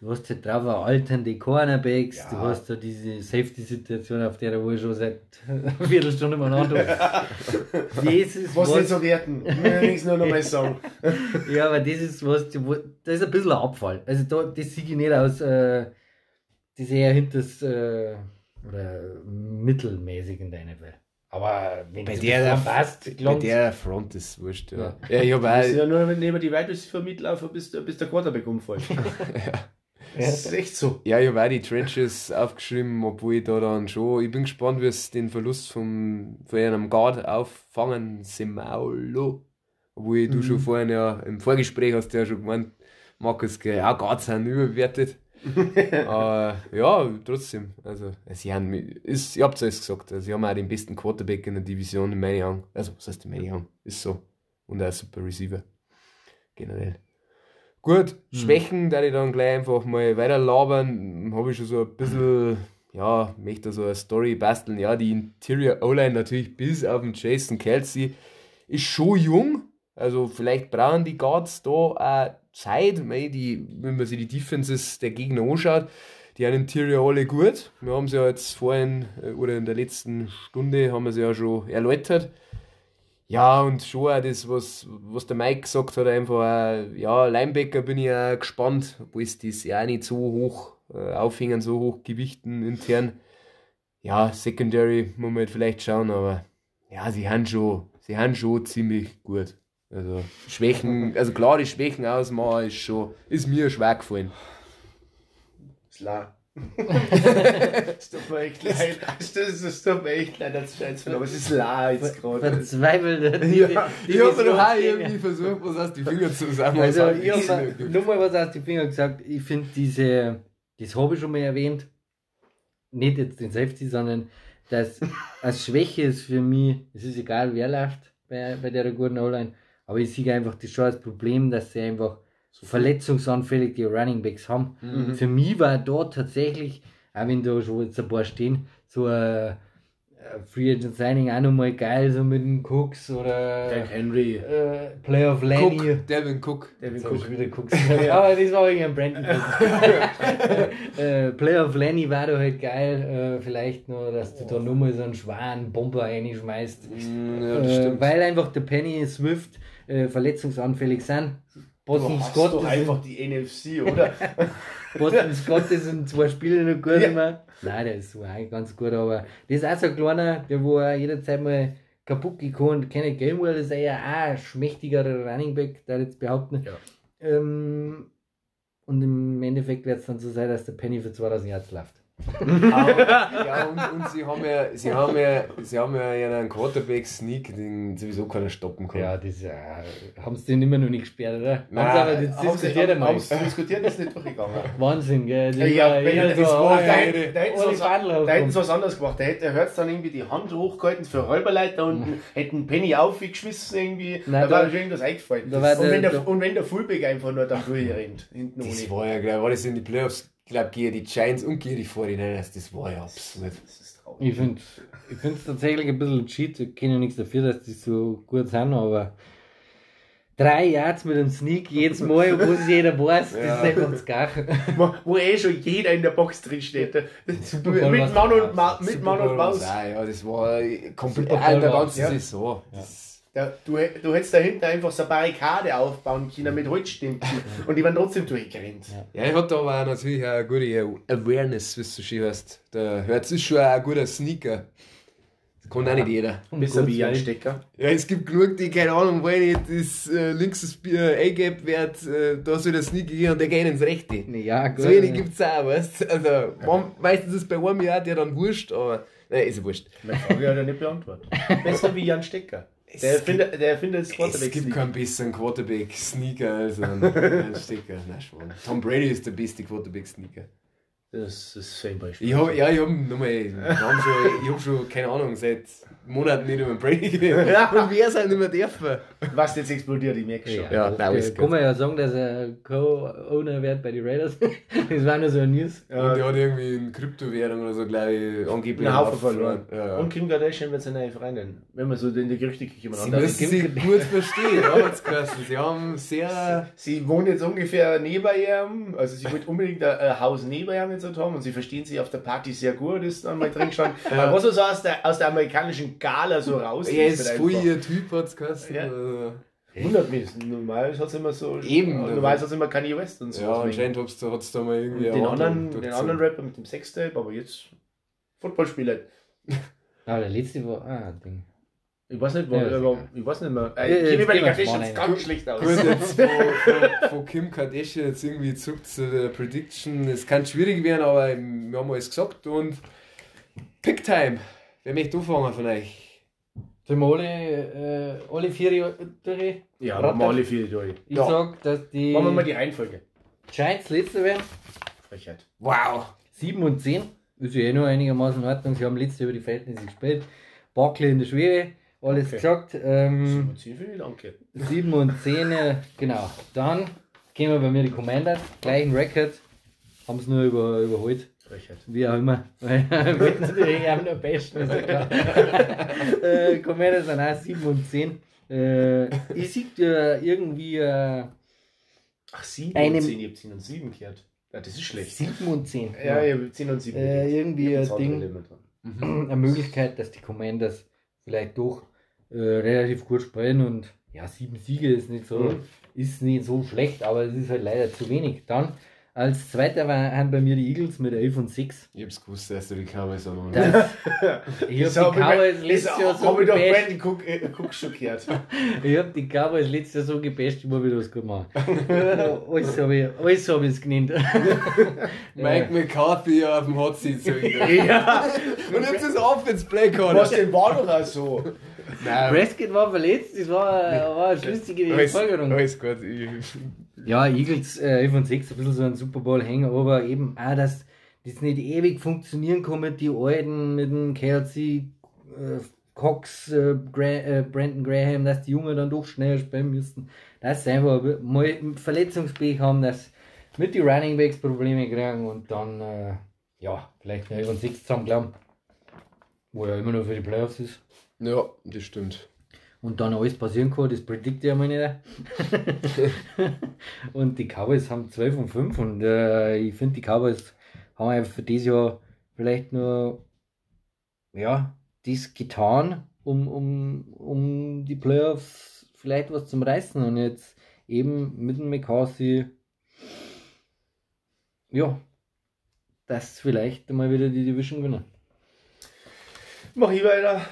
Speaker 2: Du hast halt drauf alternde Cornerbacks,
Speaker 4: Ja.
Speaker 2: du hast da diese Safety-Situation, auf der ich schon seit einer Viertelstunde mal das ist
Speaker 4: was,
Speaker 2: was,
Speaker 4: nicht so werten, ich will nichts nur noch mal sagen.
Speaker 2: ja, aber das ist was, das ist ein bisschen ein Abfall. Also da, das sehe ich nicht aus, äh, das ist eher hinters, äh, oder mittelmäßig in der NFL. Aber wenn
Speaker 1: bei der,
Speaker 2: passt,
Speaker 1: bei der Front ist wurscht, ja. Ja, ich habe
Speaker 4: Das ist
Speaker 1: auch,
Speaker 4: ja nur, wenn neben die Wide Receiver mitlaufen, bis, der- bis der Quarterback umfällt. Das ist echt so.
Speaker 1: ja, ich hab auch die Trenches aufgeschrieben, obwohl ich da dann schon, ich bin gespannt, wie es den Verlust vom, von einem Guard auffangen, Semaulo. Obwohl du schon vorhin ja im Vorgespräch hast du ja schon gemeint, Markus, ja, Guards sind überbewertet. Aber ja, trotzdem, also, sie haben, ist, ihr habt es gesagt, also, sie haben auch den besten Quarterback in der Division in meinen Augen. Also, was heißt in meinen Augen? Ist so. Und auch ein super Receiver. Generell. Gut, Schwächen, da ich dann gleich einfach mal weiter labern, habe ich schon so ein bisschen, ja, möchte so eine Story basteln. Ja, die Interior O-Line natürlich bis auf den Jason Kelsey ist schon jung. Also vielleicht brauchen die Guards da auch Zeit, die, wenn man sich die Defenses der Gegner anschaut. Die haben Interior alle gut. Wir haben sie ja jetzt vorhin äh, oder in der letzten Stunde haben wir sie ja schon erläutert. Ja, und schon auch das, was, was der Mike gesagt hat, einfach, ja, Linebacker bin ich auch gespannt, obwohl es das ja auch nicht so hoch äh, aufhängen, so hoch gewichten intern. Ja, Secondary muss man halt vielleicht schauen, aber ja, sie haben schon, sie haben schon ziemlich gut. Also Schwächen, also klar, die Schwächen ausmachen ist schon, ist mir schwer gefallen.
Speaker 4: Sla. Es tut mir echt leid. Es tut- mir echt leid, als Scheiß aber es ist La jetzt gerade.
Speaker 2: Verzweifelt.
Speaker 4: Ja,
Speaker 1: Ich habe doch auch irgendwie versucht, was aus die Finger zusammen
Speaker 2: Also,
Speaker 1: sagen.
Speaker 2: ich
Speaker 1: Ist
Speaker 2: habe
Speaker 1: nicht gut.
Speaker 2: nur mal was aus den Fingern gesagt. Ich finde diese, das habe ich schon mal erwähnt, nicht jetzt den Safety, sondern dass als Schwäche ist für mich, es ist egal, wer läuft bei, bei der guten O-Line, aber ich sehe einfach das schon als Problem, dass sie einfach so verletzungsanfällig die Running Backs haben.
Speaker 1: Mhm.
Speaker 2: Für mich war da tatsächlich, auch wenn da schon jetzt ein paar stehen, so ein, ein Free Agent Signing auch nochmal geil, so mit dem Cooks oder
Speaker 4: Derrick Henry.
Speaker 2: äh, Play of Lenny.
Speaker 1: Cook, Devin Cook.
Speaker 4: Devin
Speaker 2: hab ich
Speaker 4: Cook.
Speaker 2: wieder geguckt. Aber das war wegen Brandon Cook. äh, Play of Lenny war da halt geil. Äh, vielleicht noch, dass du da nur mal so einen schweren Bomber reinschmeißt.
Speaker 1: Mm, Ja, das
Speaker 2: äh,
Speaker 1: stimmt.
Speaker 2: weil einfach der Penny Swift äh, verletzungsanfällig sind. Boston Scott,
Speaker 4: doch
Speaker 2: ist
Speaker 4: einfach die NFC, oder?
Speaker 2: Boston Scott ist in zwei Spielen noch gut
Speaker 4: Ja.
Speaker 2: immer. Nein, der ist so eigentlich ganz gut, aber das ist auch so ein kleiner, der wo er jederzeit mal kaputt gekommen Kenny Gainwell ist ja auch ein schmächtigerer Running Back, da jetzt behaupten.
Speaker 4: Ja.
Speaker 2: Ähm, und im Endeffekt wird es dann so sein, dass der Penny für 2000 Yards läuft.
Speaker 1: Ja, und, und sie haben ja, sie haben ja, sie haben ja einen Quarterback-Sneak, den sowieso keiner stoppen kann.
Speaker 2: Ja, das äh, haben sie den immer noch nicht gesperrt, oder?
Speaker 1: Nein,
Speaker 2: haben sie aber das
Speaker 4: Haben sie
Speaker 2: diskutiert einmal.
Speaker 4: haben sie diskutiert, ist nicht durchgegangen.
Speaker 2: Wahnsinn, gell? Die
Speaker 4: Ja,
Speaker 2: war-
Speaker 4: er
Speaker 2: so,
Speaker 4: das
Speaker 2: oh,
Speaker 4: war,
Speaker 2: ja,
Speaker 4: da
Speaker 2: ja,
Speaker 4: hätten da hätten sie was-
Speaker 2: Badl
Speaker 4: da hätten
Speaker 2: aufkommt.
Speaker 4: sie was anderes gemacht. Da hätte er hört dann irgendwie die Hand hochgehalten für Räuberleiter und hätten Penny aufgeschmissen irgendwie.
Speaker 2: Nein,
Speaker 4: da war
Speaker 2: da-
Speaker 4: schon irgendwas eingefallen.
Speaker 2: da war
Speaker 4: und,
Speaker 2: der-
Speaker 4: wenn der, und wenn der Fullback einfach nur da durchrennt, hinten
Speaker 1: Das
Speaker 4: ohne.
Speaker 1: war ja gleich, war das in die Playoffs glaube, gegen die Giants und gegen die 49ers, das war ja absurd.
Speaker 4: Das ist traurig.
Speaker 2: Ich finde ich es tatsächlich ein bisschen cheat. Ich kenne ja nichts dafür, dass die so gut sind, aber drei Yards mit einem Sneak jedes Mal, obwohl es jeder weiß, das
Speaker 1: Ja.
Speaker 2: ist einfach das Gleiche.
Speaker 4: Wo- Wo eh schon jeder in der Box drin steht. Das-
Speaker 2: Super
Speaker 4: Mit Mann und,
Speaker 2: auch.
Speaker 4: Ma mit Mann und Maus.
Speaker 1: Ja, ja, das war komplett in der ganzen
Speaker 2: ja.
Speaker 1: Saison. Das,
Speaker 4: Da, du, du hättest dahinter einfach so eine Barrikade aufbauen können mit Holzstempeln und die waren trotzdem durchgerannt.
Speaker 2: Ja.
Speaker 1: Ja, er hat aber auch natürlich eine gute Awareness, wie es so schön heißt. Der Herz ist schon ein guter Sneaker. Das kann auch nicht jeder.
Speaker 2: Um
Speaker 4: Besser wie ein. Stecker.
Speaker 1: Ja, es gibt genug, die keine Ahnung wollen, nicht das äh, links das äh, A-Gap wird, äh, da soll der Sneaker gehen und der geht ins Rechte.
Speaker 2: Ja, gut.
Speaker 1: So eine gibt es auch, weißt du? Also, man, meistens ist es bei einem Jahr der dann wurscht, aber. Nein, ist ja wurscht.
Speaker 4: Meine Frage hat er nicht beantwortet. Besser wie Jan Stecker. Der
Speaker 1: Es
Speaker 4: erfindet, der erfindet das
Speaker 1: Es
Speaker 4: Quarterback.
Speaker 1: gibt keinen besseren Quarterback-Sneaker als ein, Stecker. Nein, Schwan. Tom Brady ist der beste Quarterback-Sneaker.
Speaker 4: Das ist Fanbeispiel.
Speaker 1: Ich hab, ja, ich hab nochmal, wir haben schon, ich hab schon, keine Ahnung, seit Monaten nicht über den Brady geredet. Und wer soll nicht mehr dürfen?
Speaker 4: Was jetzt explodiert, ich merke schon.
Speaker 1: Ja, nein,
Speaker 2: äh,
Speaker 1: gut.
Speaker 2: kann man ja sagen, dass er Co-Owner wird bei den Raiders. das war nur so ein News.
Speaker 1: Und der hat irgendwie in Kryptowährung oder so, glaube ich, angeblich
Speaker 4: Einen Haufen verloren.
Speaker 1: Ja, ja.
Speaker 4: Und Kim Kardashian wird seine Freundin. Wenn man so in die Gerüchteküche
Speaker 1: Sie
Speaker 4: mal
Speaker 1: müssen sich gut verstehen, ja. Sie haben sehr.
Speaker 4: Sie wohnt jetzt ungefähr neben ihm, also sie wollte unbedingt ein, Haus neben ihm jetzt haben und sie verstehen sich auf der Party sehr gut, ist dann mal drin gestanden. Aber was so aus der, aus der amerikanischen Gala so raus
Speaker 1: Er ist voll ihr Typ, hat's geheißen.
Speaker 4: Ja.
Speaker 1: Also,
Speaker 4: Wundert mich, normal hat es immer so.
Speaker 1: Eben.
Speaker 4: Normal hat es immer Kanye West und so.
Speaker 1: ja, anscheinend da, hat's da mal irgendwie.
Speaker 4: den anderen, den anderen Rapper mit dem Sextape, aber jetzt Footballspieler.
Speaker 2: Ah, der letzte war. Ah, Ding.
Speaker 4: Ich weiß nicht,
Speaker 2: Ja,
Speaker 4: wo, aber,
Speaker 2: egal.
Speaker 4: ich weiß nicht mehr.
Speaker 2: Ja,
Speaker 4: Äh, Kim über die
Speaker 2: gehen wir
Speaker 4: Kardashians ganz schlecht aus.
Speaker 1: Gut, jetzt von, von Kim Kardashian jetzt irgendwie zurück zu der Prediction. Es kann schwierig werden, aber wir haben alles gesagt. Und Picktime. Wer möchte anfangen von euch?
Speaker 2: Wir alle, äh, alle vier durch?
Speaker 4: Ja, machen wir alle vier durch.
Speaker 2: Ich
Speaker 1: Ja.
Speaker 2: sag, dass die
Speaker 4: Machen wir mal die Reihenfolge.
Speaker 2: Giants letzte werden.
Speaker 4: Frechheit.
Speaker 1: Wow.
Speaker 2: 7 und 10. Ist ja eh noch einigermaßen in Ordnung. Sie haben letzte über die Verhältnisse gespielt. Barkley in der Schwere. Alles
Speaker 4: Okay.
Speaker 2: gesagt. Ähm,
Speaker 4: 7 für die Danke.
Speaker 2: 7 und 10, äh, genau. Dann gehen wir bei mir die Commanders. Gleichen Record. Haben es nur über, überholt.
Speaker 4: Frechheit.
Speaker 2: Wie auch immer. Weil wir wollten natürlich am besten. Ist ja klar. äh, sind auch 7 und 10. Äh, ich sehe äh, irgendwie äh,
Speaker 4: Ach, 7
Speaker 2: Einem-
Speaker 4: und 10, ihr habt 10 und 7 gehört. Ja, das ist schlecht.
Speaker 2: 7 und 10.
Speaker 4: Ja, ihr habt 10 und 7.
Speaker 2: Äh, irgendwie ein Ding.
Speaker 1: Mhm.
Speaker 2: eine Möglichkeit, dass die Commanders vielleicht doch äh, relativ gut spielen und ja, sieben Siege ist nicht so,
Speaker 4: Mhm.
Speaker 2: ist nicht so schlecht, aber es ist halt leider zu wenig. Dann als zweiter waren bei mir die Eagles mit 11 und 6.
Speaker 1: Ich hab's gewusst, dass du die Cowboys haben.
Speaker 2: Das, ich habe die Cowboys letztes Jahr so
Speaker 4: Hab ich doch
Speaker 2: gebasht.
Speaker 4: Brandon Cook, äh, schockiert.
Speaker 2: Ich habe die Cowboys letztes Jahr so gebasht, ich wieder was gut machen. alles habe ich, alles hab ich genannt.
Speaker 1: Mike McCarthy auf dem Hot Seat. So
Speaker 4: ja,
Speaker 1: Und jetzt ist Offense Play
Speaker 4: was
Speaker 1: Caller.
Speaker 4: denn war doch auch so.
Speaker 1: Nein,
Speaker 2: Prescott war verletzt, das war, war eine schlüssige
Speaker 1: alles,
Speaker 2: Folgerung.
Speaker 1: alles gut. Ich,
Speaker 2: Ja, Eagles äh, 11 und 6, ein bisschen so ein Super Bowl hängen, aber eben auch, dass das nicht ewig funktionieren kann mit die Alten, mit dem Kelsey, äh, Cox, äh, Gra äh, Brandon Graham, dass die Jungen dann doch schneller spielen müssen. Dass sie einfach mal Verletzungspech haben, dass mit die Running Backs Probleme kriegen und dann, äh, ja, vielleicht 11 und 6 zusammen glauben. Wo ja immer noch für die Playoffs ist.
Speaker 1: Ja, das stimmt.
Speaker 2: Und dann alles passieren kann, das predikte ich einmal nicht. und die Cowboys haben 12 und 5 und äh, ich finde, die Cowboys haben einfach für dieses Jahr vielleicht nur ja, das getan, um, um, um die Playoffs vielleicht was zum Reißen und jetzt eben mit dem McCarthy ja, das vielleicht mal wieder die Division gewinnen.
Speaker 4: Mach ich weiter.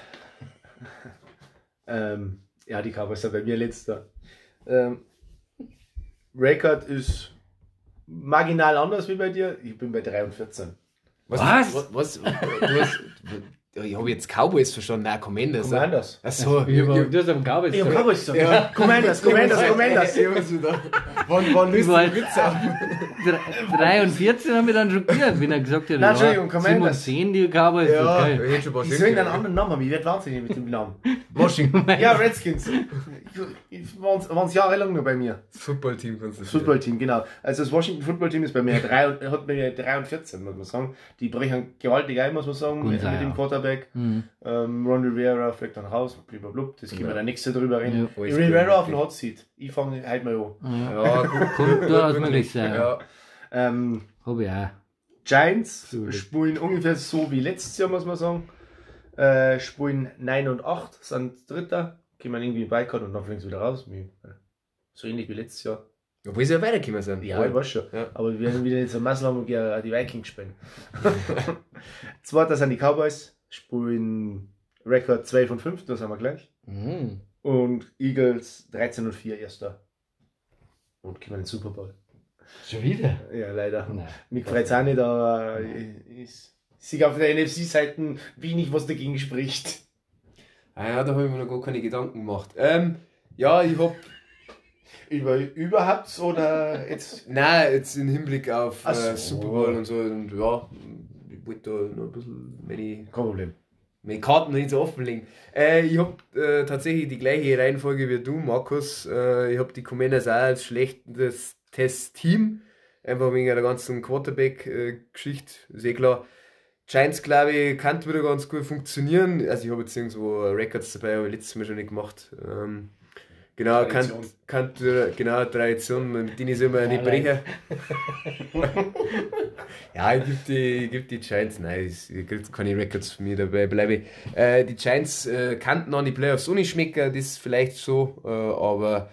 Speaker 4: ähm, ja, die Cowboys sind bei mir letzter. Ähm, Record ist marginal anders wie bei dir. Ich bin bei 3 und 14.
Speaker 1: Was?
Speaker 2: Was?
Speaker 1: Was? was du hast, ich habe jetzt Cowboys verstanden, nein, Commanders.
Speaker 4: Commanders.
Speaker 1: Achso,
Speaker 2: Ich hab- Du hast am Cowboys
Speaker 4: Ich
Speaker 2: gesagt.
Speaker 4: Cowboys gesagt.
Speaker 1: Ja.
Speaker 4: Commanders, Commanders, Commanders.
Speaker 1: Ich. Wann, wann
Speaker 2: war
Speaker 1: du Witze ab?
Speaker 2: 3 und 14 haben wir dann schockiert, wenn er gesagt hat,
Speaker 4: Nein, Entschuldigung,
Speaker 2: ja, 7 und
Speaker 4: Commanders.
Speaker 2: 10 die Cowboys,
Speaker 1: Ja,
Speaker 2: okay.
Speaker 1: ich hätte schon ein paar
Speaker 4: Die
Speaker 1: Stück
Speaker 4: sollen einen anderen Namen haben. Ich werde wahnsinnig mit dem Namen.
Speaker 1: Washington.
Speaker 4: Ja, Redskins. Waren es jahrelang nur bei mir.
Speaker 1: Das Footballteam kannst du
Speaker 4: Das Footballteam, genau. Also das Washington Footballteam ist bei mir drei, und- hat bei mir 3 und 14, muss man sagen. Die brechen gewaltig ein, muss man sagen,
Speaker 2: Gut
Speaker 4: mit, dem
Speaker 2: ja.
Speaker 4: Quarterback.
Speaker 2: Mhm.
Speaker 4: Ähm, Ron Rivera fliegt dann raus, blablabla. Das können wir
Speaker 1: Ja.
Speaker 4: dann nächste drüber reden.
Speaker 1: Ja.
Speaker 4: Rivera auf den Hot Seat. Ich fange halt mal an.
Speaker 2: Ja.
Speaker 1: Ja, gut,
Speaker 2: Kommt durchaus
Speaker 1: gut,
Speaker 2: möglich sein.
Speaker 1: Ja.
Speaker 4: Ähm,
Speaker 2: Hab ich auch.
Speaker 4: Giants
Speaker 2: So.
Speaker 4: spielen ungefähr so wie letztes Jahr, muss man sagen. Äh, spielen 9 und 8, sind Dritter. Gehen wir irgendwie in Beikart und dann fliegen sie wieder raus. Wie- So ähnlich wie letztes Jahr.
Speaker 1: Obwohl sie ja weitergekommen sind.
Speaker 4: Ja, ich weiß schon.
Speaker 1: Ja.
Speaker 4: Aber wir werden wieder so Massel haben und die Vikings spielen. Zweiter sind die Cowboys, spielen Rekord 12 und 5, das haben wir gleich.
Speaker 2: Mhm.
Speaker 4: Und Eagles 13 und 4, erster. Und kommen in den Super Bowl.
Speaker 2: Schon wieder?
Speaker 4: Ja, leider.
Speaker 2: Nein.
Speaker 4: Mich freut es auch nicht, aber ich sehe auf der NFC-Seite wenig, was dagegen spricht.
Speaker 1: Ah ja, da habe ich mir noch gar keine Gedanken gemacht. Ähm, ja, ich hab.
Speaker 4: Über, überhaupt oder jetzt?
Speaker 1: Nein, jetzt im Hinblick auf
Speaker 4: so.
Speaker 1: äh, Super Bowl und so. Und ja, ich wollte da noch ein bisschen meine,
Speaker 4: Kein Problem.
Speaker 1: meine Karten nicht so offenlegen. Äh, ich habe äh, tatsächlich die gleiche Reihenfolge wie du, Markus. Äh, ich habe die Commanders auch als schlechtes Test-Team. Einfach wegen der ganzen Quarterback-Geschichte, ist eh klar. Giants, glaube ich, kann wieder ganz gut funktionieren. Also ich habe jetzt irgendwo Records dabei, aber letztes Mal schon nicht gemacht. Ähm, genau, kann,
Speaker 4: Tradition.
Speaker 1: kann, genau, Tradition, mit denen ich immer nicht breche. ja, ich gebe die, geb die Giants, nein, es gibt keine Records von mir dabei, bleibe. Äh, die Giants äh, kannten an die Playoffs auch nicht schmecken, das ist vielleicht so, äh, aber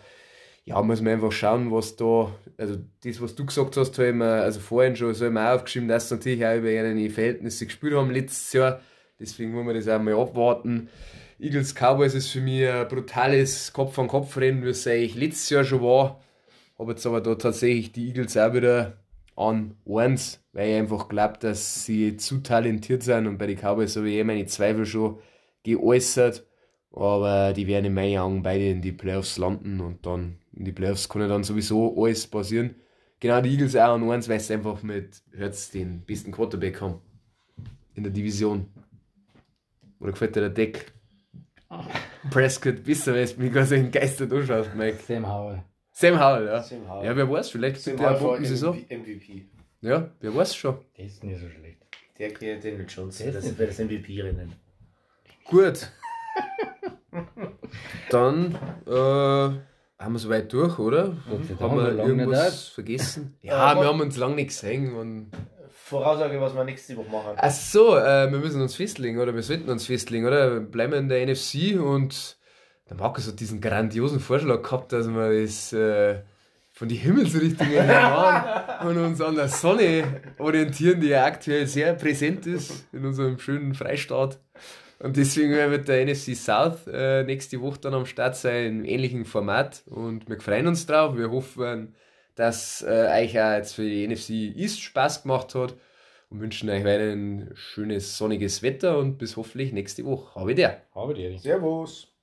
Speaker 1: ja, muss man einfach schauen, was da, also das, was du gesagt hast, habe ich mir, also vorhin schon, so auch aufgeschrieben, dass sie natürlich auch über ihre Verhältnisse gespielt haben letztes Jahr. Deswegen muss man das auch mal abwarten. Eagles Cowboys ist für mich ein brutales Kopf-an-Kopf-Rennen, wie es eigentlich letztes Jahr schon war. Habe jetzt aber da tatsächlich die Eagles auch wieder an eins, weil ich einfach glaube, dass sie zu talentiert sind und bei den Cowboys habe ich eh meine Zweifel schon geäußert. Aber die werden in meinen Augen beide in die Playoffs landen und dann in die Playoffs kann ja dann sowieso alles passieren. Genau, die Eagles auch an eins, weil sie einfach mit Hertz den besten Quarterback haben in der Division. Oder gefällt dir der Deck? Prescott, besser, weil es mich gar so entgeistert anschaust, Mike.
Speaker 2: Sam Howell.
Speaker 1: Sam Howell, ja.
Speaker 4: Sam Howell.
Speaker 1: Ja, wer weiß, vielleicht
Speaker 4: Sam
Speaker 1: der
Speaker 4: Howell
Speaker 1: Bombensaison.
Speaker 4: MVP.
Speaker 1: Ja, wer weiß schon.
Speaker 2: Das ist nicht so schlecht.
Speaker 4: Der geht Daniel Jones,
Speaker 2: Der ist
Speaker 4: das
Speaker 2: nicht
Speaker 4: wird das MVP rennen.
Speaker 1: Gut. Dann äh, haben wir soweit durch, oder? Haben wir
Speaker 2: so
Speaker 1: irgendwas vergessen? Ja, wir haben uns lange nicht gesehen. Und
Speaker 4: Voraussage, was wir nächste Woche machen.
Speaker 1: Ach so, äh, wir müssen uns festlegen, oder? Wir sollten uns festlegen, oder? Bleiben in der NFC und der Markus hat diesen grandiosen Vorschlag gehabt, dass wir das äh, von die Himmelsrichtungen her und uns an der Sonne orientieren, die ja aktuell sehr präsent ist in unserem schönen Freistaat. Und deswegen werden wir mit der NFC South äh, nächste Woche dann am Start sein, im ähnlichen Format. Und wir freuen uns drauf. Wir hoffen, dass äh, euch auch jetzt für die NFC East Spaß gemacht hat und wünschen euch weiterhin schönes sonniges Wetter und bis hoffentlich nächste Woche. Habe der.
Speaker 2: Habe die.
Speaker 4: Servus.